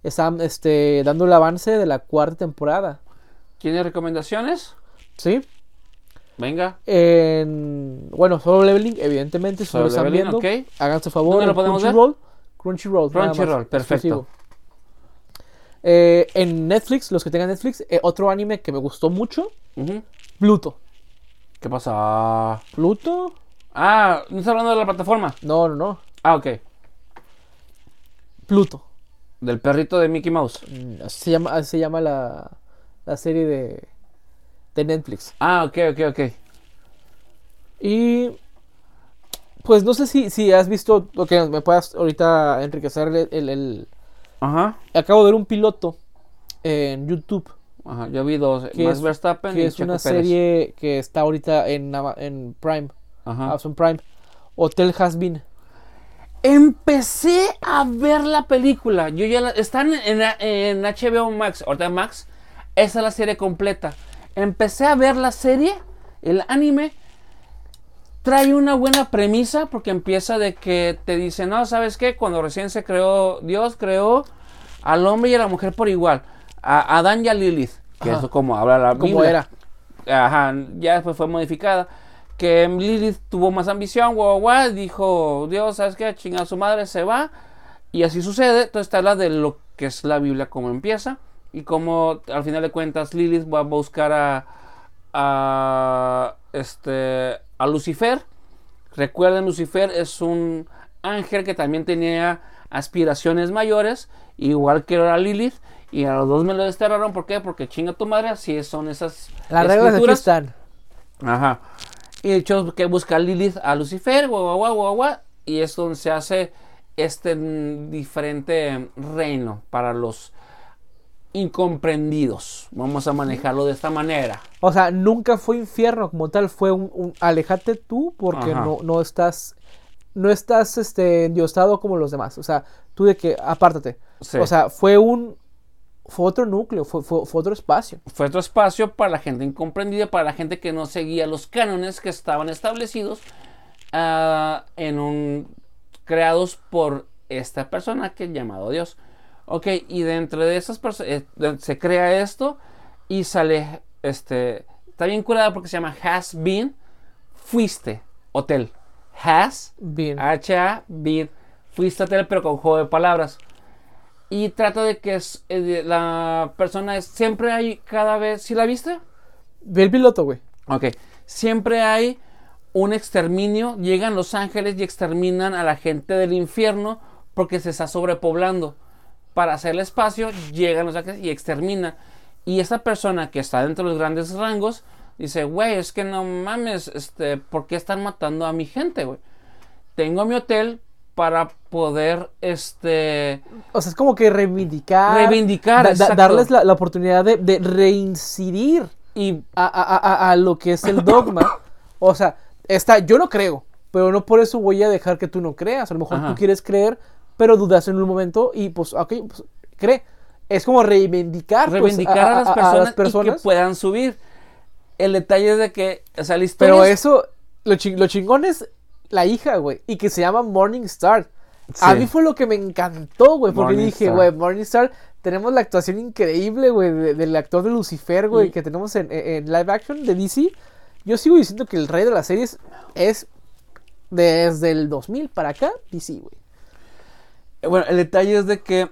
[SPEAKER 1] Están este, dando el avance de la cuarta temporada.
[SPEAKER 2] ¿Tienes recomendaciones?
[SPEAKER 1] ¿Sí?
[SPEAKER 2] Venga.
[SPEAKER 1] En, bueno, solo leveling, evidentemente, si no
[SPEAKER 2] Solo
[SPEAKER 1] lo están
[SPEAKER 2] Leveling,
[SPEAKER 1] viendo,
[SPEAKER 2] ok.
[SPEAKER 1] háganse favor.
[SPEAKER 2] ¿Dónde lo podemos ver?
[SPEAKER 1] Crunchyroll. Crunchyroll.
[SPEAKER 2] Crunchyroll, perfecto.
[SPEAKER 1] Eh, en Netflix, los que tengan Netflix, eh, otro anime que me gustó mucho. Pluto.
[SPEAKER 2] ¿Qué pasa?
[SPEAKER 1] ¿Pluto?
[SPEAKER 2] Ah, ¿no estás hablando de la plataforma?
[SPEAKER 1] No, no, no.
[SPEAKER 2] Ah, ok.
[SPEAKER 1] Pluto.
[SPEAKER 2] Del perrito de Mickey Mouse.
[SPEAKER 1] Mm, Así se llama, así se llama la, la serie de, de Netflix.
[SPEAKER 2] Ah, ok, ok, ok.
[SPEAKER 1] Y pues no sé si, si has visto, o que me puedas ahorita enriquecer el, el- el-
[SPEAKER 2] Ajá.
[SPEAKER 1] Acabo de ver un piloto en YouTube,
[SPEAKER 2] Ajá, yo vi dos.
[SPEAKER 1] Que
[SPEAKER 2] Max
[SPEAKER 1] es-
[SPEAKER 2] Verstappen
[SPEAKER 1] que
[SPEAKER 2] y
[SPEAKER 1] es
[SPEAKER 2] Checo
[SPEAKER 1] una
[SPEAKER 2] Pérez.
[SPEAKER 1] serie que está ahorita en, en Prime,
[SPEAKER 2] Ajá.
[SPEAKER 1] Amazon Prime. Hotel Has Been.
[SPEAKER 2] Empecé a ver la película. Yo ya la, están en, en HBO Max. Ahorita Max. Esa es la serie completa. Empecé a ver la serie, el anime. Trae una buena premisa porque empieza de que te dice, no, ¿sabes qué? Cuando recién se creó, Dios creó al hombre y a la mujer por igual. A Adán y a Lilith. Que
[SPEAKER 1] Ajá.
[SPEAKER 2] es como habla la
[SPEAKER 1] Como
[SPEAKER 2] Biblia.
[SPEAKER 1] era.
[SPEAKER 2] Ajá, ya después fue modificada. Que Lilith tuvo más ambición, guau, guau, dijo, Dios, ¿sabes qué? Chinga su madre, se va. Y así sucede. Entonces está la de lo que es la Biblia, cómo empieza. Y cómo al final de cuentas Lilith va a buscar a, a, este, a Lucifer. Recuerden, Lucifer es un ángel que también tenía aspiraciones mayores, igual que era Lilith. Y a los dos me lo desterraron. ¿Por qué? Porque chinga tu madre, así son esas
[SPEAKER 1] Las reglas aquí están.
[SPEAKER 2] Ajá. Y de hecho que busca Lilith a Lucifer, guau, guau, guau, guau, guau, y es donde se hace este mm, diferente reino para los incomprendidos. Vamos a manejarlo de esta manera.
[SPEAKER 1] O sea, nunca fue infierno como tal, fue un, un alejate tú porque
[SPEAKER 2] Ajá.
[SPEAKER 1] no, no estás no estás este endiosado como los demás. O sea, tú de que apártate.
[SPEAKER 2] Sí.
[SPEAKER 1] O sea, fue un fue otro núcleo, fue, fue, fue otro espacio.
[SPEAKER 2] Fue otro espacio para la gente incomprendida, para la gente que no seguía los cánones que estaban establecidos ah, en un creados por esta persona que es llamado Dios. Ok, y dentro de esas personas se crea esto y sale este está bien curada porque se llama Has Been Fuiste Hotel. Has
[SPEAKER 1] Bien.
[SPEAKER 2] H A Been Fuiste Hotel, pero con juego de palabras. y trata de que es, eh, la persona es, siempre hay cada vez, ¿sí la viste?
[SPEAKER 1] Ve el piloto, güey.
[SPEAKER 2] Ok, siempre hay un exterminio, llegan los ángeles y exterminan a la gente del infierno porque se está sobrepoblando. Para hacer el espacio, llegan los ángeles y exterminan. Y esa persona que está dentro de los grandes rangos dice, güey, es que no mames, este, ¿por qué están matando a mi gente, güey? Tengo mi hotel para poder, este,
[SPEAKER 1] O sea, es como que reivindicar.
[SPEAKER 2] Reivindicar,
[SPEAKER 1] da- darles la, la oportunidad de, de reincidir
[SPEAKER 2] y
[SPEAKER 1] a, a- a- a lo que es el dogma. o sea, está, yo no creo, pero no por eso voy a dejar que tú no creas. A lo mejor
[SPEAKER 2] Ajá.
[SPEAKER 1] tú quieres creer, pero dudas en un momento y pues, ok, pues cree. Es como reivindicar, pues,
[SPEAKER 2] reivindicar a, las personas y
[SPEAKER 1] personas.
[SPEAKER 2] que puedan subir. El detalle es de que, o sea, la historia
[SPEAKER 1] Pero
[SPEAKER 2] es-
[SPEAKER 1] eso, lo, lo chingón es la hija, güey, y que se llama Morning Star. A mí fue lo que me encantó, güey, porque
[SPEAKER 2] Morning
[SPEAKER 1] dije, güey, Morning Star, tenemos la actuación increíble, güey, de- del actor de Lucifer, güey,
[SPEAKER 2] Y-
[SPEAKER 1] que tenemos en, en- en live action de DC. Yo sigo diciendo que el rey de las series es desde el 2000 para acá, DC, güey.
[SPEAKER 2] Bueno, el detalle es de que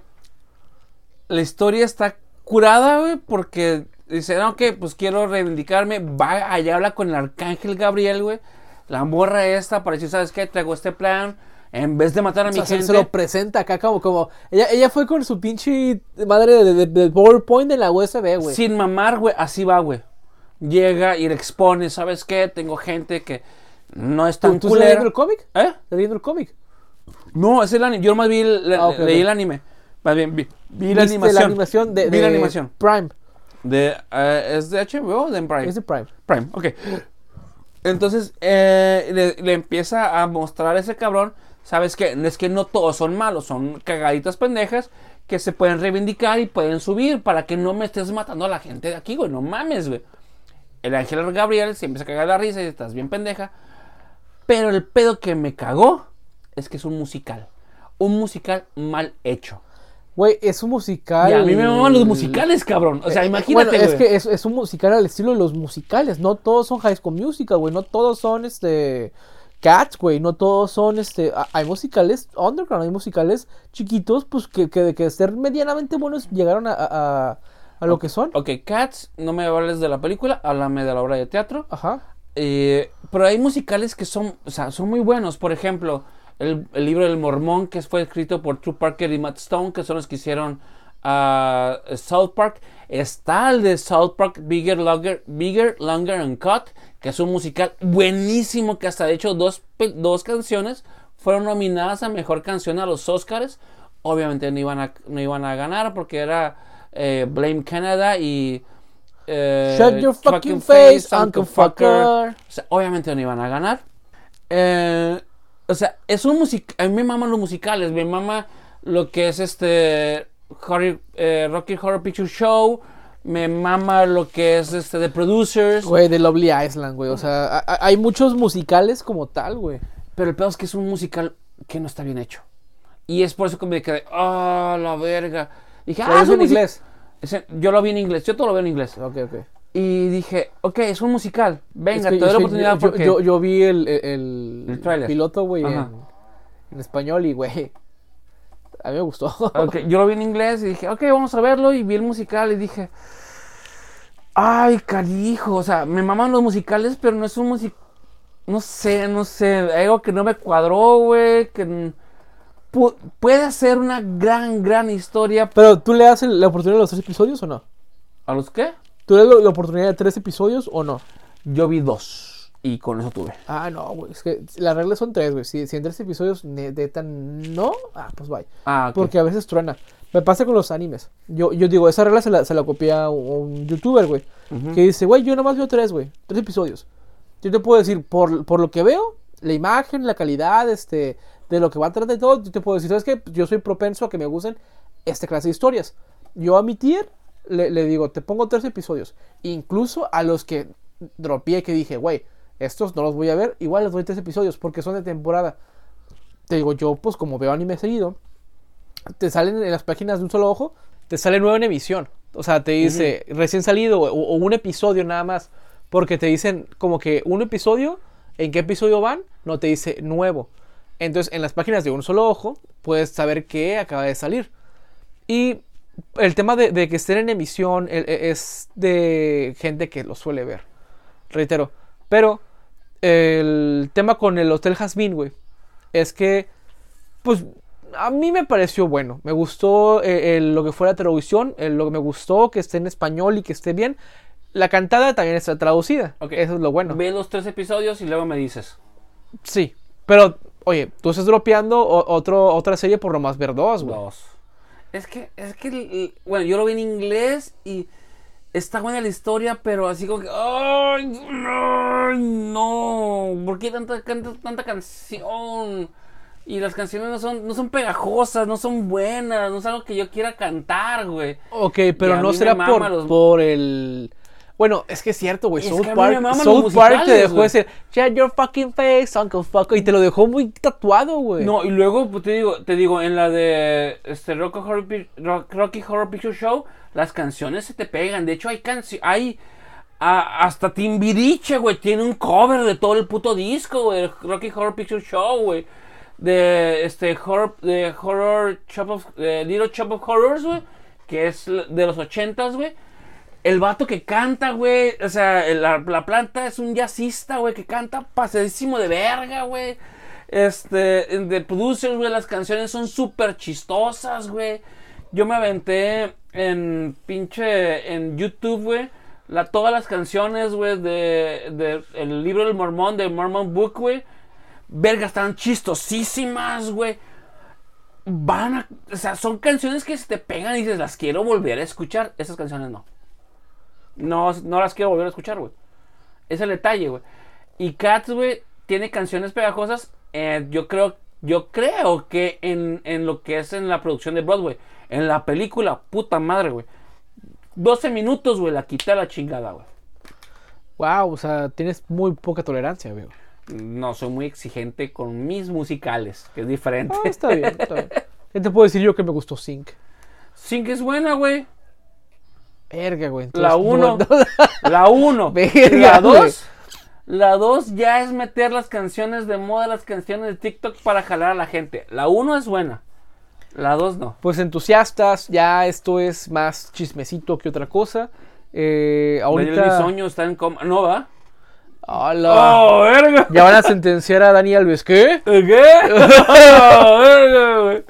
[SPEAKER 2] la historia está curada, güey, porque dice, no, que pues quiero reivindicarme. Va allá, habla con el arcángel Gabriel, güey. La morra esta para decir, ¿sabes qué? Traigo este plan. En vez de matar a
[SPEAKER 1] O
[SPEAKER 2] mi
[SPEAKER 1] sea, se,
[SPEAKER 2] gente.
[SPEAKER 1] se lo presenta acá como, como, ella, ella fue con su pinche madre de, de- de PowerPoint en la USB, güey.
[SPEAKER 2] Sin mamar, güey, así va, güey. Llega y le expone, ¿sabes qué? Tengo gente que no es
[SPEAKER 1] ¿Tú,
[SPEAKER 2] tan
[SPEAKER 1] tú estás leyendo el cómic?
[SPEAKER 2] ¿Eh?
[SPEAKER 1] ¿Estás leyendo el cómic?
[SPEAKER 2] No, es el anime. Yo nomás vi el, la-
[SPEAKER 1] Ah,
[SPEAKER 2] leí el anime. Más bien, vi, vi la
[SPEAKER 1] ¿Viste
[SPEAKER 2] animación.
[SPEAKER 1] la animación de,
[SPEAKER 2] vi la
[SPEAKER 1] de
[SPEAKER 2] animación.
[SPEAKER 1] Prime.
[SPEAKER 2] De, eh, ¿Es de HBO o de Prime?
[SPEAKER 1] Es de Prime.
[SPEAKER 2] Prime, ok. Entonces eh, le, le empieza a mostrar a ese cabrón, ¿sabes qué? Es que no todos son malos, son cagaditas pendejas que se pueden reivindicar y pueden subir para que no me estés matando a la gente de aquí, güey, no mames, güey. El ángel Gabriel se empieza a cagar la risa y estás bien pendeja. Pero el pedo que me cagó es que es un musical. Un musical mal hecho.
[SPEAKER 1] Güey, es un musical.
[SPEAKER 2] Y a mí me maman los musicales, cabrón. O sea,
[SPEAKER 1] Eh,
[SPEAKER 2] imagínate,
[SPEAKER 1] Bueno, es que es, es un musical al estilo de los musicales. No todos son High School Musical, güey. No todos son este. Cats, güey. No todos son este. Hay musicales underground, hay musicales chiquitos, pues que, que de que ser medianamente buenos llegaron a, a, a- a lo que son.
[SPEAKER 2] Ok, Cats, no me hables de la película, háblame de la obra de teatro.
[SPEAKER 1] Ajá.
[SPEAKER 2] Eh, pero hay musicales que son, o sea, son muy buenos. Por ejemplo, el, el libro del Mormón, que fue escrito por True Parker y Matt Stone, que son los que hicieron ah, South Park. Está el de South Park, Bigger, Longer, Bigger, Longer and Cut, que es un musical buenísimo, que hasta de hecho dos, dos canciones fueron nominadas a Mejor Canción a los Oscars. Obviamente no iban a, no iban a ganar porque era eh, Blame Canada y... eh,
[SPEAKER 1] Shut your fucking face, Uncle Fucker.
[SPEAKER 2] O sea, obviamente no iban a ganar. Eh, o sea, es un musical. A mí me maman los musicales. Me mama lo que es este. Horror- eh, Rocky Horror Picture Show. Me mama lo que es este. The Producers.
[SPEAKER 1] Güey, de Lovely Island, güey. O sea, hay muchos musicales como tal, güey.
[SPEAKER 2] Pero el peor es que es un musical que no está bien hecho. Y es por eso que me quedé. ¡Ah, la verga! Dije,
[SPEAKER 1] ¿Lo
[SPEAKER 2] ah, es
[SPEAKER 1] en inglés?
[SPEAKER 2] Yo lo vi en inglés. Yo todo lo veo en inglés.
[SPEAKER 1] Ok, ok.
[SPEAKER 2] Y dije, ok, es un musical. Venga,
[SPEAKER 1] Es que-
[SPEAKER 2] te doy la oportunidad
[SPEAKER 1] yo,
[SPEAKER 2] porque.
[SPEAKER 1] yo, yo vi el, el, el
[SPEAKER 2] El tráiler.
[SPEAKER 1] piloto, güey, en, español y, güey, a mí me gustó.
[SPEAKER 2] Ok, yo lo vi en inglés y dije, ok, vamos a verlo. Y vi el musical y dije, ay, carijo. O sea, me maman los musicales, pero no es un musical. No sé, no sé. Algo que no me cuadró, güey. Que pu- puede ser una gran, gran historia.
[SPEAKER 1] Pero, ¿tú le das la oportunidad de los tres episodios o no?
[SPEAKER 2] ¿A los qué?
[SPEAKER 1] ¿Tú le das la- oportunidad de tres episodios o no?
[SPEAKER 2] Yo vi dos. Y con eso tuve.
[SPEAKER 1] Ah, no, güey. Es que las reglas son tres, güey. Si, si en tres episodios ne- neta no, ah, pues bye.
[SPEAKER 2] Ah, ok.
[SPEAKER 1] Porque a veces truena. Me pasa con los animes. Yo, yo digo, esa regla se la, se la copia un, youtuber, güey.
[SPEAKER 2] Ujú.
[SPEAKER 1] Que dice, güey, yo nomás veo tres, güey. Tres episodios. Yo te puedo decir, por, por lo que veo, la imagen, la calidad, este, de lo que va a tratar de todo, yo te puedo decir, ¿sabes qué? Yo soy propenso a que me gusten esta clase de historias. Yo a mi tier le, le digo, te pongo tres episodios. Incluso a los que dropeé que dije, güey, estos no los voy a ver, igual les doy tres episodios porque son de temporada. Te digo, yo pues como veo anime seguido, te salen en las páginas de un solo ojo, te sale nuevo en emisión. O sea, te dice recién salido o, o un episodio nada más. Porque te dicen como que un episodio, ¿en qué episodio van? No te dice nuevo. Entonces, en las páginas de un solo ojo, puedes saber que acaba de salir. Y el tema de, de que estén en emisión e- e- es de gente que lo suele ver. Reitero. Pero el tema con el Hotel Jazmín, güey, es que, pues, a mí me pareció bueno. Me gustó eh, el- lo que fue la traducción, el- lo que me gustó que esté en español y que esté bien. La cantada también está traducida.
[SPEAKER 2] Ok.
[SPEAKER 1] Eso es lo bueno.
[SPEAKER 2] Ve los tres episodios y luego me dices.
[SPEAKER 1] Sí. Pero, oye, tú estás dropeando otro, otra serie por nomás ver dos, güey.
[SPEAKER 2] Dos. Es que, es que, bueno, yo lo vi en inglés y está buena la historia, pero así como que, ¡ay, no! no! ¿Por qué tanta, tanta, tanta canción? Y las canciones no son, no son pegajosas, no son buenas, no es algo que yo quiera cantar, güey.
[SPEAKER 1] Ok, pero no será por,
[SPEAKER 2] los-
[SPEAKER 1] por el... Bueno, es que es cierto, güey. South
[SPEAKER 2] que
[SPEAKER 1] Park, South Park te dejó
[SPEAKER 2] güey.
[SPEAKER 1] decir, shut your fucking face, Uncle Fucker. Y te lo dejó muy tatuado, güey.
[SPEAKER 2] No, y luego pues, te digo, te digo, en la de este Rocky Horror, Rock- Rocky Horror Picture Show, las canciones se te pegan. De hecho, hay canciones, hay a- hasta Timbiriche, güey, tiene un cover de todo el puto disco, güey, Rocky Horror Picture Show, güey. De este horror, de horror Shop of, de Little Shop of Horrors, güey, que es de los ochentas, güey. El vato que canta, güey. O sea, la, la planta es un jazzista, güey, que canta pasadísimo de verga, güey. Este, de producers, güey, las canciones son súper chistosas, güey. Yo me aventé en pinche, en YouTube, güey. La, todas las canciones, güey, de, de libro del Mormón, de Mormon Book, güey. Verga, están chistosísimas, güey. Van a, o sea, son canciones que se te pegan y dices, las quiero volver a escuchar. Esas canciones no. No, no las quiero volver a escuchar, güey. Es el detalle, güey. Y Cats, güey, tiene canciones pegajosas. eh, yo creo, yo creo que en, en lo que es en la producción de Broadway, en la película, puta madre, güey. 12 minutos, güey, la quité a la chingada, güey.
[SPEAKER 1] Wow, o sea, tienes muy poca tolerancia, güey.
[SPEAKER 2] No, soy muy exigente con mis musicales, que es diferente.
[SPEAKER 1] Ah, está bien, está bien. ¿Qué te puedo decir yo que me gustó Sync?
[SPEAKER 2] Que es buena, güey.
[SPEAKER 1] Verga, güey.
[SPEAKER 2] La
[SPEAKER 1] entonces,
[SPEAKER 2] 1.
[SPEAKER 1] no-
[SPEAKER 2] La 1.
[SPEAKER 1] Verga,
[SPEAKER 2] La
[SPEAKER 1] güey.
[SPEAKER 2] 2. La 2 ya es meter las canciones de moda, las canciones de TikTok para jalar a la gente. La 1 es buena. La 2 no.
[SPEAKER 1] Pues entusiastas, ya esto es más chismecito que otra cosa. Eh,
[SPEAKER 2] Daniel
[SPEAKER 1] ahorita.
[SPEAKER 2] Bisoño está en coma. ¿No va?
[SPEAKER 1] ¡Hala!
[SPEAKER 2] ¡Oh, verga!
[SPEAKER 1] Ya van a sentenciar a Dani Alves. ¿Qué?
[SPEAKER 2] ¿Qué? ¡Oh, verga, güey!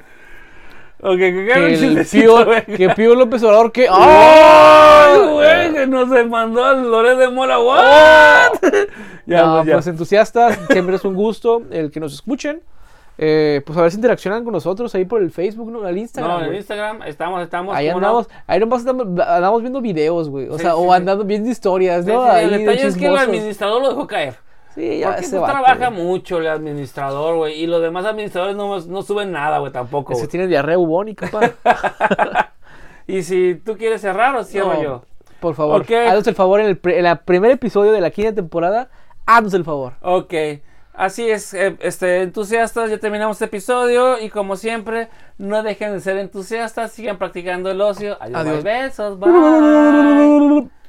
[SPEAKER 2] Ok, que
[SPEAKER 1] Que, el Pío, que Pío López Obrador, ¿qué?
[SPEAKER 2] ¡Ay,
[SPEAKER 1] ¡Oh!
[SPEAKER 2] güey! Que no se mandó al Loret de Mola. ¿What? ya,
[SPEAKER 1] No,
[SPEAKER 2] pues ya.
[SPEAKER 1] pues entusiastas, siempre es un gusto el que nos escuchen. Eh, pues a ver si interaccionan con nosotros ahí por el Facebook, ¿no? El Instagram.
[SPEAKER 2] No, en el. Instagram estamos, estamos.
[SPEAKER 1] Ahí
[SPEAKER 2] ¿cómo no?
[SPEAKER 1] andamos, ahí nomás andamos, andamos viendo videos, güey. O
[SPEAKER 2] Sí,
[SPEAKER 1] sea,
[SPEAKER 2] sí,
[SPEAKER 1] o andando viendo historias,
[SPEAKER 2] Sí,
[SPEAKER 1] ¿no? Ahí
[SPEAKER 2] el
[SPEAKER 1] de
[SPEAKER 2] detalle es que el administrador lo dejó caer.
[SPEAKER 1] Sí, ya
[SPEAKER 2] Porque
[SPEAKER 1] ese
[SPEAKER 2] pues,
[SPEAKER 1] vato,
[SPEAKER 2] trabaja
[SPEAKER 1] güey.
[SPEAKER 2] mucho el administrador, güey. Y los demás administradores no, no suben nada, güey, tampoco.
[SPEAKER 1] Ese
[SPEAKER 2] güey.
[SPEAKER 1] tiene diarrea bubónica.
[SPEAKER 2] Y si tú quieres cerrar o cierro
[SPEAKER 1] No,
[SPEAKER 2] yo.
[SPEAKER 1] Por favor,
[SPEAKER 2] Ok.
[SPEAKER 1] haznos el favor en el, en el primer episodio de la quinta temporada. Haznos el favor.
[SPEAKER 2] Ok. Así es, eh, este, entusiastas, ya terminamos este episodio y como siempre, no dejen de ser entusiastas, sigan practicando el ocio. Adiós,
[SPEAKER 1] Adiós.
[SPEAKER 2] besos, bye.